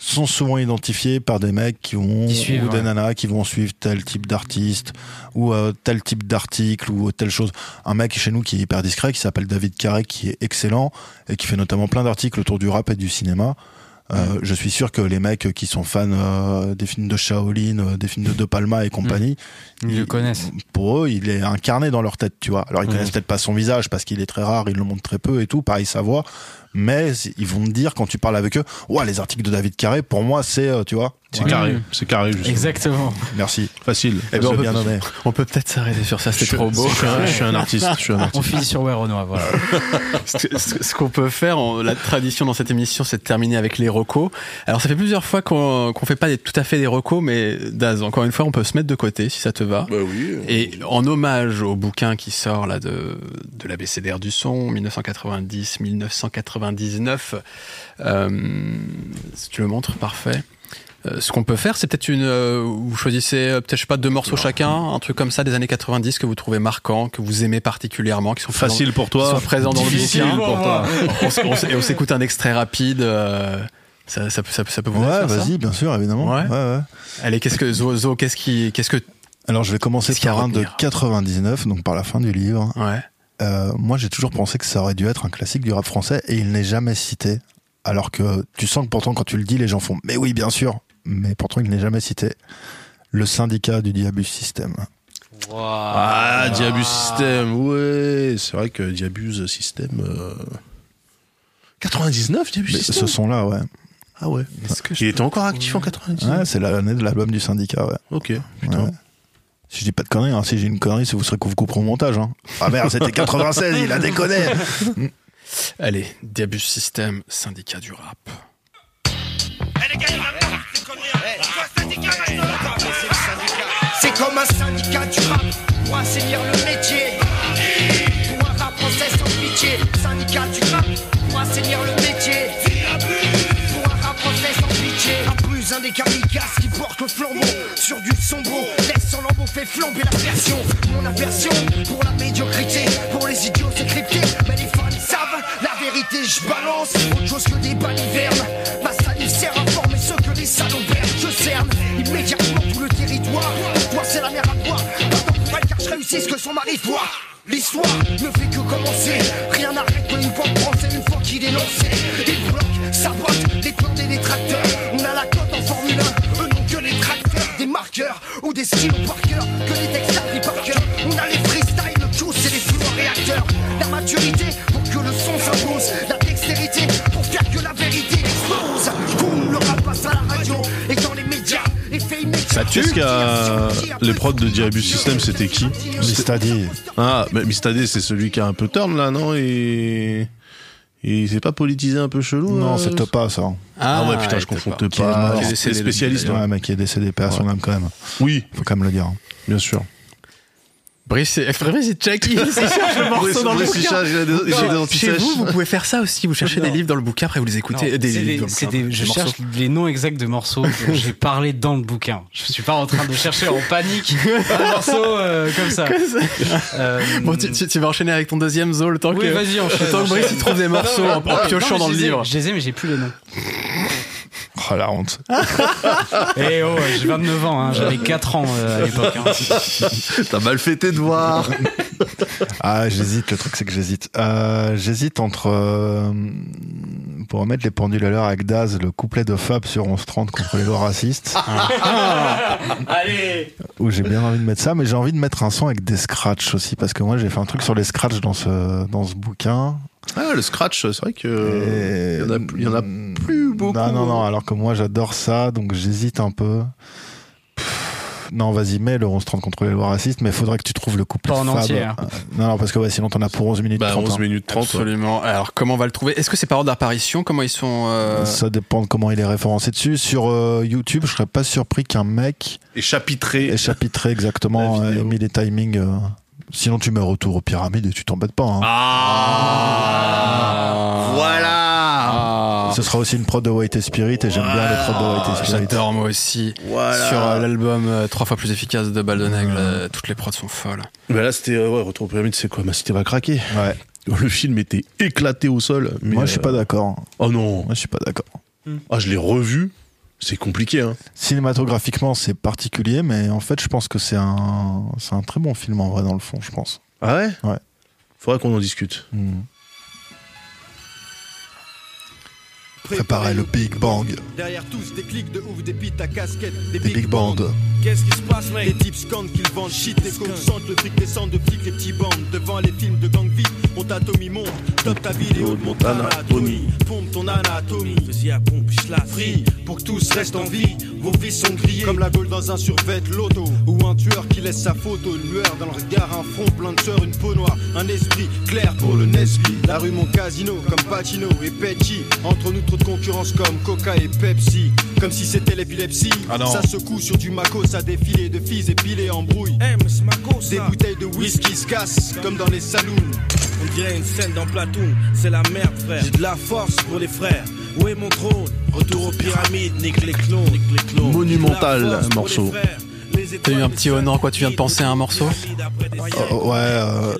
sont souvent identifiés par des mecs qui suivent, ou des ouais. nanas qui vont suivre tel type d'artiste, ou euh, tel type d'article, ou telle chose. Un mec chez nous qui est hyper discret, qui s'appelle David Carré, qui est excellent, et qui fait notamment plein d'articles autour du rap et du cinéma. Euh, je suis sûr que les mecs qui sont fans euh, des films de Shaolin, euh, des films de De Palma et compagnie, Ils le connaissent. Pour eux, il est incarné dans leur tête, tu vois. Alors ils Mhm. connaissent peut-être pas son visage parce qu'il est très rare, ils le montrent très peu et tout, pareil sa voix, mais ils vont me dire quand tu parles avec eux, ouais, les articles de David Carré, pour moi, c'est, euh, tu vois. C'est carré, c'est carré, justement. Exactement. Merci. Facile. Eh ben, on, peut, peut-être s'arrêter sur ça, c'est trop beau. Je, suis un artiste. On finit sur Ouais Renoir, voilà. ce, qu'on peut faire, la tradition dans cette émission, c'est de terminer avec les recos. Alors, ça fait plusieurs fois qu'on qu fait pas tout à fait des recos, mais Daz, encore une fois, on peut se mettre de côté si ça te va. Bah oui. Euh, Et en hommage au bouquin qui sort là de, de l'ABCDR du son, 1990-1990, 99. Euh, si tu le montres, parfait. Euh, ce qu'on peut faire, c'est peut-être une. Euh, vous choisissez peut-être je sais pas deux morceaux chacun, un truc comme ça des années 90 que vous trouvez marquant, que vous aimez particulièrement, qui sont faciles pour toi, qui sont présents dans le bouquin. pour toi. on, et on s'écoute un extrait rapide. Ça, ça, ça, ça, peut vous Ouais, vas-y, bien sûr, évidemment. Ouais. ouais. Allez, qu'est-ce que Zozo, qu'est-ce qui, qu'est-ce que. Alors, je vais commencer par un de 99, donc par la fin du livre. Ouais. Euh, moi, j'ai toujours pensé que ça aurait dû être un classique du rap français et il n'est jamais cité. Alors que tu sens que pourtant, quand tu le dis, les gens font Mais oui, bien sûr. Mais pourtant, il n'est jamais cité. Le syndicat du Diabus System. Ah, Diabus System, ouais. C'est vrai que Diabus System. euh, 99, Diabus Mais System ce son-là, ouais. Ah ouais. Est-ce que Il était encore actif en 99 Ouais, c'est l'année de l'album du syndicat, ouais. Ok, putain. Ouais. Si je dis pas de conneries, hein, si j'ai une connerie, c'est vous serez que vous couperez au montage. Hein. Ah merde, c'était 96, il a déconné. Allez, Diabus System, syndicat du rap. C'est comme un syndicat du rap pour assainir le métier. Pour un rap français sans pitié. Syndicat du rap pour assainir le métier. Un des kamikazes qui porte le flambeau sur du sombre. Laisse son lambeau fait flamber la version. Mon aversion pour la médiocrité. Pour les idiots c'est crypté. Mais les fans savent la vérité. Je balance autre chose que des balivernes. Ma salive sert à former ceux que les perdent. Je cerne immédiatement tout le territoire. Toi c'est la mer à boire. Pas car je réussis ce que son mari voit. L'histoire ne fait que commencer. Rien n'arrête le hip-hop français une fois qu'il est lancé. Il bloque, sabote les plans des détracteurs. On a la Formule 1. Eux n'ont que les tracteurs, des marqueurs ou des stylos par cœur. Que les textes appris par cœur. On a les freestyles, le juice et les flots réacteurs. La maturité pour que le son s'impose. La dextérité pour faire que la vérité explose. Boum, le rap passe à la radio et dans les médias. Ça tue. Qu'est-ce qu'a les prods de Diabus System, c'était qui Mistadi. Ah, mais Mistadé, c'est celui qui a un peu turn là, non Et et c'est pas politisé un peu chelou Non, là c'est Topa, ça. Ah, ouais, putain, je confonds est C'est spécialistes. depuis, ouais. Mec qui est décédé, père son âme quand même. Oui, Faut quand même le dire. hein. bien sûr. Brice, c'est Brice, c'est Chucky. Il cherche le morceau dans le bouquin. Chez vous, vous pouvez faire ça aussi. Vous cherchez des livres dans le bouquin, après vous les Non, écoutez. des, je cherche les noms exacts de morceaux dont j'ai parlé dans le bouquin. Je suis pas en train de chercher en panique un morceau euh, comme ça. Euh, Bon, tu, tu- tu vas enchaîner avec ton deuxième Zo le temps oui, que. vas-y, enchaîne. le temps que Brice il trouve des morceaux en, piochant dans le livre. Je les ai, mais j'ai plus les noms. Oh la honte. Eh oh, j'ai 29 ans, hein, j'avais 4 ans euh, à l'époque. hein. T'as mal fait tes devoirs. Ah, j'hésite, le truc c'est que j'hésite. Euh, j'hésite entre. euh, pour remettre les pendules à l'heure avec Daz, le couplet de Fab sur 1130 contre les lois racistes. Allez où j'ai bien envie de mettre ça, mais j'ai envie de mettre un son avec des scratchs aussi, parce que moi j'ai fait un truc sur les scratchs dans ce, dans ce bouquin. Ah, le scratch, c'est vrai que. Et- il y en a- il y en a plus beaucoup. Non, non, non, alors que moi j'adore ça, donc j'hésite un peu. Pff, Non, vas-y, mets le 11-30 contre les lois racistes, mais il faudrait que tu trouves le couplet Pas en Fab. entier, hein. Euh, Non, non, parce que ouais, sinon t'en as pour 11 minutes Bah, 30. 11 hein. minutes 30. ouais. Absolument. Alors, comment on va le trouver? Est-ce que c'est par ordre d'apparition? Comment ils sont euh, Ça dépend de comment il est référencé dessus. Sur euh, YouTube, je serais pas surpris qu'un mec Et chapitré. ait chapitré exactement, euh, ait mis les timings. euh. Sinon, tu mets retour aux pyramides et tu t'embêtes pas. hein. Ah, Voilà Ah, Ce sera aussi une prod de White et Spirit et j'aime bien les prods de White et Spirit. J'adore moi aussi. Voilà. Sur euh, l'album euh, trois fois plus efficace de Baldonaigle, euh, toutes les prods sont folles. Bah là, c'était. euh, ouais, Retour aux pyramides, c'est quoi? Ma cité va craquer. Ouais. Le film était éclaté au sol. mais, Moi, je suis pas d'accord. Oh non Moi, je suis pas d'accord. Ah, je l'ai revu. C'est compliqué, hein. Cinématographiquement, c'est particulier, mais en fait, je pense que c'est un, c'est un très bon film en vrai dans le fond, je pense. Ah ouais? Ouais. Faudrait qu'on en discute. Hmm. Préparez le Big Bang. Derrière tous des clics de ouf, des pites à casquette, des, Des Big Bands. Qu'est-ce qui se passe, mec? Les types scandent qu'ils vendent shit, les cons sentent le fric descend de flics, les petits bandes. Devant les films de gang vie, font ta Tommy monte. Top ta vidéo de Montana, Tony. Pompe ton anatomie. Vas-y, à pompe, je la free. Pour que tous restent en vie, vos vies sont grillées. Comme la gaule dans un survêt loto. Ou un tueur qui laisse sa photo, une lueur dans le regard, un front plein de sueur, une peau noire. Un esprit clair pour le Nesby. La rue, mon casino, comme Pacino et Petty. Entre nous, trop de concurrence comme Coca et Pepsi. Comme si c'était l'épilepsie. Ah. Ça secoue sur du maco, ça défilé de filles épilées en brouille. Des bouteilles de whisky se cassent comme dans les saloons. On dirait une scène dans Platoon, c'est la merde frère. J'ai de la force pour les frères. Où est mon trône? Retour aux pyramides, nique les clones, nique les clones. Monumental, morceau. T'as eu un petit honor, quoi, tu viens de penser à un morceau Oh, ouais, euh,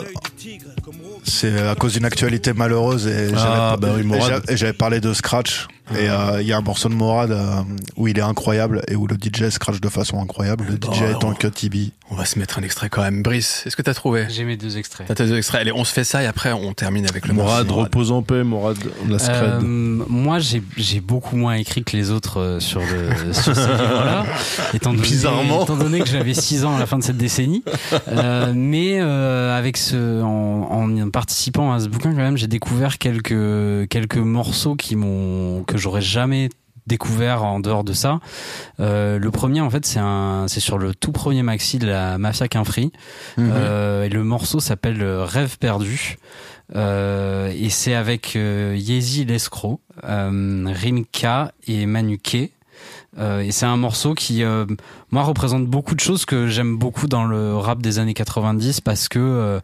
c'est à cause d'une actualité malheureuse et Ah, j'avais bah j'avais parlé de scratch et euh, il y a un morceau de Morad euh, où il est incroyable et où le DJ scratch de façon incroyable. Le DJ ouais, étant que Tibi. On va se mettre un extrait quand même. Brice, est-ce que t'as trouvé? J'ai mes deux extraits. T'as tes deux extraits. Allez, on se fait ça et après on termine avec le Morad, morceau. repose en paix, Morad, la scred. Euh, moi, j'ai j'ai beaucoup moins écrit que les autres euh, sur, le, sur ce livre-là, étant donné, Bizarrement. étant donné que j'avais 6 ans à la fin de cette décennie. Euh, mais euh, avec ce, en, en participant à ce bouquin, quand même, j'ai découvert quelques quelques morceaux qui m'ont que j'aurais jamais découvert en dehors de ça. Euh, le premier, en fait, c'est un, c'est sur le tout premier maxi de la Mafia Quinfri. Mhm. Euh, et le morceau s'appelle Rêve perdu. Euh, et c'est avec Yeezy l'escroc, Rimka et Manuke. Euh, et c'est un morceau qui, moi, représente beaucoup de choses que j'aime beaucoup dans le rap des années 90 parce que euh,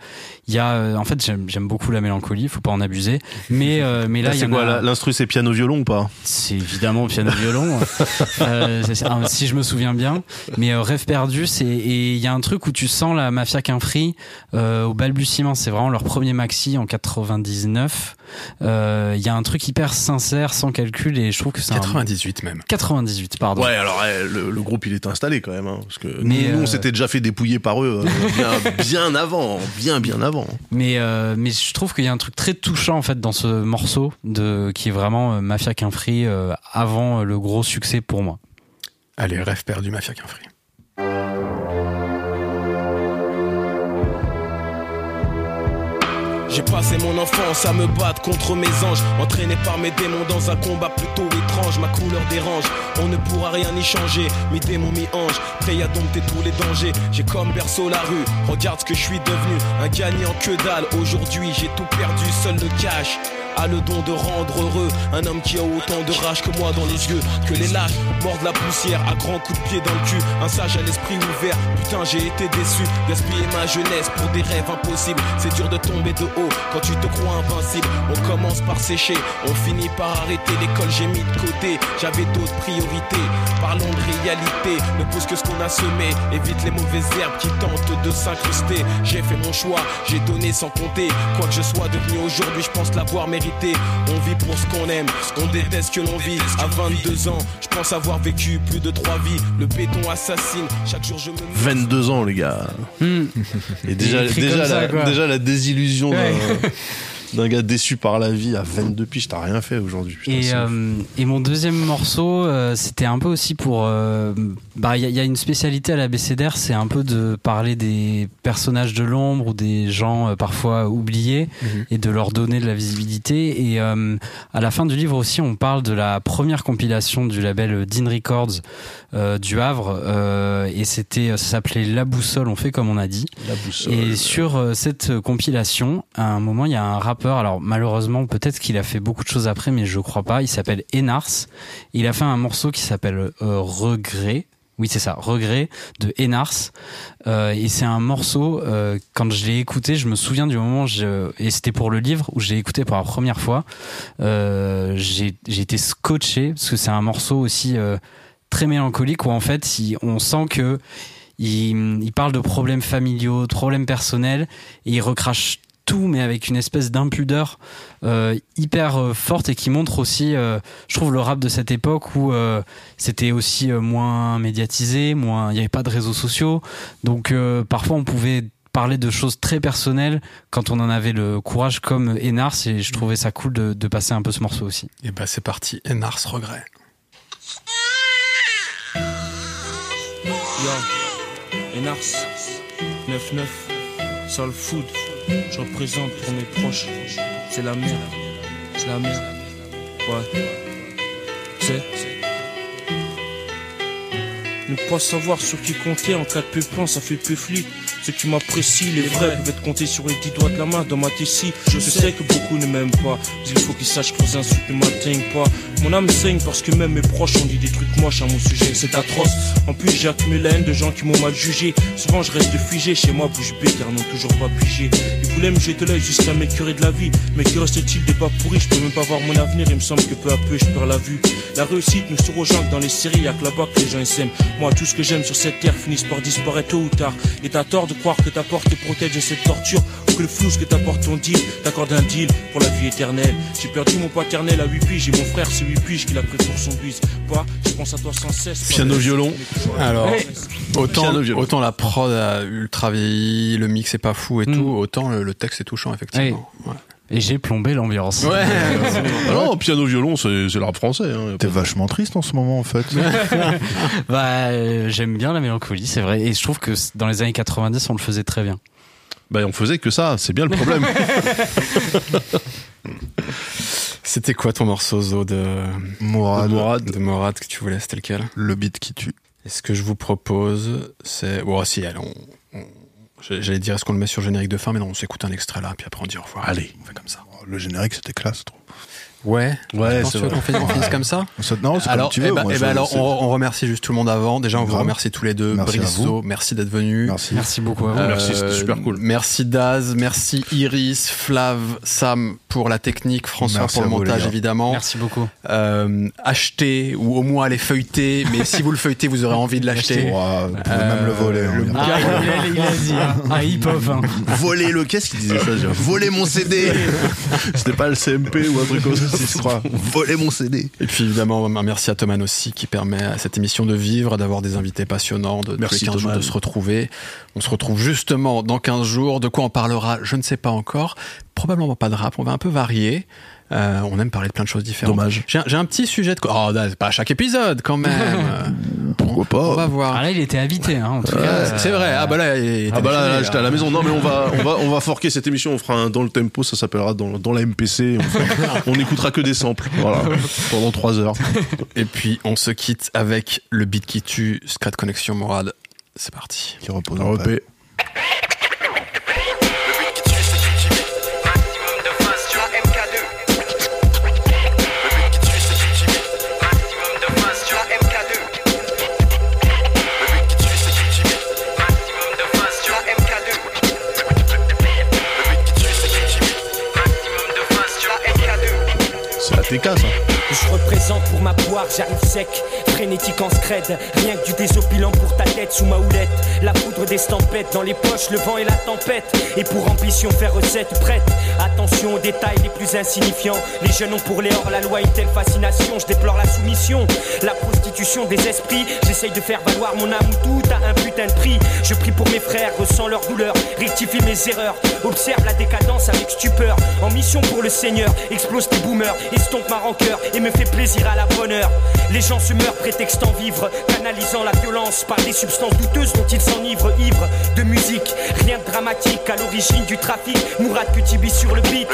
il y a, euh, en fait, j'aime beaucoup la mélancolie, faut pas en abuser. Mais euh, mais là, Là, y c'est quoi a- L'instru, c'est piano-violon ou pas? C'est évidemment piano violon, euh, ah, si je me souviens bien. Mais euh, rêve perdu, c'est et il y a un truc où tu sens la mafia Quinfri euh, au balbutiement. C'est vraiment leur premier maxi en 99. Euh, Il y a un truc hyper sincère, sans calcul, et je trouve que c'est un 98 même. 98, pardon. Ouais, alors eh, le, le groupe il est installé quand même, hein, parce que Mais, nous, nous, on euh, s'était déjà fait dépouiller par eux euh, bien, bien avant, bien bien avant. Mais euh, mais je trouve qu'il y a un truc très touchant en fait dans ce morceau de qui est vraiment euh, mafia Quinfri euh, avant le gros succès pour moi. Allez, rêve perdu, Mafia Quinfri. J'ai passé mon enfance à me battre contre mes anges, entraîné par mes démons dans un combat plutôt étrange. Ma couleur dérange, on ne pourra rien y changer. Mi démon, mi ange, prêt à dompter tous les dangers. J'ai comme berceau la rue, regarde ce que je suis devenu, un gagnant que dalle. Aujourd'hui, j'ai tout perdu, seul le cash a le don de rendre heureux un homme qui a autant de rage que moi dans les yeux que les lâches mordent la poussière à grands coups de pied dans le cul. Un sage à l'esprit ouvert putain j'ai été déçu. Gaspiller ma jeunesse pour des rêves impossibles c'est dur de tomber de haut quand tu te crois invincible. On commence par sécher on finit par arrêter l'école j'ai mis de côté j'avais d'autres priorités. Parlons de réalité ne pousse que ce qu'on a semé évite les mauvaises herbes qui tentent de s'incruster. J'ai fait mon choix j'ai donné sans compter. Quoi que je sois devenu aujourd'hui je pense l'avoir mérité on vit pour ce qu'on aime on déteste ce que l'on vit à 22 ans je pense avoir vécu plus de trois vies le béton assassine chaque jour je me 22 ans les gars. Et déjà, déjà, ça, la, quoi. déjà la désillusion Ouais. d'un gars déçu par la vie à 22 piges, t'as rien fait aujourd'hui. Et, euh, et mon deuxième morceau, euh, c'était un peu aussi pour. euh, bah, il y, a- il y a une spécialité à la BCDR, c'est un peu de parler des personnages de l'ombre ou des gens parfois oubliés Mhm. et de leur donner de la visibilité. Et à la fin du livre aussi, on parle de la première compilation du label Dean Records du Havre. et c'était, ça s'appelait La Boussole, on fait comme on a dit. la boussole. Et sur cette compilation, à un moment, il y a un rappeur. Alors malheureusement, peut-être qu'il a fait beaucoup de choses après, mais je crois pas. Il s'appelle Enars. Il a fait un morceau qui s'appelle euh, Regret. Oui, c'est ça, Regret de Enars. Euh, et c'est un morceau, euh, quand je l'ai écouté, je me souviens du moment, et c'était pour le livre, où j'ai écouté pour la première fois. J'ai été scotché, parce que c'est un morceau aussi très mélancolique, où en fait, on sent que il, il parle de problèmes familiaux, de problèmes personnels, et il recrache tout, mais avec une espèce d'impudeur euh, hyper euh, forte et qui montre aussi, euh, je trouve, le rap de cette époque où euh, c'était aussi euh, moins médiatisé, moins, il n'y avait pas de réseaux sociaux, donc euh, parfois on pouvait parler de choses très personnelles quand on en avait le courage comme Enars et je trouvais ça cool de, de passer un peu ce morceau aussi. Et bah c'est parti, Enars regret. Yo, Enars, 9-9, Soul Food, je représente pour mes proches. C'est la merde, c'est la merde. Ouais. C'est. Ne pas savoir sur qui compter en cas de pépin, ça fait peu flic. Ceux qui m'apprécient, les vrais, peuvent être comptés sur les dix doigts de la main dans ma tessie. Je sais que beaucoup ne m'aiment pas, mais il faut qu'ils sachent que vos insultes ne m'atteignent pas. Mon âme saigne parce que même mes proches ont dit des trucs moches à mon sujet, c'est atroce. En plus, j'ai accumulé la haine de gens qui m'ont mal jugé. Souvent, je reste figé chez moi, bouche bée, car n'ont toujours pas pigé. Ils voulaient me jeter l'œil jusqu'à m'écurer de la vie. Mais que reste-t-il des pas pourris Je peux même pas voir mon avenir, il me semble que peu à peu je perds la vue. La réussite nous sur aux gens que dans les séries, y'a que là-bas que les gens s'aiment. Moi, tout ce que j'aime sur cette terre finisse par disparaître tôt ou tard. Et t'as tort de croire que ta porte te protège de cette torture. Que le flou que t'apporte ton deal t'accorde un deal pour la vie éternelle. J'ai perdu mon paternel à 8 piges et mon frère c'est 8 piges qu'il a pris pour son bus. Pas, je pense à toi sans cesse. Piano violon. Alors, autant, Piano violon. autant la prod a ultra vieilli, le mix est pas fou et Mm. tout, autant le, le texte est touchant, effectivement. Ouais. Et j'ai plombé l'ambiance. Ouais. Ah non, piano violon, c'est c'est le rap français. Hein. T'es vachement triste en ce moment en fait. Bah, euh, j'aime bien la mélancolie, c'est vrai. Et je trouve que dans les années 90, on le faisait très bien. Bah, on faisait que ça, c'est bien le problème. C'était quoi ton morceau, Zo, de, Mourad, de Morad que tu voulais C'était lequel? Le beat qui tue. Et ce que je vous propose, c'est. Bon, si, allez, on. on- J'allais dire, est-ce qu'on le met sur le générique de fin, mais non, on s'écoute un extrait là, puis après on dit au revoir. Allez. On fait comme ça. Le générique c'était classe. Trop. Ouais. Ouais, c'est que vrai. on, fait, on finisse comme ça Non, c'est alors, comme tu veux. eh ben, moi, eh ben alors on, on remercie juste tout le monde avant. Déjà, on vous remercie tous les deux. Merci merci d'être venu. Merci. Merci beaucoup à vous. Euh, Merci, c'était super cool. Merci Daz, merci Iris, Flav, Sam pour la technique, François Merci pour le vous, montage évidemment. Merci beaucoup. Euh, achetez ou au moins allez feuilleter, mais si vous le feuilletez, vous aurez envie de l'acheter. Vous pouvez Euh, même le voler. hein, le Ah, il, a, il a dit, hein. un hip-hop. hein. Voler le. Qu'est-ce qu'il disait ça Voler mon CD C'était pas le CMP ou un truc comme ça, je crois. Voler mon CD. Et puis évidemment, un merci à Thomas aussi qui permet à cette émission de vivre, d'avoir des invités passionnants, de Merci, tous les 15 jours de se retrouver. On se retrouve justement dans 15 jours. De quoi on parlera, je ne sais pas encore. Probablement pas de rap, on va un peu varier. Euh, on aime parler de plein de choses différentes. Dommage. J'ai un, petit sujet de... Oh, c'est pas à chaque épisode quand même. Pourquoi pas on va voir. Ah là, il était habité, hein, en tout cas. c'est vrai. Ah bah là, il Ah bah là, j'étais à la maison. Non mais on va, on va, on va forquer cette émission. On fera un dans le tempo. Ça s'appellera dans, dans la MPC. On, fera- on écoutera que des samples. Voilà. Pendant trois heures. Et puis on se quitte avec le beat qui tue, Scrat Connexion Morad. C'est parti. Qui repose en paix. MK2. C'est la TK ça. Je représente pour ma poire, j'arrive sec, frénétique en scred. Rien que du désopilant pour ta tête sous ma houlette. La poudre des tempêtes dans les poches, le vent et la tempête. Et pour ambition, faire recette prête. Attention aux détails les plus insignifiants. Les jeunes ont pour les hors la loi une telle fascination. Je déplore la soumission, la prostitution des esprits. J'essaye de faire valoir mon âme tout a un putain de prix. Je prie pour mes frères, ressens leur douleur, rectifie mes erreurs. Observe la décadence avec stupeur. En mission pour le Seigneur, explose tes boomers, estompe ma rancœur me fait plaisir à la bonne heure. Les gens se meurent prétextant vivre, canalisant la violence par des substances douteuses dont ils s'enivrent, ivres de musique. Rien de dramatique à l'origine du trafic. Mourad que Tibi sur le beat.